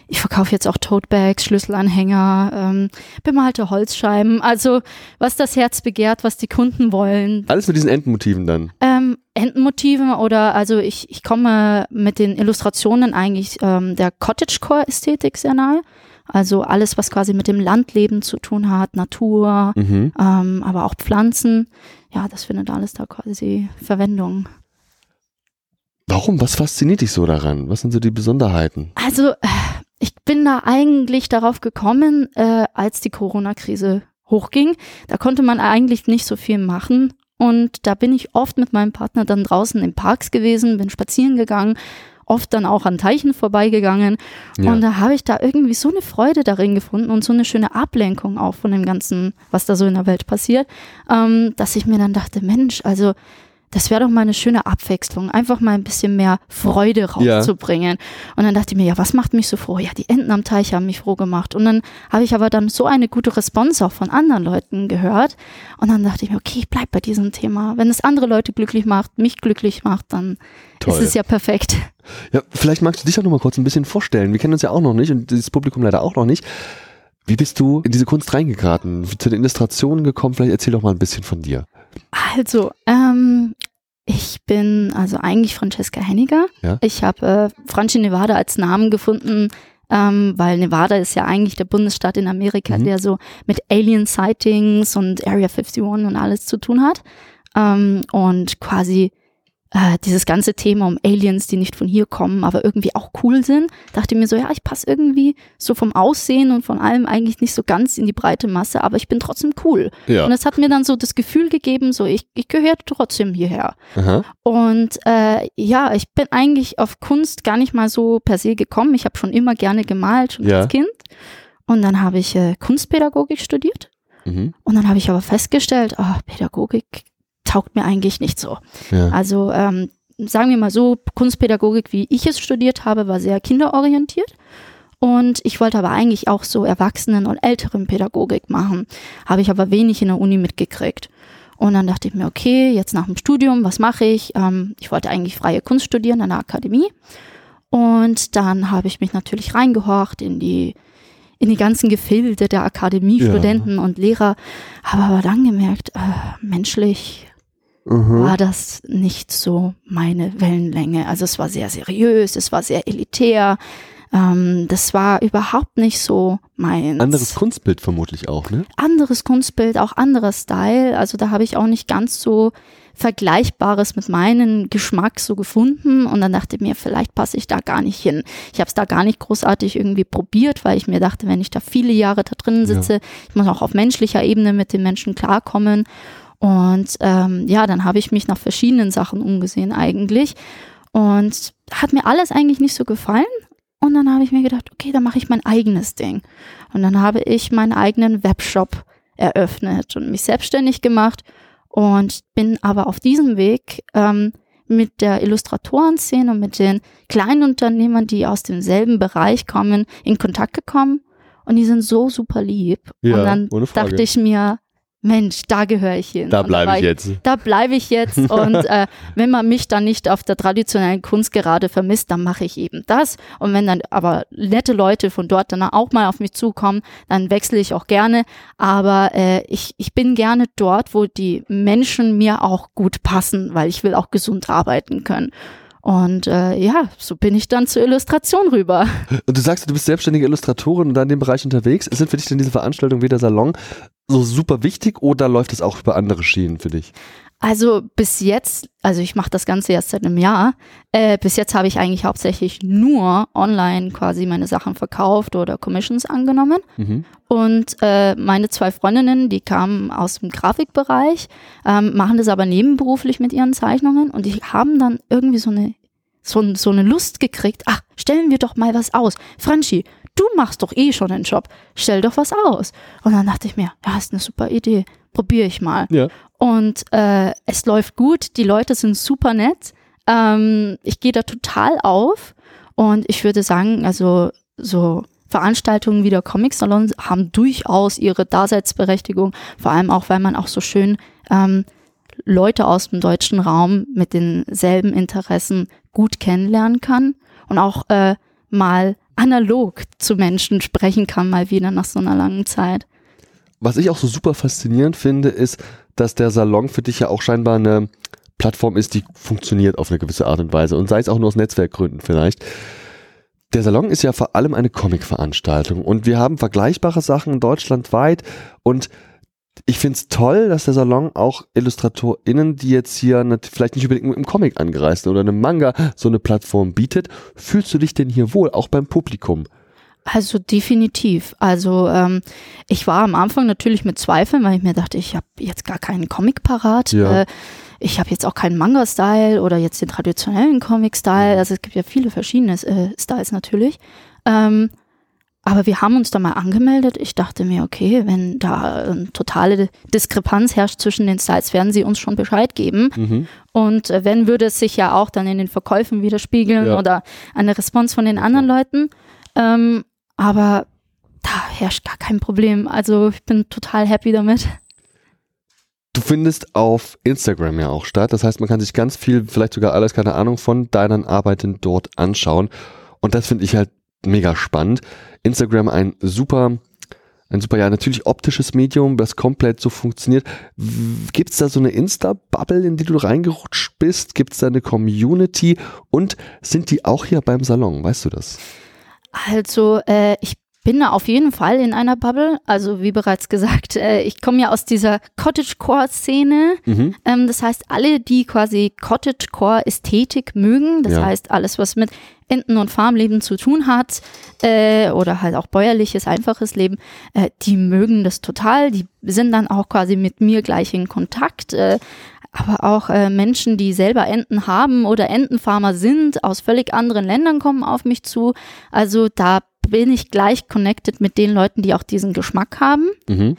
ich verkaufe jetzt auch Totebags, Schlüsselanhänger, ähm, bemalte Holzscheiben. Also was das Herz begehrt, was die Kunden wollen. Alles mit diesen Entenmotiven dann? Ähm, Entenmotiven oder also ich, ich komme mit den Illustrationen eigentlich ähm, der Cottagecore-Ästhetik sehr nahe. Also alles, was quasi mit dem Landleben zu tun hat, Natur, mhm. ähm, aber auch Pflanzen. Ja, das findet alles da quasi Verwendung. Warum? Was fasziniert dich so daran? Was sind so die Besonderheiten? Also, äh, ich bin da eigentlich darauf gekommen, äh, als die Corona-Krise hochging. Da konnte man eigentlich nicht so viel machen. Und da bin ich oft mit meinem Partner dann draußen in Parks gewesen, bin spazieren gegangen, oft dann auch an Teichen vorbeigegangen. Ja. Und da habe ich da irgendwie so eine Freude darin gefunden und so eine schöne Ablenkung auch von dem Ganzen, was da so in der Welt passiert, ähm, dass ich mir dann dachte, Mensch, also das wäre doch mal eine schöne Abwechslung, einfach mal ein bisschen mehr Freude rauszubringen. Ja. Und dann dachte ich mir, ja, was macht mich so froh? Ja, die Enten am Teich haben mich froh gemacht. Und dann habe ich aber dann so eine gute Response auch von anderen Leuten gehört. Und dann dachte ich mir, okay, ich bleib bei diesem Thema. Wenn es andere Leute glücklich macht, mich glücklich macht, dann Toll. ist es ja perfekt. Ja, vielleicht magst du dich auch noch mal kurz ein bisschen vorstellen. Wir kennen uns ja auch noch nicht und dieses Publikum leider auch noch nicht. Wie bist du in diese Kunst reingeraten? Zu den Illustrationen gekommen? Vielleicht erzähl doch mal ein bisschen von dir. Also, ähm, ich bin also eigentlich Francesca Henniger. Ja? Ich habe äh, Franchi Nevada als Namen gefunden, ähm, weil Nevada ist ja eigentlich der Bundesstaat in Amerika, mhm. der so mit Alien Sightings und Area 51 und alles zu tun hat. Ähm, und quasi äh, dieses ganze Thema um Aliens, die nicht von hier kommen, aber irgendwie auch cool sind, dachte mir so, ja, ich passe irgendwie so vom Aussehen und von allem eigentlich nicht so ganz in die breite Masse, aber ich bin trotzdem cool. Ja. Und das hat mir dann so das Gefühl gegeben, so ich, ich gehöre trotzdem hierher. Aha. Und äh, ja, ich bin eigentlich auf Kunst gar nicht mal so per se gekommen. Ich habe schon immer gerne gemalt, schon ja. als Kind. Und dann habe ich äh, Kunstpädagogik studiert. Mhm. Und dann habe ich aber festgestellt, oh, Pädagogik taugt mir eigentlich nicht so. Ja. Also ähm, sagen wir mal so, Kunstpädagogik, wie ich es studiert habe, war sehr kinderorientiert. Und ich wollte aber eigentlich auch so Erwachsenen- und älteren Pädagogik machen. Habe ich aber wenig in der Uni mitgekriegt. Und dann dachte ich mir, okay, jetzt nach dem Studium, was mache ich? Ähm, ich wollte eigentlich freie Kunst studieren an der Akademie. Und dann habe ich mich natürlich reingehorcht in die in die ganzen Gefilde der Akademie, Studenten ja. und Lehrer, habe aber dann gemerkt, äh, menschlich mhm. war das nicht so meine Wellenlänge. Also es war sehr seriös, es war sehr elitär. Ähm, das war überhaupt nicht so meins. Anderes Kunstbild vermutlich auch, ne? Anderes Kunstbild, auch anderer Style. Also da habe ich auch nicht ganz so Vergleichbares mit meinem Geschmack so gefunden und dann dachte ich mir, vielleicht passe ich da gar nicht hin. Ich habe es da gar nicht großartig irgendwie probiert, weil ich mir dachte, wenn ich da viele Jahre da drin sitze, ja. ich muss auch auf menschlicher Ebene mit den Menschen klarkommen und ähm, ja, dann habe ich mich nach verschiedenen Sachen umgesehen eigentlich. Und hat mir alles eigentlich nicht so gefallen. Und dann habe ich mir gedacht, okay, dann mache ich mein eigenes Ding. Und dann habe ich meinen eigenen Webshop eröffnet und mich selbstständig gemacht und bin aber auf diesem Weg ähm, mit der Illustratorenszene und mit den kleinen Unternehmern, die aus demselben Bereich kommen, in Kontakt gekommen. Und die sind so super lieb. Ja, und dann dachte ich mir, Mensch, da gehöre ich hin. Da bleibe ich jetzt. Da bleibe ich jetzt. Und äh, wenn man mich dann nicht auf der traditionellen Kunst gerade vermisst, dann mache ich eben das. Und wenn dann aber nette Leute von dort dann auch mal auf mich zukommen, dann wechsle ich auch gerne. Aber äh, ich, ich bin gerne dort, wo die Menschen mir auch gut passen, weil ich will auch gesund arbeiten können. Und äh, ja, so bin ich dann zur Illustration rüber. Und du sagst, du bist selbstständige Illustratorin und da in dem Bereich unterwegs. Sind für dich denn diese Veranstaltung wie der Salon so super wichtig oder läuft es auch über andere Schienen für dich? Also bis jetzt, also ich mache das Ganze erst seit einem Jahr, äh, bis jetzt habe ich eigentlich hauptsächlich nur online quasi meine Sachen verkauft oder Commissions angenommen. Mhm. Und äh, meine zwei Freundinnen, die kamen aus dem Grafikbereich, ähm, machen das aber nebenberuflich mit ihren Zeichnungen und die haben dann irgendwie so eine, so, so eine Lust gekriegt, ach, stellen wir doch mal was aus. Franchi, du machst doch eh schon einen Job, stell doch was aus. Und dann dachte ich mir, ja, ist eine super Idee, probiere ich mal. Ja. Und äh, es läuft gut, die Leute sind super nett. Ähm, ich gehe da total auf und ich würde sagen, also so Veranstaltungen wie der Comic Salon haben durchaus ihre Daseinsberechtigung, vor allem auch, weil man auch so schön ähm, Leute aus dem deutschen Raum mit denselben Interessen gut kennenlernen kann und auch äh, mal analog zu Menschen sprechen kann, mal wieder nach so einer langen Zeit. Was ich auch so super faszinierend finde, ist, dass der Salon für dich ja auch scheinbar eine Plattform ist, die funktioniert auf eine gewisse Art und Weise und sei es auch nur aus Netzwerkgründen vielleicht. Der Salon ist ja vor allem eine Comic-Veranstaltung und wir haben vergleichbare Sachen deutschlandweit und ich finde es toll, dass der Salon auch IllustratorInnen, die jetzt hier nicht, vielleicht nicht unbedingt im Comic angereist oder einem Manga so eine Plattform bietet. Fühlst du dich denn hier wohl, auch beim Publikum? Also definitiv. Also ähm, ich war am Anfang natürlich mit Zweifeln, weil ich mir dachte, ich habe jetzt gar keinen Comic parat. Ja. Äh, ich habe jetzt auch keinen Manga-Style oder jetzt den traditionellen Comic-Style. Mhm. Also es gibt ja viele verschiedene äh, Styles natürlich. Ähm, aber wir haben uns da mal angemeldet. Ich dachte mir, okay, wenn da eine totale Diskrepanz herrscht zwischen den Styles, werden sie uns schon Bescheid geben. Mhm. Und äh, wenn, würde es sich ja auch dann in den Verkäufen widerspiegeln ja. oder eine Response von den anderen Leuten. Ähm, aber da herrscht gar kein Problem. Also ich bin total happy damit. Du findest auf Instagram ja auch statt. Das heißt, man kann sich ganz viel, vielleicht sogar alles, keine Ahnung, von deinen Arbeiten dort anschauen. Und das finde ich halt mega spannend. Instagram ein super, ein super, ja, natürlich optisches Medium, das komplett so funktioniert. Gibt es da so eine Insta-Bubble, in die du reingerutscht bist? Gibt es da eine Community? Und sind die auch hier beim Salon? Weißt du das? Also äh, ich bin da auf jeden Fall in einer Bubble. Also wie bereits gesagt, äh, ich komme ja aus dieser Cottagecore-Szene. Mhm. Ähm, das heißt, alle, die quasi Cottagecore-Ästhetik mögen, das ja. heißt alles, was mit Enten- und Farmleben zu tun hat äh, oder halt auch bäuerliches, einfaches Leben, äh, die mögen das total. Die sind dann auch quasi mit mir gleich in Kontakt. Äh, aber auch äh, Menschen, die selber Enten haben oder Entenfarmer sind, aus völlig anderen Ländern kommen auf mich zu. Also da bin ich gleich connected mit den Leuten, die auch diesen Geschmack haben. Mhm.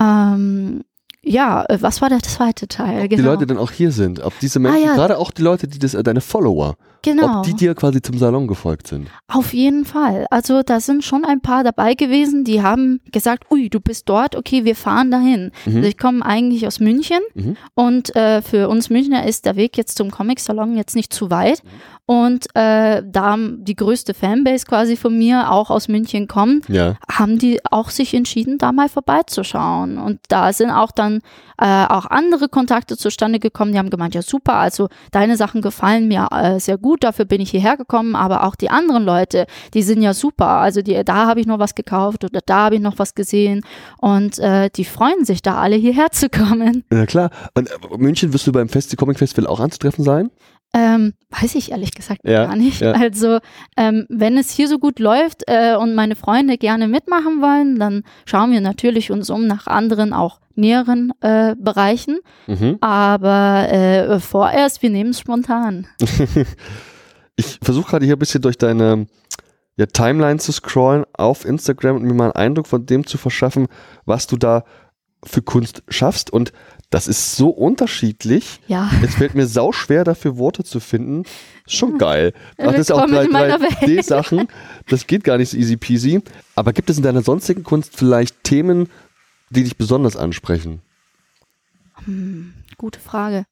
Ähm, ja, äh, was war der zweite Teil? Ob genau. die Leute dann auch hier sind, ob diese Menschen, ah, ja. gerade auch die Leute, die das, äh, deine Follower, genau. ob die dir quasi zum Salon gefolgt sind. Auf jeden Fall. Also da sind schon ein paar dabei gewesen, die haben gesagt, ui, du bist dort, okay, wir fahren dahin. Mhm. Also ich komme eigentlich aus München mhm. und äh, für uns Münchner ist der Weg jetzt zum Comic-Salon jetzt nicht zu weit. Mhm. Und äh, da die größte Fanbase quasi von mir auch aus München kommt, ja. haben die auch sich entschieden, da mal vorbeizuschauen. Und da sind auch dann äh, auch andere Kontakte zustande gekommen. Die haben gemeint, ja super, also deine Sachen gefallen mir äh, sehr gut, dafür bin ich hierher gekommen, aber auch die anderen Leute, die sind ja super. Also die, da habe ich noch was gekauft oder da habe ich noch was gesehen und äh, die freuen sich da alle hierher zu kommen. Ja klar. Und äh, München wirst du beim Festi Comic Festival auch anzutreffen sein? Ähm, weiß ich ehrlich gesagt ja, gar nicht. Ja. Also ähm, wenn es hier so gut läuft äh, und meine Freunde gerne mitmachen wollen, dann schauen wir natürlich uns um nach anderen auch näheren äh, Bereichen. Mhm. Aber äh, vorerst, wir nehmen es spontan. ich versuche gerade hier ein bisschen durch deine ja, Timeline zu scrollen auf Instagram und mir mal einen Eindruck von dem zu verschaffen, was du da für Kunst schaffst. Und das ist so unterschiedlich. Ja. Es fällt mir sau schwer, dafür Worte zu finden. Schon geil. Ach, das ist auch drei, drei D-Sachen. Das geht gar nicht so easy peasy. Aber gibt es in deiner sonstigen Kunst vielleicht Themen, die dich besonders ansprechen? Hm, gute Frage.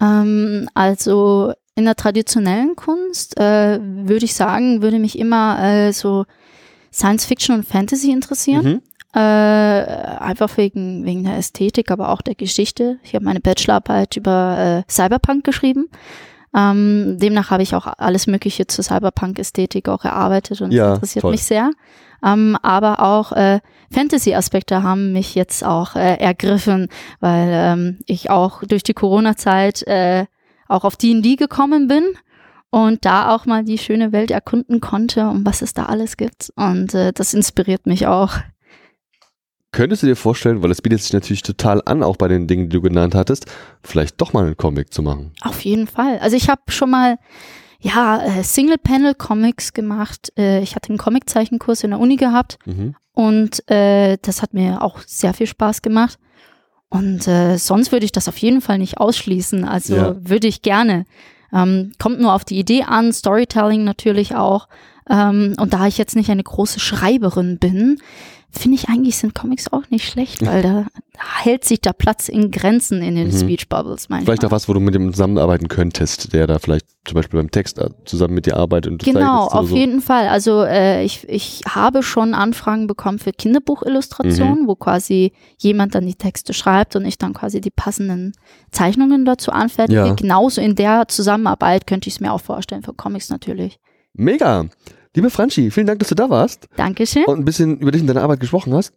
Ähm, also in der traditionellen Kunst äh, würde ich sagen, würde mich immer äh, so Science Fiction und Fantasy interessieren. Mhm. Äh, einfach wegen, wegen der Ästhetik, aber auch der Geschichte. Ich habe meine Bachelorarbeit über äh, Cyberpunk geschrieben. Ähm, demnach habe ich auch alles Mögliche zur Cyberpunk-Ästhetik auch erarbeitet und Ja, das interessiert toll. mich sehr. Ähm, aber auch äh, Fantasy-Aspekte haben mich jetzt auch äh, ergriffen, weil ähm, ich auch durch die Corona-Zeit äh, auch auf D&D gekommen bin und da auch mal die schöne Welt erkunden konnte, um was es da alles gibt. Und äh, das inspiriert mich auch. Könntest du dir vorstellen, weil es bietet sich natürlich total an, auch bei den Dingen, die du genannt hattest, vielleicht doch mal einen Comic zu machen? Auf jeden Fall. Also ich habe schon mal ja äh, Single-Panel-Comics gemacht. Äh, ich hatte einen Comiczeichenkurs in der Uni gehabt Mhm. und äh, das hat mir auch sehr viel Spaß gemacht. Und äh, sonst würde ich das auf jeden Fall nicht ausschließen. Also Ja. würde ich gerne. Ähm, kommt nur auf die Idee an, Storytelling natürlich auch. Ähm, und da ich jetzt nicht eine große Schreiberin bin, finde ich eigentlich sind Comics auch nicht schlecht, weil da hält sich der Platz in Grenzen in den Mhm. Speech Bubbles manchmal. Vielleicht auch was, wo du mit dem zusammenarbeiten könntest, der da vielleicht zum Beispiel beim Text äh, zusammen mit dir arbeitet und Genau, auf so. jeden Fall. Also äh, ich, ich habe schon Anfragen bekommen für Kinderbuchillustrationen, Mhm. wo quasi jemand dann die Texte schreibt und ich dann quasi die passenden Zeichnungen dazu anfertige. Ja. Genauso in der Zusammenarbeit könnte ich es mir auch vorstellen, für Comics natürlich. Mega! Liebe Franchi, vielen Dank, dass du da warst Dankeschön. und ein bisschen über dich und deine Arbeit gesprochen hast.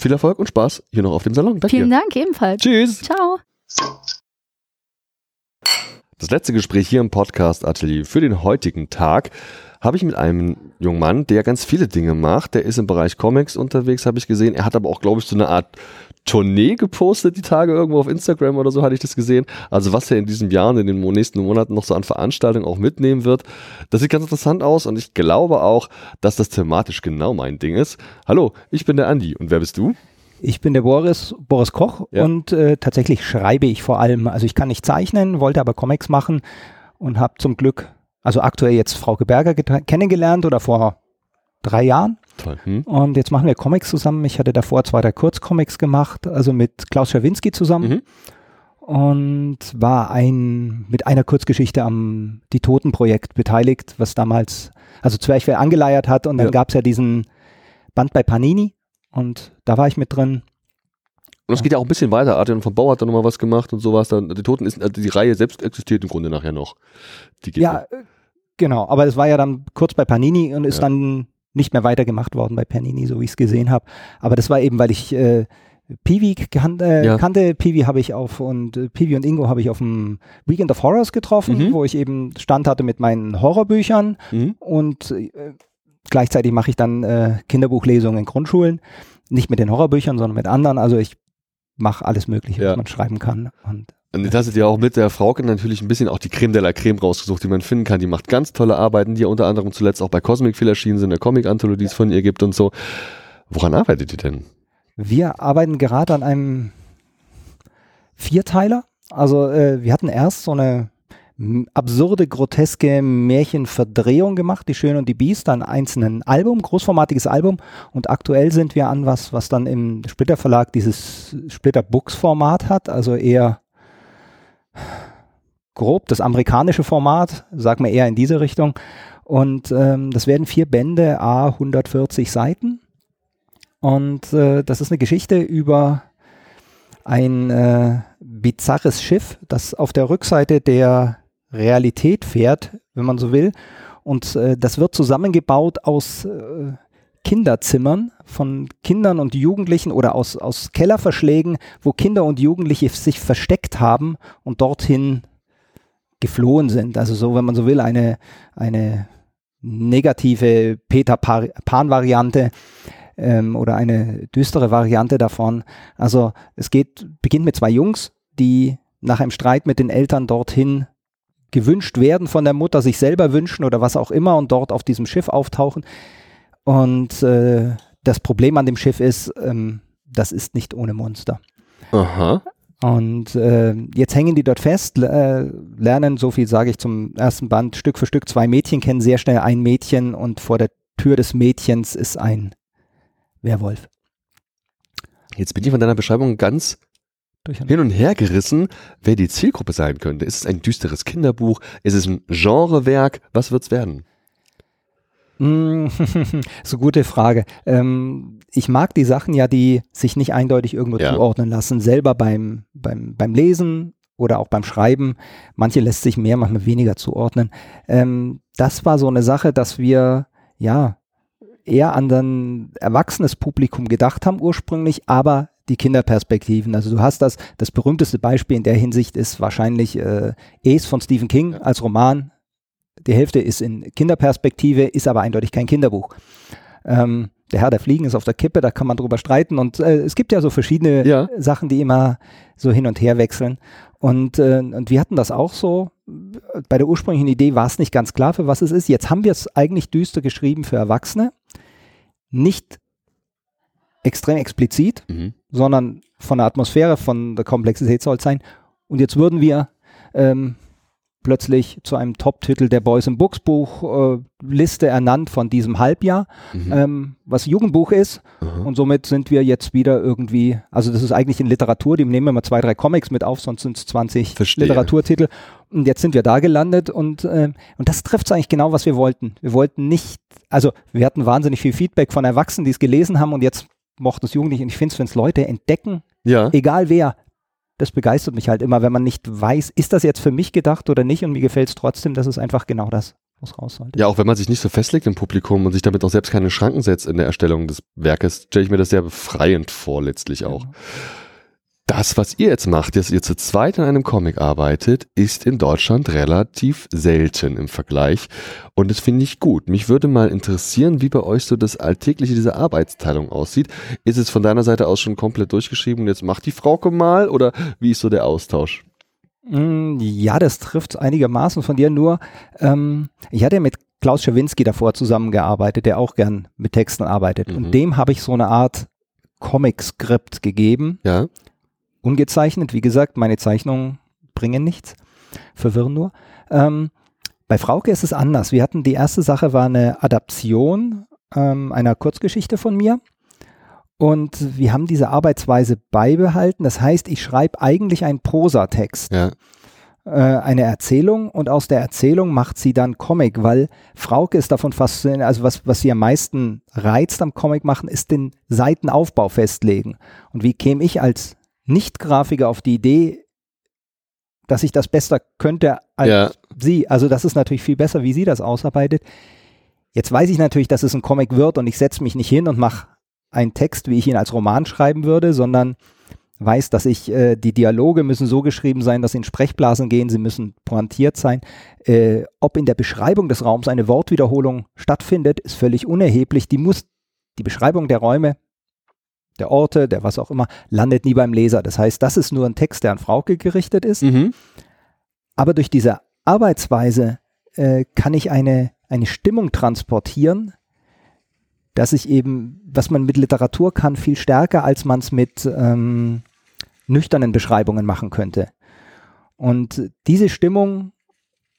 Viel Erfolg und Spaß hier noch auf dem Salon. Danke. Vielen Dank ebenfalls. Tschüss. Ciao. Das letzte Gespräch hier im Podcast Atelier für den heutigen Tag habe ich mit einem jungen Mann, der ganz viele Dinge macht. Der ist im Bereich Comics unterwegs, habe ich gesehen. Er hat aber auch, glaube ich, so eine Art Tournee gepostet, die Tage irgendwo auf Instagram oder so hatte ich das gesehen. Also was er in diesem Jahr und in den nächsten Monaten noch so an Veranstaltungen auch mitnehmen wird. Das sieht ganz interessant aus und ich glaube auch, dass das thematisch genau mein Ding ist. Hallo, ich bin der Andi und wer bist du? Ich bin der Boris, Boris Koch Ja. und äh, tatsächlich schreibe ich vor allem. Also ich kann nicht zeichnen, wollte aber Comics machen und habe zum Glück, also aktuell jetzt Frauke Berger geta- kennengelernt oder vor drei Jahren. Toll. Hm? Und jetzt machen wir Comics zusammen. Ich hatte davor zwei, drei Kurzcomics gemacht, also mit Klaus Schawinski zusammen. Mhm. Und war ein, mit einer Kurzgeschichte am Die Toten-Projekt beteiligt, was damals, also Zwerchfell angeleiert hat. Und dann Ja. gab es ja diesen Band bei Panini. Und da war ich mit drin. Und es geht ja auch ein bisschen weiter. Adrian von Bau hat da nochmal was gemacht und sowas. Dann, die Toten ist, also die Reihe selbst existiert im Grunde nachher noch. Ja, äh, genau. Aber es war ja dann kurz bei Panini und ist Ja. dann nicht mehr weitergemacht worden bei Panini, so wie ich es gesehen habe. Aber das war eben, weil ich äh, Peewee kan äh, Ja. kannte. Peewee habe ich auf und äh, Peewee und Ingo habe ich auf dem Weekend of Horrors getroffen, Mhm. wo ich eben Stand hatte mit meinen Horrorbüchern Mhm. und äh, gleichzeitig mache ich dann äh, Kinderbuchlesungen in Grundschulen. Nicht mit den Horrorbüchern, sondern mit anderen. Also ich mache alles Mögliche, Ja. was man schreiben kann. Und Und jetzt hast du dir auch mit der Frauke natürlich ein bisschen auch die Creme de la Creme rausgesucht, die man finden kann. Die macht ganz tolle Arbeiten, die ja unter anderem zuletzt auch bei Cosmic viel erschienen sind, eine Comic-Anthologie, die es von ihr gibt und so. Woran arbeitet ihr denn? Wir arbeiten gerade an einem Vierteiler. Also äh, wir hatten erst so eine absurde, groteske Märchenverdrehung gemacht, Die Schöne und die Biest, ein einzelnen Album, großformatiges Album. Und aktuell sind wir an was, was dann im Splitter Verlag dieses Splitter Books Format hat, also eher grob das amerikanische Format, sag mal eher in diese Richtung. Und ähm, das werden vier Bände, a 140 Seiten. Und äh, das ist eine Geschichte über ein äh, bizarres Schiff, das auf der Rückseite der Realität fährt, wenn man so will. Und äh, das wird zusammengebaut aus äh, Kinderzimmern von Kindern und Jugendlichen oder aus, aus Kellerverschlägen, wo Kinder und Jugendliche sich versteckt haben und dorthin geflohen sind. Also so, wenn man so will, eine, eine negative Peter Pan-Variante ähm, oder eine düstere Variante davon. Also es geht, beginnt mit zwei Jungs, die nach einem Streit mit den Eltern dorthin gewünscht werden von der Mutter, sich selber wünschen oder was auch immer und dort auf diesem Schiff auftauchen. Und äh, das Problem an dem Schiff ist, ähm, das ist nicht ohne Monster. Aha. Und äh, jetzt hängen die dort fest, äh, lernen, so viel sage ich zum ersten Band, Stück für Stück zwei Mädchen kennen, sehr schnell ein Mädchen und vor der Tür des Mädchens ist ein Werwolf. Jetzt bin ich von deiner Beschreibung ganz hin und her gerissen, wer die Zielgruppe sein könnte. Ist es ein düsteres Kinderbuch? Ist es ein Genrewerk? Was wird es werden? Mm, so gute Frage. Ähm, ich mag die Sachen ja, die sich nicht eindeutig irgendwo ja. zuordnen lassen, selber beim, beim, beim Lesen oder auch beim Schreiben. Manche lässt sich mehr, manchmal weniger zuordnen. Ähm, das war so eine Sache, dass wir ja eher an ein erwachsenes Publikum gedacht haben ursprünglich, aber die Kinderperspektiven. Also du hast das, das berühmteste Beispiel in der Hinsicht ist wahrscheinlich äh, Ace von Stephen King als Roman. Die Hälfte ist in Kinderperspektive, ist aber eindeutig kein Kinderbuch. Ähm, der Herr der Fliegen ist auf der Kippe, da kann man drüber streiten und äh, es gibt ja so verschiedene ja. Sachen, die immer so hin und her wechseln. Und, äh, und wir hatten das auch so. Bei der ursprünglichen Idee war es nicht ganz klar, für was es ist. Jetzt haben wir es eigentlich düster geschrieben für Erwachsene. Nicht extrem explizit, mhm. sondern von der Atmosphäre, von der Komplexität soll es sein. Und jetzt würden wir ähm, plötzlich zu einem Top-Titel der Boys in Books Buch äh, Liste ernannt von diesem Halbjahr, mhm. ähm, was Jugendbuch ist. Mhm. Und somit sind wir jetzt wieder irgendwie, also das ist eigentlich in Literatur, die nehmen immer zwei, drei Comics mit auf, sonst sind es 20 Verstehe. Literaturtitel. Und jetzt sind wir da gelandet und, äh, und das trifft eigentlich genau, was wir wollten. Wir wollten nicht, also wir hatten wahnsinnig viel Feedback von Erwachsenen, die es gelesen haben und jetzt mochte es Jugendliche. Und ich finde es, wenn es Leute entdecken, ja. egal wer, das begeistert mich halt immer, wenn man nicht weiß, ist das jetzt für mich gedacht oder nicht und mir gefällt es trotzdem, das ist einfach genau das, was raus sollte. Ja, auch wenn man sich nicht so festlegt im Publikum und sich damit auch selbst keine Schranken setzt in der Erstellung des Werkes, stelle ich mir das sehr befreiend vor, letztlich auch. Genau das, was ihr jetzt macht, dass ihr zu zweit an einem Comic arbeitet, ist in Deutschland relativ selten im Vergleich. Und das finde ich gut. Mich würde mal interessieren, wie bei euch so das alltägliche, diese Arbeitsteilung aussieht. Ist es von deiner Seite aus schon komplett durchgeschrieben und jetzt macht die Frauke mal oder wie ist so der Austausch? Mm, ja, das trifft einigermaßen von dir. Nur, ähm, ich hatte ja mit Klaus Schawinski davor zusammengearbeitet, der auch gern mit Texten arbeitet. Mhm. Und dem habe ich so eine Art Comic-Skript gegeben. Ja ungezeichnet. Wie gesagt, meine Zeichnungen bringen nichts, verwirren nur. Ähm, bei Frauke ist es anders. Wir hatten die erste Sache war eine Adaption ähm, einer Kurzgeschichte von mir. Und wir haben diese Arbeitsweise beibehalten. Das heißt, ich schreibe eigentlich einen Prosatext. Ja. Äh, eine Erzählung und aus der Erzählung macht sie dann Comic, weil Frauke ist davon fasziniert, also was, was sie am meisten reizt am Comic machen, ist den Seitenaufbau festlegen. Und wie käme ich als nicht-Grafiker auf die Idee, dass ich das besser könnte als ja. sie. Also das ist natürlich viel besser, wie sie das ausarbeitet. Jetzt weiß ich natürlich, dass es ein Comic wird und ich setze mich nicht hin und mache einen Text, wie ich ihn als Roman schreiben würde, sondern weiß, dass ich äh, die Dialoge müssen so geschrieben sein, dass sie in Sprechblasen gehen, sie müssen pointiert sein. Äh, ob in der Beschreibung des Raums eine Wortwiederholung stattfindet, ist völlig unerheblich. Die muss die Beschreibung der Räume der Orte, der was auch immer, landet nie beim Leser. Das heißt, das ist nur ein Text, der an Frauke gerichtet ist. Mhm. Aber durch diese Arbeitsweise äh, kann ich eine, eine Stimmung transportieren, dass ich eben, was man mit Literatur kann, viel stärker, als man es mit ähm, nüchternen Beschreibungen machen könnte. Und diese Stimmung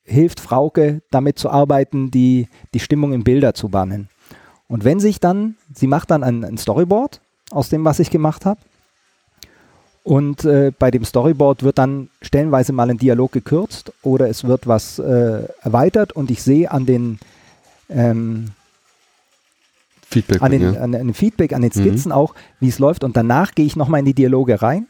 hilft Frauke, damit zu arbeiten, die, die Stimmung in Bilder zu bannen. Und wenn sich dann, sie macht dann ein, ein Storyboard aus dem, was ich gemacht habe. Und äh, bei dem Storyboard wird dann stellenweise mal ein Dialog gekürzt oder es wird was äh, erweitert und ich sehe an den ähm, Feedback, an den, ja. an, an den Feedback, an den mhm. Skizzen mhm. auch, wie es läuft und danach gehe ich nochmal in die Dialoge rein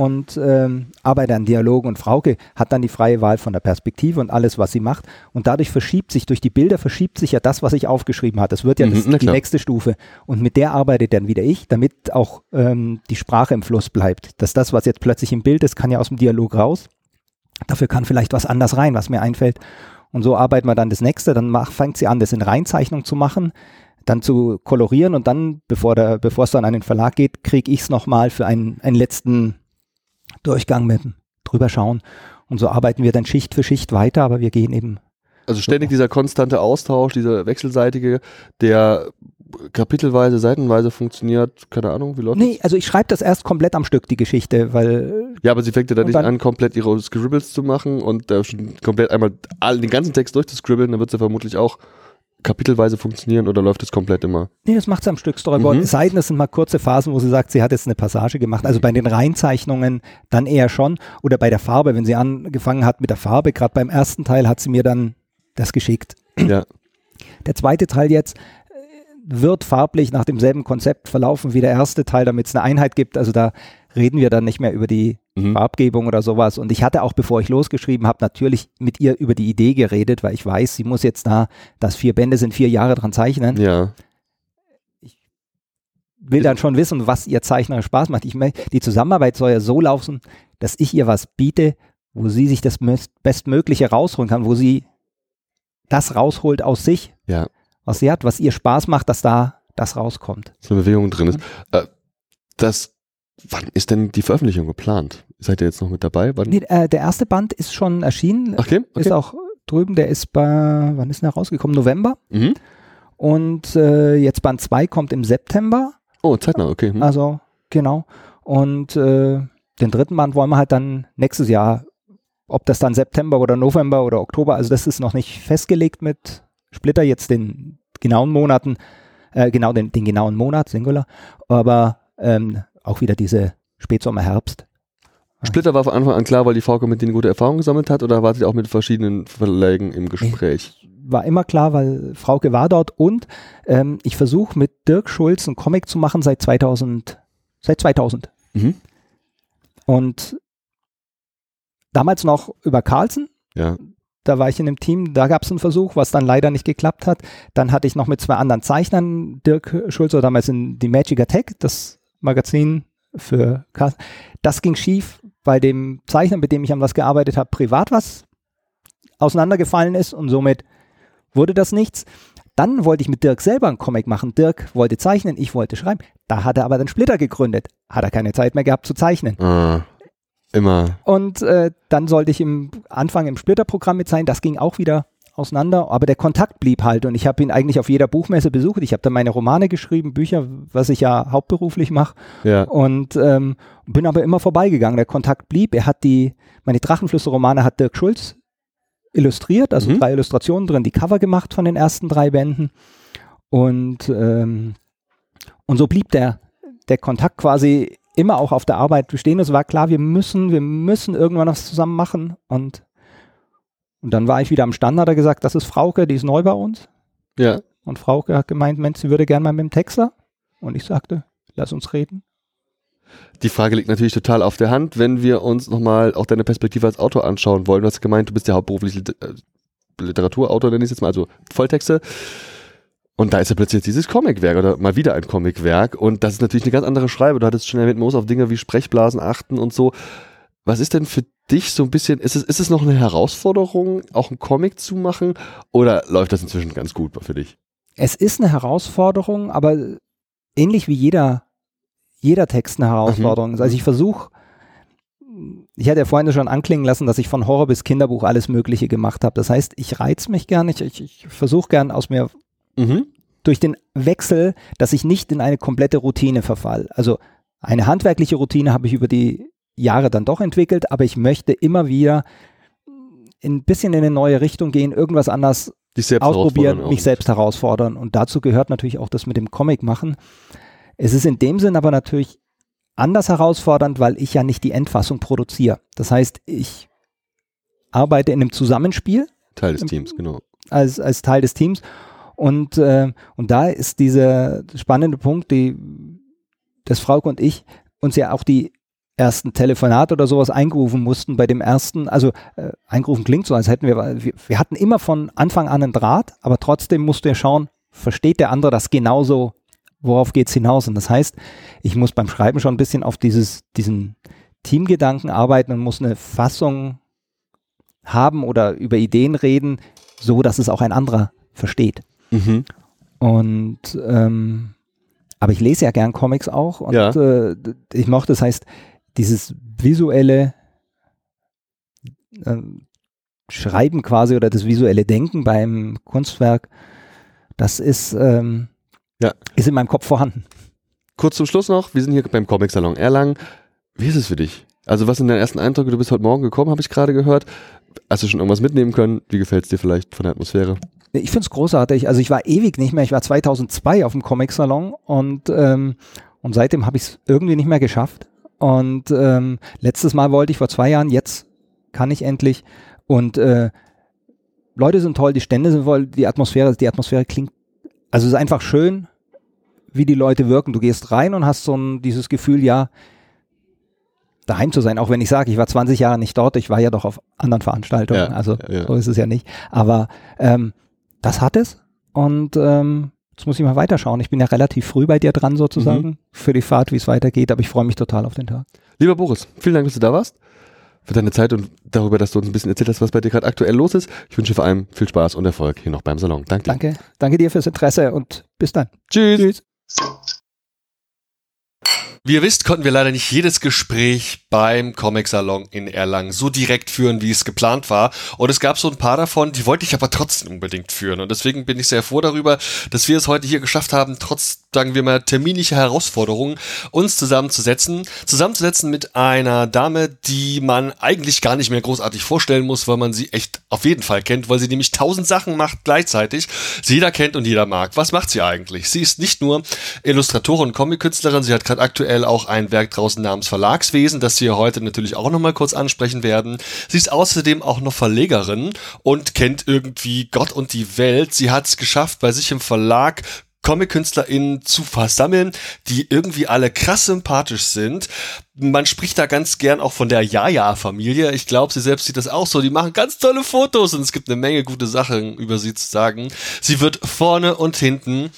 und ähm, arbeite an Dialogen und Frauke hat dann die freie Wahl von der Perspektive und alles, was sie macht. Und dadurch verschiebt sich, durch die Bilder verschiebt sich ja das, was ich aufgeschrieben habe. Das wird ja mhm, das, die nächste Stufe. Und mit der arbeitet dann wieder ich, damit auch ähm, die Sprache im Fluss bleibt. Dass das, was jetzt plötzlich im Bild ist, kann ja aus dem Dialog raus. Dafür kann vielleicht was anders rein, was mir einfällt. Und so arbeiten wir dann das nächste. Dann mach, fängt sie an, das in Reinzeichnung zu machen dann zu kolorieren und dann, bevor, der, bevor es dann an den Verlag geht, kriege ich es nochmal für einen, einen letzten Durchgang mit drüber schauen. Und so arbeiten wir dann Schicht für Schicht weiter, aber wir gehen eben. Also ständig dieser konstante Austausch, dieser wechselseitige, der kapitelweise, seitenweise funktioniert, keine Ahnung, wie läuft Nee, das? also ich schreibe das erst komplett am Stück, die Geschichte, weil. Ja, aber sie fängt ja dann nicht an, komplett ihre Scribbles zu machen und äh, komplett einmal all, den ganzen Text durchzuscribbeln, dann wird sie vermutlich auch kapitelweise funktionieren oder läuft es komplett immer? Nee, das macht sie am Stück Storyboard. Mhm. Es sei denn, es sind mal kurze Phasen, wo sie sagt, sie hat jetzt eine Passage gemacht. Also bei den Reinzeichnungen dann eher schon. Oder bei der Farbe, wenn sie angefangen hat mit der Farbe, gerade beim ersten Teil hat sie mir dann das geschickt. Ja. Der zweite Teil jetzt wird farblich nach demselben Konzept verlaufen wie der erste Teil, damit es eine Einheit gibt. Also da reden wir dann nicht mehr über die mhm. Farbgebung oder sowas. Und ich hatte auch, bevor ich losgeschrieben habe, natürlich mit ihr über die Idee geredet, weil ich weiß, sie muss jetzt da, dass vier Bände sind, vier Jahre dran zeichnen. Ja. Ich will dann schon wissen, was ihr Zeichner Spaß macht. Ich meine, die Zusammenarbeit soll ja so laufen, dass ich ihr was biete, wo sie sich das Bestmögliche rausholen kann, wo sie das rausholt aus sich, ja. was sie hat, was ihr Spaß macht, dass da das rauskommt. So eine Bewegung drin ist. Äh, das Wann ist denn die Veröffentlichung geplant? Seid ihr jetzt noch mit dabei? Nee, äh, der erste Band ist schon erschienen. Okay, okay. Ist auch drüben, der ist bei, wann ist der rausgekommen? November. Mhm. Und äh, jetzt Band 2 kommt im September. Oh, zeitnah, okay. Mhm. Also, genau. Und äh, den dritten Band wollen wir halt dann nächstes Jahr, ob das dann September oder November oder Oktober, also das ist noch nicht festgelegt mit Splitter, jetzt den genauen Monaten, äh, genau den, den genauen Monat, Singular, aber ähm, auch wieder diese Spätsommer, Herbst. Splitter war von Anfang an klar, weil die VK mit denen gute Erfahrungen gesammelt hat oder war sie auch mit verschiedenen Verlägen im Gespräch? War immer klar, weil Frauke war dort und ähm, ich versuche mit Dirk Schulz einen Comic zu machen seit 2000. Seit 2000. Mhm. Und damals noch über Carlsen. Ja. Da war ich in dem Team, da gab es einen Versuch, was dann leider nicht geklappt hat. Dann hatte ich noch mit zwei anderen Zeichnern, Dirk Schulz damals in die Magic Attack, das Magazin für Cast. Das ging schief, weil dem Zeichner, mit dem ich an was gearbeitet habe, privat was auseinandergefallen ist und somit wurde das nichts. Dann wollte ich mit Dirk selber einen Comic machen. Dirk wollte zeichnen, ich wollte schreiben. Da hat er aber den Splitter gegründet. Hat er keine Zeit mehr gehabt zu zeichnen. Ah, immer. Und äh, dann sollte ich im Anfang im Splitter-Programm mit sein. Das ging auch wieder auseinander, aber der Kontakt blieb halt und ich habe ihn eigentlich auf jeder Buchmesse besucht. Ich habe da meine Romane geschrieben, Bücher, was ich ja hauptberuflich mache ja. und ähm, bin aber immer vorbeigegangen. Der Kontakt blieb. Er hat die, meine Drachenflüsse-Romane hat Dirk Schulz illustriert, also mhm. drei Illustrationen drin, die Cover gemacht von den ersten drei Bänden und ähm, und so blieb der der Kontakt quasi immer auch auf der Arbeit bestehen. Es war klar, wir müssen, wir müssen irgendwann was zusammen machen und und dann war ich wieder am Stand, hat er gesagt, das ist Frauke, die ist neu bei uns. Ja. Und Frauke hat gemeint, Mensch, sie würde gerne mal mit dem Texter. Und ich sagte, lass uns reden. Die Frage liegt natürlich total auf der Hand, wenn wir uns nochmal auch deine Perspektive als Autor anschauen wollen. Du hast gemeint, du bist ja hauptberuflich äh, Literaturautor, nenne ich es jetzt mal, also Volltexte. Und da ist ja plötzlich dieses Comicwerk oder mal wieder ein Comicwerk. Und das ist natürlich eine ganz andere Schreibe. Du hattest schon erwähnt, man muss auf Dinge wie Sprechblasen achten und so. Was ist denn für dich so ein bisschen, ist es, ist es noch eine Herausforderung, auch einen Comic zu machen oder läuft das inzwischen ganz gut für dich? Es ist eine Herausforderung, aber ähnlich wie jeder, jeder Text eine Herausforderung ist. Also ich versuche, ich hatte ja vorhin schon anklingen lassen, dass ich von Horror bis Kinderbuch alles Mögliche gemacht habe. Das heißt, ich reize mich gern, ich, ich, ich versuche gern aus mir mhm. durch den Wechsel, dass ich nicht in eine komplette Routine verfall. Also eine handwerkliche Routine habe ich über die Jahre dann doch entwickelt, aber ich möchte immer wieder ein bisschen in eine neue Richtung gehen, irgendwas anders ausprobieren, mich selbst herausfordern. Und dazu gehört natürlich auch das mit dem Comic machen. Es ist in dem Sinn aber natürlich anders herausfordernd, weil ich ja nicht die Endfassung produziere. Das heißt, ich arbeite in einem Zusammenspiel. Teil des Teams, genau. Als, als Teil des Teams. Und, äh, und da ist dieser spannende Punkt, die, dass Frauke und ich uns ja auch die ersten Telefonat oder sowas eingerufen mussten bei dem ersten, also äh, eingerufen klingt so, als hätten wir, wir, wir hatten immer von Anfang an einen Draht, aber trotzdem musste er schauen, versteht der andere das genauso, worauf geht es hinaus? Und das heißt, ich muss beim Schreiben schon ein bisschen auf dieses, diesen Teamgedanken arbeiten und muss eine Fassung haben oder über Ideen reden, so dass es auch ein anderer versteht. Mhm. Und ähm, aber ich lese ja gern Comics auch und ja. äh, ich mochte, das heißt, dieses visuelle, äh, Schreiben quasi oder das visuelle Denken beim Kunstwerk, das ist, ähm, ja. ist in meinem Kopf vorhanden. Kurz zum Schluss noch, wir sind hier beim Comic Salon Erlangen. Wie ist es für dich? Also was sind deine ersten Eindrücke? Du bist heute Morgen gekommen, habe ich gerade gehört. Hast du schon irgendwas mitnehmen können? Wie gefällt es dir vielleicht von der Atmosphäre? Ich finde es großartig. Also ich war ewig nicht mehr. Ich war 2002 auf dem Comic Salon und, ähm, und seitdem habe ich es irgendwie nicht mehr geschafft. Und ähm, letztes Mal wollte ich vor zwei Jahren, jetzt kann ich endlich. Und äh, Leute sind toll, die Stände sind voll, die Atmosphäre, die Atmosphäre klingt, also es ist einfach schön, wie die Leute wirken. Du gehst rein und hast so ein, dieses Gefühl, ja, daheim zu sein, auch wenn ich sage, ich war 20 Jahre nicht dort, ich war ja doch auf anderen Veranstaltungen, ja, also ja. so ist es ja nicht. Aber ähm, das hat es und ähm, jetzt muss ich mal weiterschauen. Ich bin ja relativ früh bei dir dran sozusagen mhm. für die Fahrt, wie es weitergeht, aber ich freue mich total auf den Tag. Lieber Boris, vielen Dank, dass du da warst für deine Zeit und darüber, dass du uns ein bisschen erzählt hast, was bei dir gerade aktuell los ist. Ich wünsche vor allem viel Spaß und Erfolg hier noch beim Salon. Danke. Danke. Danke dir fürs Interesse und bis dann. Tschüss. Tschüss. Wie ihr wisst, konnten wir leider nicht jedes Gespräch beim Comic-Salon in Erlangen so direkt führen, wie es geplant war. Und es gab so ein paar davon, die wollte ich aber trotzdem unbedingt führen. Und deswegen bin ich sehr froh darüber, dass wir es heute hier geschafft haben, trotz, sagen wir mal, terminlicher Herausforderungen, uns zusammenzusetzen. Zusammenzusetzen mit einer Dame, die man eigentlich gar nicht mehr großartig vorstellen muss, weil man sie echt auf jeden Fall kennt, weil sie nämlich tausend Sachen macht gleichzeitig. Sie jeder kennt und jeder mag. Was macht sie eigentlich? Sie ist nicht nur Illustratorin und Comic-Künstlerin, sie hat gerade aktuell aktuell auch ein Werk draußen namens Verlagswesen, das wir heute natürlich auch nochmal kurz ansprechen werden. Sie ist außerdem auch noch Verlegerin und kennt irgendwie Gott und die Welt. Sie hat es geschafft, bei sich im Verlag Comic-KünstlerInnen zu versammeln, die irgendwie alle krass sympathisch sind. Man spricht da ganz gern auch von der Jaja-Familie. Ich glaube, sie selbst sieht das auch so. Die machen ganz tolle Fotos und es gibt eine Menge gute Sachen über sie zu sagen. Sie wird vorne und hinten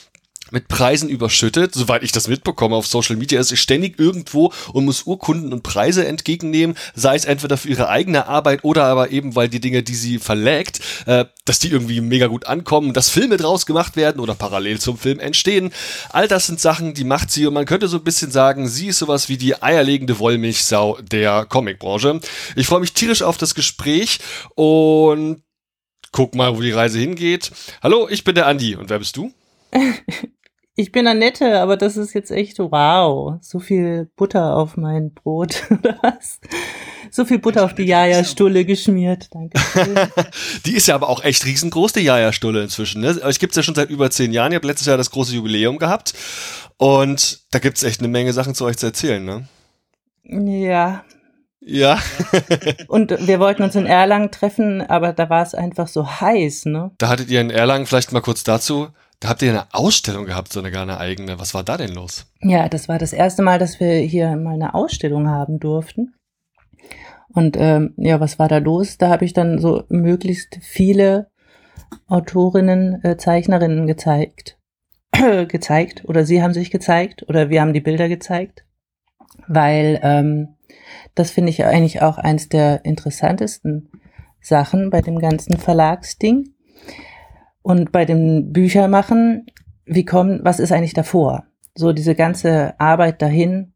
mit Preisen überschüttet. Soweit ich das mitbekomme auf Social Media, ist ständig irgendwo und muss Urkunden und Preise entgegennehmen, sei es entweder für ihre eigene Arbeit oder aber eben, weil die Dinge, die sie verlägt, äh, dass die irgendwie mega gut ankommen, dass Filme draus gemacht werden oder parallel zum Film entstehen. All das sind Sachen, die macht sie und man könnte so ein bisschen sagen, sie ist sowas wie die eierlegende Wollmilchsau der Comicbranche. Ich freue mich tierisch auf das Gespräch und guck mal, wo die Reise hingeht. Hallo, ich bin der Andi und wer bist du? Ich bin Annette, aber das ist jetzt echt wow. So viel Butter auf mein Brot, oder was? So viel Butter auf die Jaja-Stulle geschmiert. Danke. die ist ja aber auch echt riesengroß, die Jaja-Stulle inzwischen. Ne? Ich gibt's ja schon seit über zehn Jahren. Ihr habt letztes Jahr das große Jubiläum gehabt. Und da gibt's echt eine Menge Sachen zu euch zu erzählen, ne? Ja. Ja. und wir wollten uns in Erlangen treffen, aber da war es einfach so heiß, ne? Da hattet ihr in Erlangen vielleicht mal kurz dazu da habt ihr eine Ausstellung gehabt, so eine gar eine eigene. Was war da denn los? Ja, das war das erste Mal, dass wir hier mal eine Ausstellung haben durften. Und ähm, ja, was war da los? Da habe ich dann so möglichst viele Autorinnen, äh, Zeichnerinnen gezeigt. gezeigt. Oder sie haben sich gezeigt. Oder wir haben die Bilder gezeigt. Weil ähm, das finde ich eigentlich auch eins der interessantesten Sachen bei dem ganzen Verlagsding und bei dem Büchermachen, wie kommen, was ist eigentlich davor? So diese ganze Arbeit dahin,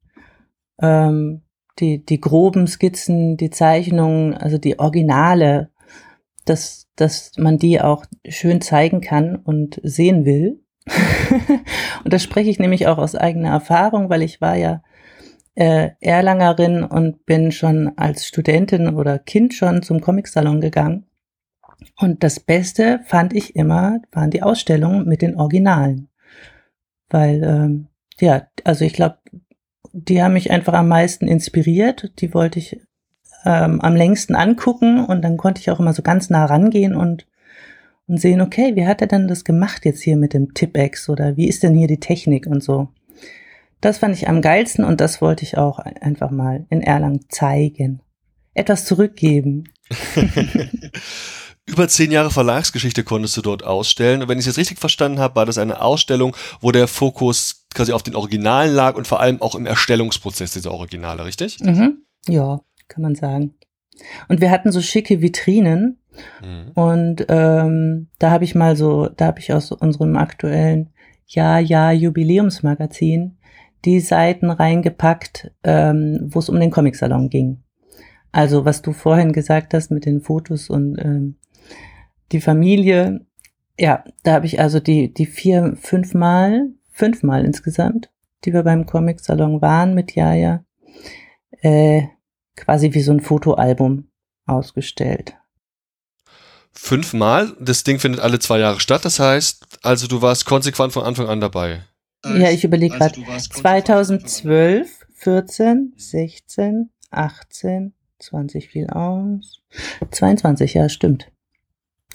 ähm, die, die groben Skizzen, die Zeichnungen, also die Originale, dass, dass man die auch schön zeigen kann und sehen will. und da spreche ich nämlich auch aus eigener Erfahrung, weil ich war ja äh, Erlangerin und bin schon als Studentin oder Kind schon zum Comicsalon gegangen. Und das Beste fand ich immer, waren die Ausstellungen mit den Originalen. Weil, ähm, ja, also ich glaube, die haben mich einfach am meisten inspiriert. Die wollte ich ähm, am längsten angucken und dann konnte ich auch immer so ganz nah rangehen und, und sehen, okay, wie hat er denn das gemacht jetzt hier mit dem Tipex oder wie ist denn hier die Technik und so. Das fand ich am geilsten und das wollte ich auch einfach mal in Erlangen zeigen. Etwas zurückgeben. über zehn Jahre Verlagsgeschichte konntest du dort ausstellen. Und wenn ich es jetzt richtig verstanden habe, war das eine Ausstellung, wo der Fokus quasi auf den Originalen lag und vor allem auch im Erstellungsprozess dieser Originale, richtig? Mhm. Ja, kann man sagen. Und wir hatten so schicke Vitrinen. Mhm. Und ähm, da habe ich mal so, da habe ich aus unserem aktuellen Ja, Ja Jubiläumsmagazin die Seiten reingepackt, ähm, wo es um den Comicsalon ging. Also was du vorhin gesagt hast mit den Fotos und ähm, die Familie, ja, da habe ich also die, die vier, fünfmal, fünfmal insgesamt, die wir beim Comic-Salon waren mit Jaja, äh, quasi wie so ein Fotoalbum ausgestellt. Fünfmal? Das Ding findet alle zwei Jahre statt, das heißt, also du warst konsequent von Anfang an dabei. Ja, ich überlege also gerade. 2012, 14, 16, 18, 20 fiel aus. 22, ja, stimmt.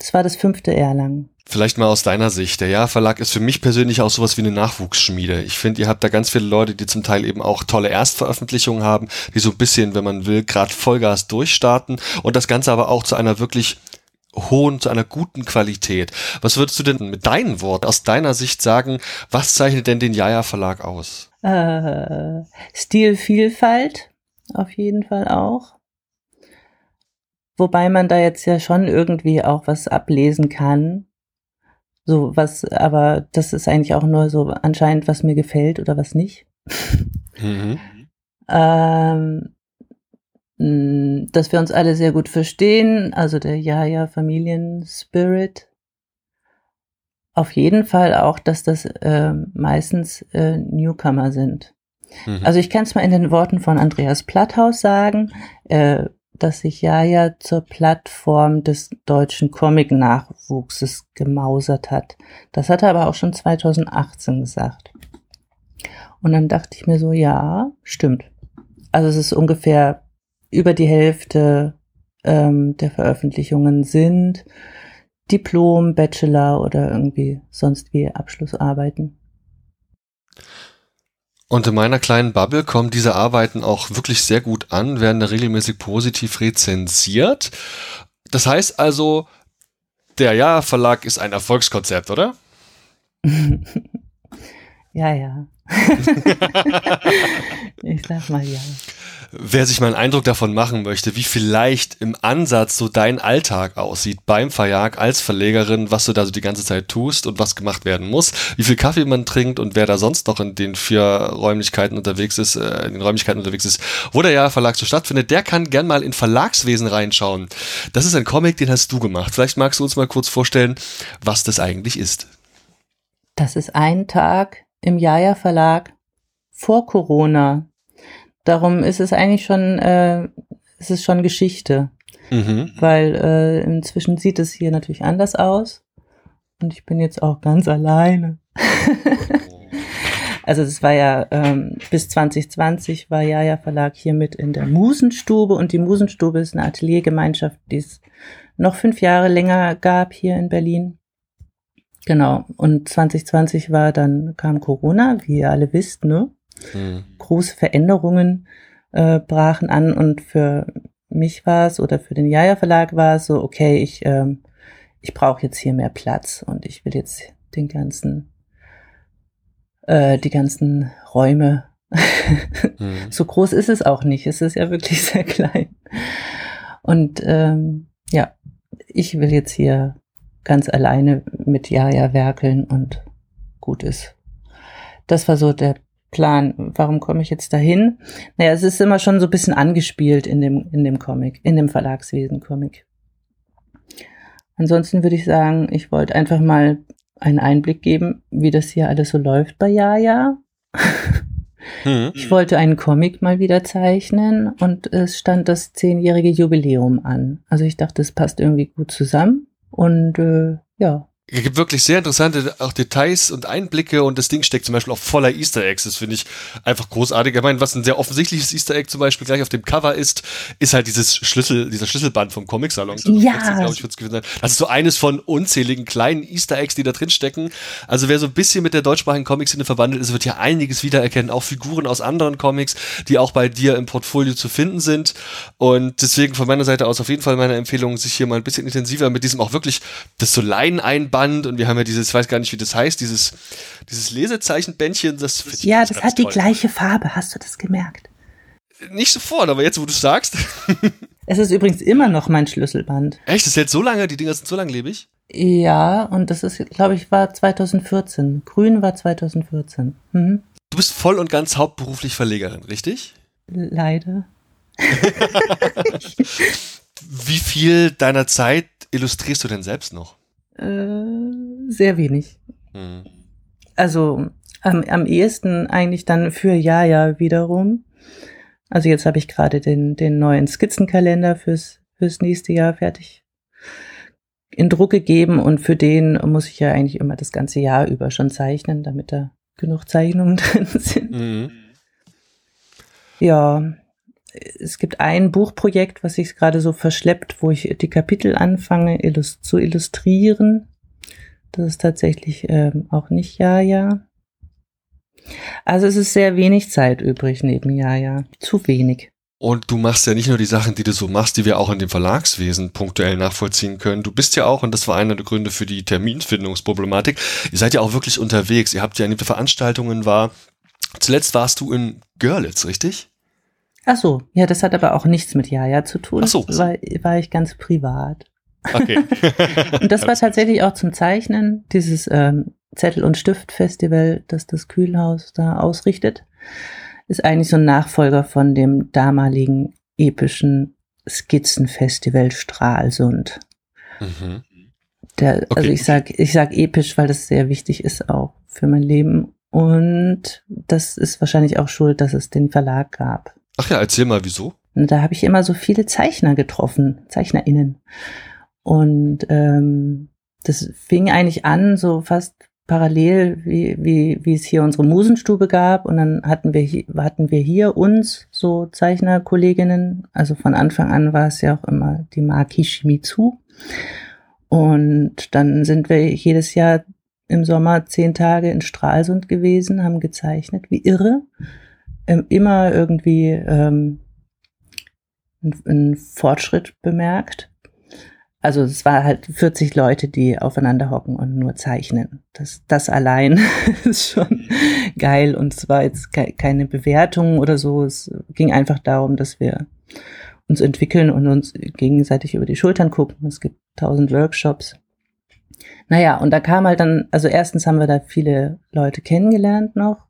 Das war das fünfte Erlangen. Vielleicht mal aus deiner Sicht. Der Jahrverlag ist für mich persönlich auch sowas wie eine Nachwuchsschmiede. Ich finde, ihr habt da ganz viele Leute, die zum Teil eben auch tolle Erstveröffentlichungen haben, die so ein bisschen, wenn man will, gerade Vollgas durchstarten und das Ganze aber auch zu einer wirklich hohen, zu einer guten Qualität. Was würdest du denn mit deinen Worten aus deiner Sicht sagen, was zeichnet denn den Jaja Verlag aus? Äh, Stilvielfalt auf jeden Fall auch. Wobei man da jetzt ja schon irgendwie auch was ablesen kann. So was, aber das ist eigentlich auch nur so anscheinend, was mir gefällt oder was nicht. Mhm. ähm, dass wir uns alle sehr gut verstehen, also der Jaja Familienspirit. Auf jeden Fall auch, dass das äh, meistens äh, Newcomer sind. Mhm. Also ich kann es mal in den Worten von Andreas Platthaus sagen. Äh, dass sich Jaja zur Plattform des deutschen Comic-Nachwuchses gemausert hat. Das hat er aber auch schon 2018 gesagt. Und dann dachte ich mir so, ja, stimmt. Also es ist ungefähr über die Hälfte ähm, der Veröffentlichungen sind Diplom, Bachelor oder irgendwie sonst wie Abschlussarbeiten. Und in meiner kleinen Bubble kommen diese Arbeiten auch wirklich sehr gut an, werden da regelmäßig positiv rezensiert. Das heißt also, der Ja-Verlag ist ein Erfolgskonzept, oder? ja, ja. Ich sag mal ja wer sich mal einen Eindruck davon machen möchte, wie vielleicht im Ansatz so dein Alltag aussieht beim Verjag als Verlegerin, was du da so die ganze Zeit tust und was gemacht werden muss, wie viel Kaffee man trinkt und wer da sonst noch in den vier Räumlichkeiten unterwegs ist, äh, in den Räumlichkeiten unterwegs ist, wo der Jahrverlag so stattfindet, der kann gern mal in Verlagswesen reinschauen. Das ist ein Comic, den hast du gemacht. Vielleicht magst du uns mal kurz vorstellen, was das eigentlich ist. Das ist ein Tag im Jaja Verlag vor Corona. Darum ist es eigentlich schon, äh, es ist schon Geschichte. Mhm. Weil äh, inzwischen sieht es hier natürlich anders aus. Und ich bin jetzt auch ganz alleine. also es war ja ähm, bis 2020 war Jaja Verlag hier mit in der Musenstube und die Musenstube ist eine Ateliergemeinschaft, die es noch fünf Jahre länger gab hier in Berlin. Genau. Und 2020 war dann kam Corona, wie ihr alle wisst, ne? Mhm. Große Veränderungen äh, brachen an und für mich war es oder für den Jaja Verlag war es so, okay, ich, ähm, ich brauche jetzt hier mehr Platz und ich will jetzt den ganzen, äh, die ganzen Räume. mhm. So groß ist es auch nicht. Es ist ja wirklich sehr klein. Und ähm, ja, ich will jetzt hier ganz alleine mit Jaja werkeln und gut ist. Das war so der Plan. Warum komme ich jetzt dahin? Naja, es ist immer schon so ein bisschen angespielt in dem, in dem Comic, in dem Verlagswesen-Comic. Ansonsten würde ich sagen, ich wollte einfach mal einen Einblick geben, wie das hier alles so läuft bei Jaja. Hm. Ich wollte einen Comic mal wieder zeichnen und es stand das zehnjährige Jubiläum an. Also ich dachte, es passt irgendwie gut zusammen und äh, ja, es gibt wirklich sehr interessante auch Details und Einblicke und das Ding steckt zum Beispiel auch voller Easter Eggs. Das finde ich einfach großartig. Ich meine, was ein sehr offensichtliches Easter Egg zum Beispiel gleich auf dem Cover ist, ist halt dieses Schlüssel, dieser Schlüsselband vom Comic-Salon. Ja. ich, Das ist so eines von unzähligen kleinen Easter Eggs, die da drin stecken. Also wer so ein bisschen mit der deutschsprachigen Comic-Szene verwandelt ist, wird hier einiges wiedererkennen. Auch Figuren aus anderen Comics, die auch bei dir im Portfolio zu finden sind. Und deswegen von meiner Seite aus auf jeden Fall meine Empfehlung, sich hier mal ein bisschen intensiver mit diesem auch wirklich das so Leinen einband Band und wir haben ja dieses, ich weiß gar nicht, wie das heißt, dieses, dieses Lesezeichenbändchen. Das ja, das hat toll. die gleiche Farbe, hast du das gemerkt? Nicht sofort, aber jetzt, wo du es sagst. es ist übrigens immer noch mein Schlüsselband. Echt? Das hält so lange? Die Dinger sind so langlebig? Ja, und das ist, glaube ich, war 2014. Grün war 2014. Mhm. Du bist voll und ganz hauptberuflich Verlegerin, richtig? Leider. Wie viel deiner Zeit illustrierst du denn selbst noch? Äh, sehr wenig. Hm. Also am, am ehesten eigentlich dann für Jaja wiederum. Also jetzt habe ich gerade den, den neuen Skizzenkalender fürs, fürs nächste Jahr fertig in Druck gegeben und für den muss ich ja eigentlich immer das ganze Jahr über schon zeichnen, damit da genug Zeichnungen drin sind. Mhm. Ja, es gibt ein Buchprojekt, was sich gerade so verschleppt, wo ich die Kapitel anfange illust zu illustrieren. Das ist tatsächlich ähm, auch nicht Ja-Ja. Also es ist sehr wenig Zeit übrig neben Ja-Ja. Zu wenig. Und du machst ja nicht nur die Sachen, die du so machst, die wir auch in dem Verlagswesen punktuell nachvollziehen können. Du bist ja auch, und das war einer der Gründe für die Terminfindungsproblematik, ihr seid ja auch wirklich unterwegs. Ihr habt ja in den Veranstaltungen war, zuletzt warst du in Görlitz, richtig? Ach so, ja, das hat aber auch nichts mit Jaja zu tun. Ach so. War, war ich ganz privat. Okay. und das war tatsächlich auch zum Zeichnen, dieses ähm, Zettel- und Stift-Festival, das das Kühlhaus da ausrichtet, ist eigentlich so ein Nachfolger von dem damaligen epischen Skizzenfestival Stralsund. Mhm. Der, okay. Also ich sag, ich sag episch, weil das sehr wichtig ist auch für mein Leben. Und das ist wahrscheinlich auch schuld, dass es den Verlag gab. Ach ja, erzähl mal, wieso? Und da habe ich immer so viele Zeichner getroffen, ZeichnerInnen. Und ähm, das fing eigentlich an, so fast parallel, wie, wie, wie es hier unsere Musenstube gab. Und dann hatten wir, hier, hatten wir hier uns, so Zeichnerkolleginnen. Also von Anfang an war es ja auch immer die Maki Shimizu. Und dann sind wir jedes Jahr im Sommer zehn Tage in Stralsund gewesen, haben gezeichnet, wie irre. Ähm, immer irgendwie ähm, einen Fortschritt bemerkt. Also es war halt 40 Leute, die aufeinander hocken und nur zeichnen. Das, das allein ist schon geil und es war jetzt keine Bewertung oder so. Es ging einfach darum, dass wir uns entwickeln und uns gegenseitig über die Schultern gucken. Es gibt tausend Workshops. Naja, und da kam halt dann, also erstens haben wir da viele Leute kennengelernt noch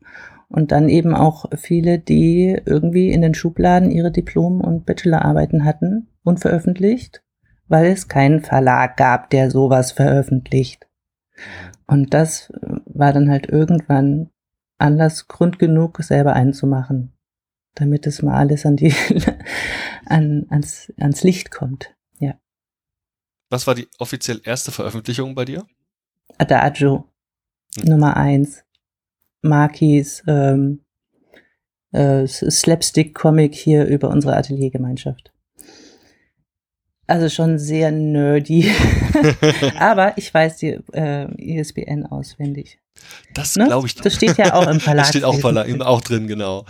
und dann eben auch viele, die irgendwie in den Schubladen ihre Diplom- und Bachelorarbeiten hatten, unveröffentlicht weil es keinen Verlag gab, der sowas veröffentlicht. Und das war dann halt irgendwann Anlass, Grund genug, selber einzumachen, damit es mal alles an die, an, ans, ans Licht kommt. Ja. Was war die offiziell erste Veröffentlichung bei dir? Adagio, hm. Nummer eins. Markis ähm, äh, Slapstick-Comic hier über unsere Ateliergemeinschaft. Also schon sehr nerdy. Aber ich weiß die äh, ISBN auswendig. Das ne? glaube ich. Das steht ja auch im Verlag. Das steht auch, Verlag, auch drin, genau.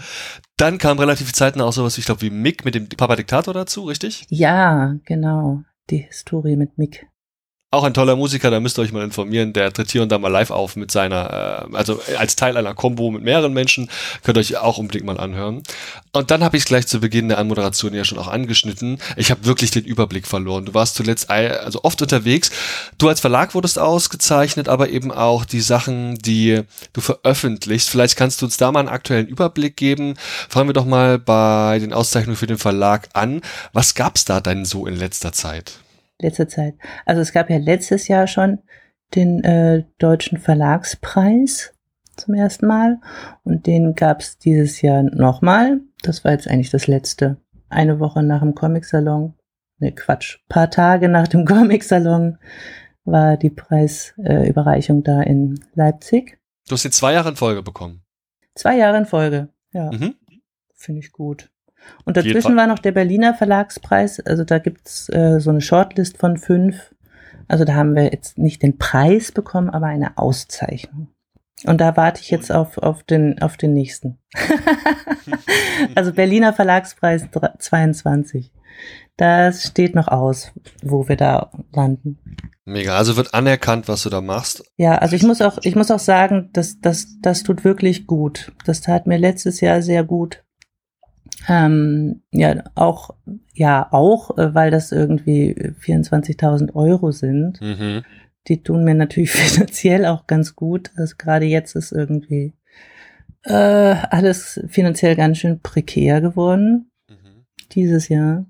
Dann kam relativ zeitnah auch sowas, ich glaube, wie Mick mit dem Papa Diktator dazu, richtig? Ja, genau. Die Historie mit Mick. Auch ein toller Musiker, da müsst ihr euch mal informieren. Der tritt hier und da mal live auf mit seiner, äh, also als Teil einer Combo mit mehreren Menschen. Könnt ihr euch auch unbedingt mal anhören. Und dann habe ich es gleich zu Beginn der Anmoderation ja schon auch angeschnitten. Ich habe wirklich den Überblick verloren. Du warst zuletzt also oft unterwegs. Du als Verlag wurdest ausgezeichnet, aber eben auch die Sachen, die du veröffentlichst. Vielleicht kannst du uns da mal einen aktuellen Überblick geben. Fangen wir doch mal bei den Auszeichnungen für den Verlag an. Was gab's da denn so in letzter Zeit? Letzter Zeit. Also es gab ja letztes Jahr schon den äh, Deutschen Verlagspreis zum ersten Mal und den gab es dieses Jahr nochmal. Das war jetzt eigentlich das letzte. Eine Woche nach dem Comic-Salon, ne Quatsch, paar Tage nach dem Comic-Salon war die Preisüberreichung äh, da in Leipzig. Du hast jetzt zwei Jahre in Folge bekommen. Zwei Jahre in Folge, ja. Mhm. Finde ich gut. Und dazwischen war noch der Berliner Verlagspreis. Also da gibt's äh, so eine Shortlist von fünf. Also da haben wir jetzt nicht den Preis bekommen, aber eine Auszeichnung. Und da warte ich jetzt auf, auf, den, auf den nächsten. also Berliner Verlagspreis 22. Das steht noch aus, wo wir da landen. Mega, also wird anerkannt, was du da machst. Ja, also ich muss auch, ich muss auch sagen, das, das, das tut wirklich gut. Das tat mir letztes Jahr sehr gut. Ähm, ja, auch, ja, auch, äh, weil das irgendwie 24.000 Euro sind. Mhm. Die tun mir natürlich finanziell auch ganz gut. Also gerade jetzt ist irgendwie äh, alles finanziell ganz schön prekär geworden. Mhm. dieses Jahr.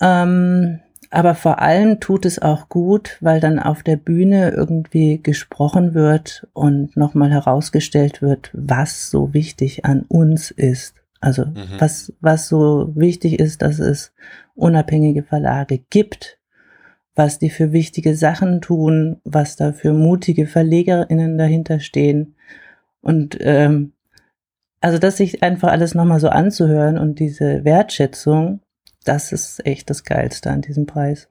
Ähm, aber vor allem tut es auch gut, weil dann auf der Bühne irgendwie gesprochen wird und nochmal herausgestellt wird, was so wichtig an uns ist. Also mhm. was, was so wichtig ist, dass es unabhängige Verlage gibt, was die für wichtige Sachen tun, was da für mutige VerlegerInnen dahinter stehen. Und ähm, also das sich einfach alles nochmal so anzuhören und diese Wertschätzung, das ist echt das Geilste an diesem Preis,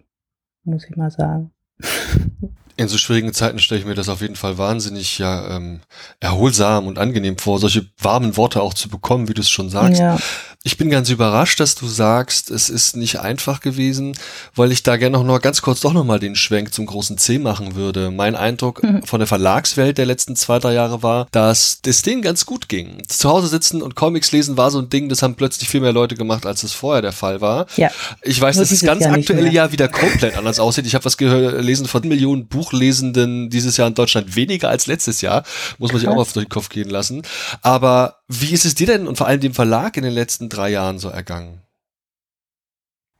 muss ich mal sagen. In so schwierigen Zeiten stelle ich mir das auf jeden Fall wahnsinnig ja ähm, erholsam und angenehm vor, solche warmen Worte auch zu bekommen, wie du es schon sagst. Ja. Ich bin ganz überrascht, dass du sagst, es ist nicht einfach gewesen, weil ich da gerne noch, noch ganz kurz doch nochmal den Schwenk zum großen C machen würde. Mein Eindruck mhm. von der Verlagswelt der letzten zwei, drei Jahre war, dass das denen ganz gut ging. Zu Hause sitzen und Comics lesen war so ein Ding, das haben plötzlich viel mehr Leute gemacht, als es vorher der Fall war. Ja. Ich weiß, dass das ganz Jahr aktuelle Jahr wieder komplett anders aussieht. Ich habe was gelesen von Millionen Buchlesenden dieses Jahr in Deutschland weniger als letztes Jahr. Muss man sich auch mal durch den Kopf gehen lassen. Aber wie ist es dir denn und vor allem dem Verlag in den letzten drei Jahren so ergangen?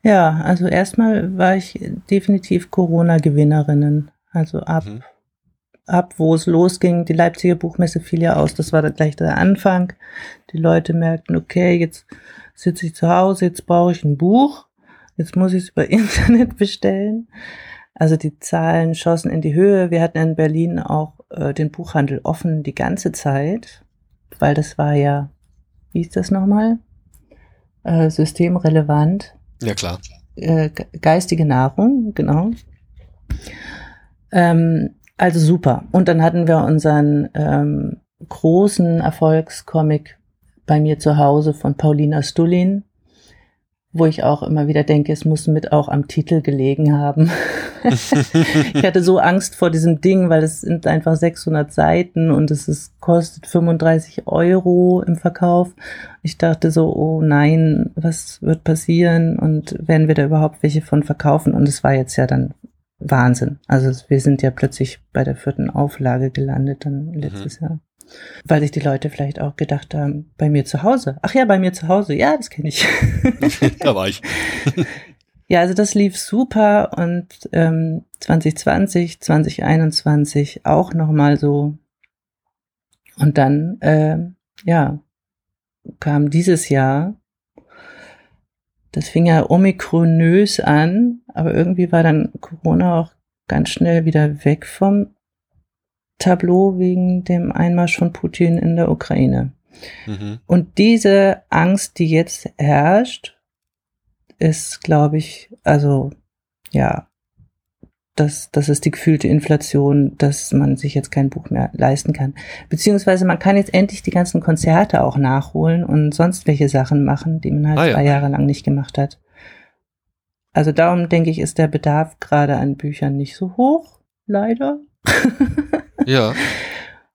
Ja, also erstmal war ich definitiv Corona-Gewinnerinnen. Also ab, mhm. ab wo es losging, die Leipziger Buchmesse fiel ja aus, das war dann gleich der Anfang. Die Leute merkten, okay, jetzt sitze ich zu Hause, jetzt brauche ich ein Buch, jetzt muss ich es über Internet bestellen. Also die Zahlen schossen in die Höhe. Wir hatten in Berlin auch äh, den Buchhandel offen die ganze Zeit, weil das war ja, wie ist das nochmal? äh, systemrelevant. Ja, klar. Äh, geistige Nahrung, genau. Ähm, also super. Und dann hatten wir unseren ähm, großen Erfolgscomic bei mir zu Hause von Paulina Stullin wo ich auch immer wieder denke, es muss mit auch am Titel gelegen haben. ich hatte so Angst vor diesem Ding, weil es sind einfach 600 Seiten und es ist, kostet 35 Euro im Verkauf. Ich dachte so, oh nein, was wird passieren und werden wir da überhaupt welche von verkaufen? Und es war jetzt ja dann Wahnsinn. Also wir sind ja plötzlich bei der vierten Auflage gelandet dann letztes mhm. Jahr. Weil sich die Leute vielleicht auch gedacht haben, bei mir zu Hause. Ach ja, bei mir zu Hause. Ja, das kenne ich. da war ich. ja, also das lief super und ähm, 2020, 2021 auch nochmal so. Und dann, äh, ja, kam dieses Jahr, das fing ja omikronös an, aber irgendwie war dann Corona auch ganz schnell wieder weg vom Tableau wegen dem Einmarsch von Putin in der Ukraine. Mhm. Und diese Angst, die jetzt herrscht, ist, glaube ich, also ja, das, das ist die gefühlte Inflation, dass man sich jetzt kein Buch mehr leisten kann. Beziehungsweise man kann jetzt endlich die ganzen Konzerte auch nachholen und sonst welche Sachen machen, die man halt ah, ja. zwei Jahre lang nicht gemacht hat. Also darum denke ich, ist der Bedarf gerade an Büchern nicht so hoch, leider. Ja.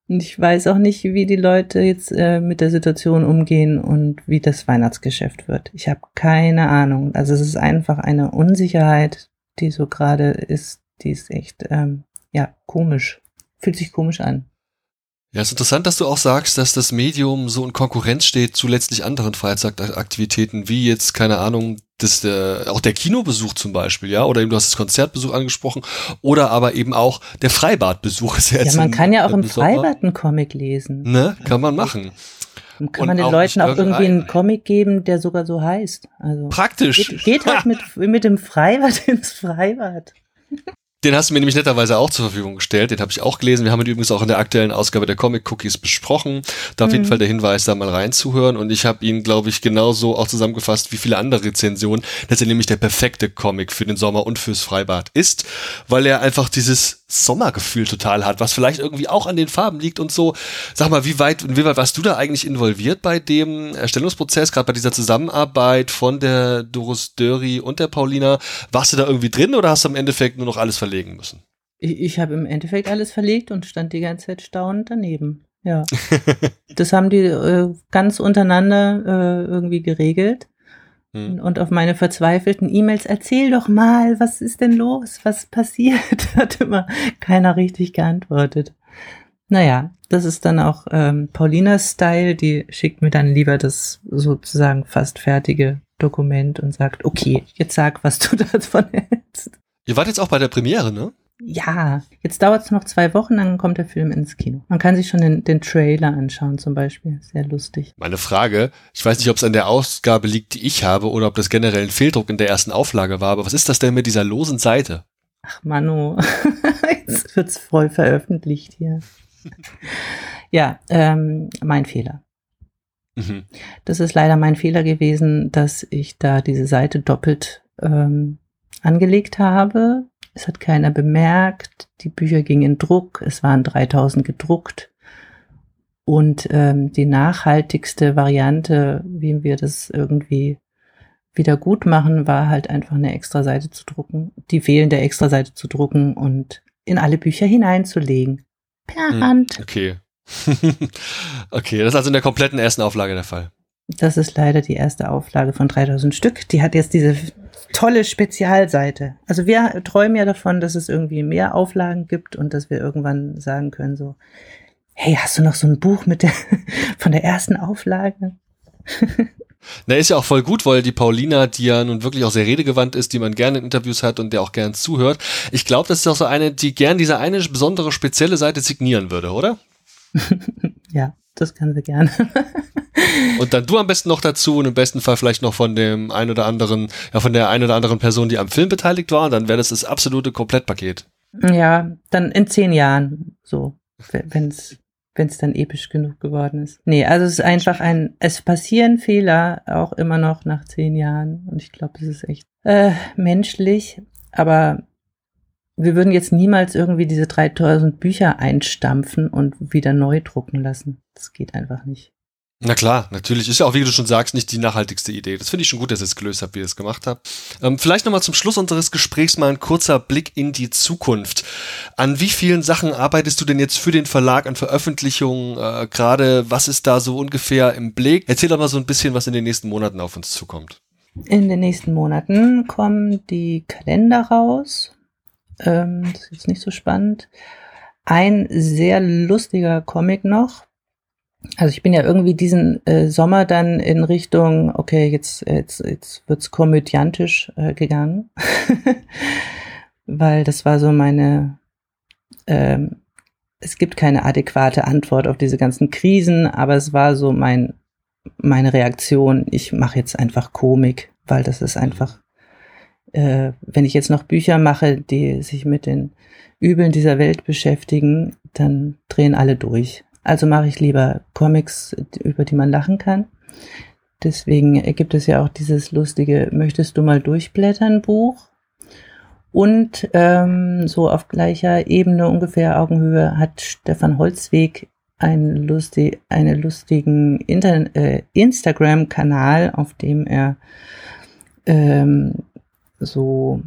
Und ich weiß auch nicht, wie die Leute jetzt äh, mit der Situation umgehen und wie das Weihnachtsgeschäft wird. Ich habe keine Ahnung. Also es ist einfach eine Unsicherheit, die so gerade ist, die ist echt, ähm, ja, komisch. Fühlt sich komisch an. Ja, es ist interessant, dass du auch sagst, dass das Medium so in Konkurrenz steht zu letztlich anderen Freizeitaktivitäten, wie jetzt, keine Ahnung, das, äh, auch der Kinobesuch zum Beispiel, ja, oder eben du hast das Konzertbesuch angesprochen, oder aber eben auch der Freibadbesuch ist jetzt. Ja, man kann ja auch im Freibad einen Comic lesen. Ne, kann man machen. Dann kann Und man den auch Leuten auch irgendwie einen Comic geben, der sogar so heißt. Also Praktisch. Geht, geht halt mit, mit dem Freibad ins Freibad. Den hast du mir nämlich netterweise auch zur Verfügung gestellt. Den habe ich auch gelesen. Wir haben ihn übrigens auch in der aktuellen Ausgabe der Comic Cookies besprochen. Da auf mhm. jeden Fall der Hinweis, da mal reinzuhören. Und ich habe ihn, glaube ich, genauso auch zusammengefasst wie viele andere Rezensionen, dass er nämlich der perfekte Comic für den Sommer und fürs Freibad ist, weil er einfach dieses Sommergefühl total hat, was vielleicht irgendwie auch an den Farben liegt und so. Sag mal, wie weit, wie weit warst du da eigentlich involviert bei dem Erstellungsprozess, gerade bei dieser Zusammenarbeit von der Doris Döri und der Paulina? Warst du da irgendwie drin oder hast du im Endeffekt nur noch alles verlegen müssen? Ich, ich habe im Endeffekt alles verlegt und stand die ganze Zeit staunend daneben. Ja. das haben die äh, ganz untereinander äh, irgendwie geregelt. Hm. Und auf meine verzweifelten E-Mails, erzähl doch mal, was ist denn los? Was passiert? Hat immer keiner richtig geantwortet. Naja, das ist dann auch ähm, Paulinas Style, die schickt mir dann lieber das sozusagen fast fertige Dokument und sagt, okay, jetzt sag, was du davon hältst. Ihr wart jetzt auch bei der Premiere, ne? Ja, jetzt dauert es noch zwei Wochen, dann kommt der Film ins Kino. Man kann sich schon den, den Trailer anschauen zum Beispiel. Sehr lustig. Meine Frage, ich weiß nicht, ob es an der Ausgabe liegt, die ich habe, oder ob das generell ein Fehldruck in der ersten Auflage war, aber was ist das denn mit dieser losen Seite? Ach Manu, jetzt wird's voll veröffentlicht hier. ja, ähm, mein Fehler. Mhm. Das ist leider mein Fehler gewesen, dass ich da diese Seite doppelt ähm, angelegt habe. Es hat keiner bemerkt. Die Bücher gingen in Druck. Es waren 3000 gedruckt. Und ähm, die nachhaltigste Variante, wie wir das irgendwie wieder gut machen, war halt einfach eine extra Seite zu drucken, die fehlende extra Seite zu drucken und in alle Bücher hineinzulegen. Per hm, Hand. Okay. okay, das ist also in der kompletten ersten Auflage der Fall. Das ist leider die erste Auflage von 3000 Stück. Die hat jetzt diese tolle Spezialseite. Also wir träumen ja davon, dass es irgendwie mehr Auflagen gibt und dass wir irgendwann sagen können so, hey, hast du noch so ein Buch mit der, von der ersten Auflage? Na, ist ja auch voll gut, weil die Paulina, die ja nun wirklich auch sehr redegewandt ist, die man gerne in Interviews hat und der auch gern zuhört. Ich glaube, das ist auch so eine, die gern diese eine besondere spezielle Seite signieren würde, oder? ja, das kann sie gerne. und dann du am besten noch dazu und im besten Fall vielleicht noch von dem ein oder anderen, ja, von der ein oder anderen Person, die am Film beteiligt war, dann wäre das das absolute Komplettpaket. Ja, dann in zehn Jahren, so, wenn es wenn es dann episch genug geworden ist. Nee, also es ist einfach ein, es passieren Fehler auch immer noch nach zehn Jahren und ich glaube, es ist echt äh, menschlich, aber wir würden jetzt niemals irgendwie diese 3000 Bücher einstampfen und wieder neu drucken lassen. Das geht einfach nicht. Na klar, natürlich. Ist ja auch, wie du schon sagst, nicht die nachhaltigste Idee. Das finde ich schon gut, dass ihr es gelöst habt, wie ihr es gemacht habt. Ähm, vielleicht nochmal zum Schluss unseres Gesprächs mal ein kurzer Blick in die Zukunft. An wie vielen Sachen arbeitest du denn jetzt für den Verlag an Veröffentlichungen äh, gerade? Was ist da so ungefähr im Blick? Erzähl doch mal so ein bisschen, was in den nächsten Monaten auf uns zukommt. In den nächsten Monaten kommen die Kalender raus. Ähm, das ist jetzt nicht so spannend. Ein sehr lustiger Comic noch also ich bin ja irgendwie diesen äh, Sommer dann in Richtung, okay, jetzt, jetzt, jetzt wird's komödiantisch äh, gegangen. Weil das war so meine, ähm, es gibt keine adäquate Antwort auf diese ganzen Krisen, aber es war so mein, meine Reaktion, ich mache jetzt einfach Komik, weil das ist einfach, äh, wenn ich jetzt noch Bücher mache, die sich mit den Übeln dieser Welt beschäftigen, dann drehen alle durch. Also mache ich lieber Comics, über die man lachen kann. Deswegen gibt es ja auch dieses lustige Möchtest du mal durchblättern Buch. Und ähm, so auf gleicher Ebene, ungefähr Augenhöhe, hat Stefan Holzweg einen lustig, einen lustigen äh, Instagram-Kanal, auf dem er ähm, so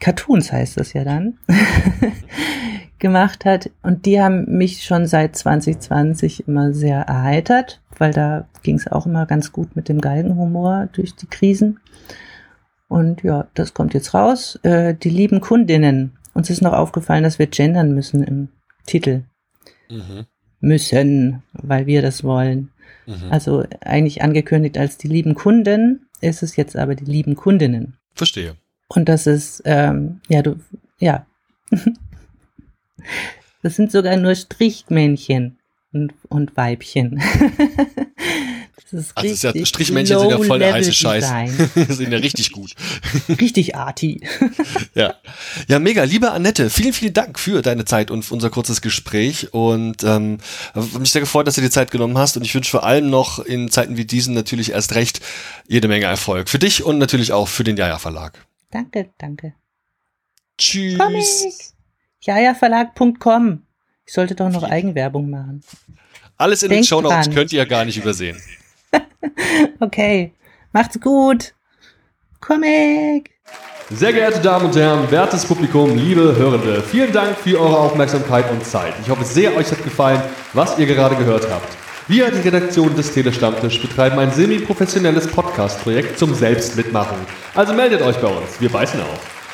Cartoons heißt das ja dann, gemacht hat. Und die haben mich schon seit 2020 immer sehr erheitert, weil da ging es auch immer ganz gut mit dem Galgenhumor durch die Krisen. Und ja, das kommt jetzt raus. Äh, die lieben Kundinnen. Uns ist noch aufgefallen, dass wir gendern müssen im Titel. Mhm. Müssen, weil wir das wollen. Mhm. Also eigentlich angekündigt als die lieben Kunden, ist es jetzt aber die lieben Kundinnen. Verstehe. Und das ist, ähm, ja, du, ja, Das sind sogar nur Strichmännchen und, und Weibchen. Das ist also ist ja, Strichmännchen sind ja voll der heiße Scheiß. sind ja richtig gut. Richtig arty. ja. Ja, mega. Liebe Annette, vielen, vielen Dank für deine Zeit und unser kurzes Gespräch. Und ähm, mich sehr gefreut, dass du dir Zeit genommen hast. Und ich wünsche vor allem noch in Zeiten wie diesen natürlich erst recht jede Menge Erfolg. Für dich und natürlich auch für den Jaja Verlag. Danke, danke. Tschüss. Comic jajaverlag.com. Ich sollte doch noch Eigenwerbung machen. Alles in Denkt den Shownotes könnt ihr ja gar nicht übersehen. okay. Macht's gut. Comic. Sehr geehrte Damen und Herren, wertes Publikum, liebe Hörende, vielen Dank für eure Aufmerksamkeit und Zeit. Ich hoffe sehr, euch hat gefallen, was ihr gerade gehört habt. Wir, die Redaktion des Telestammtisch, betreiben ein semi-professionelles Podcast-Projekt zum Selbstmitmachen. Also meldet euch bei uns, wir beißen auf.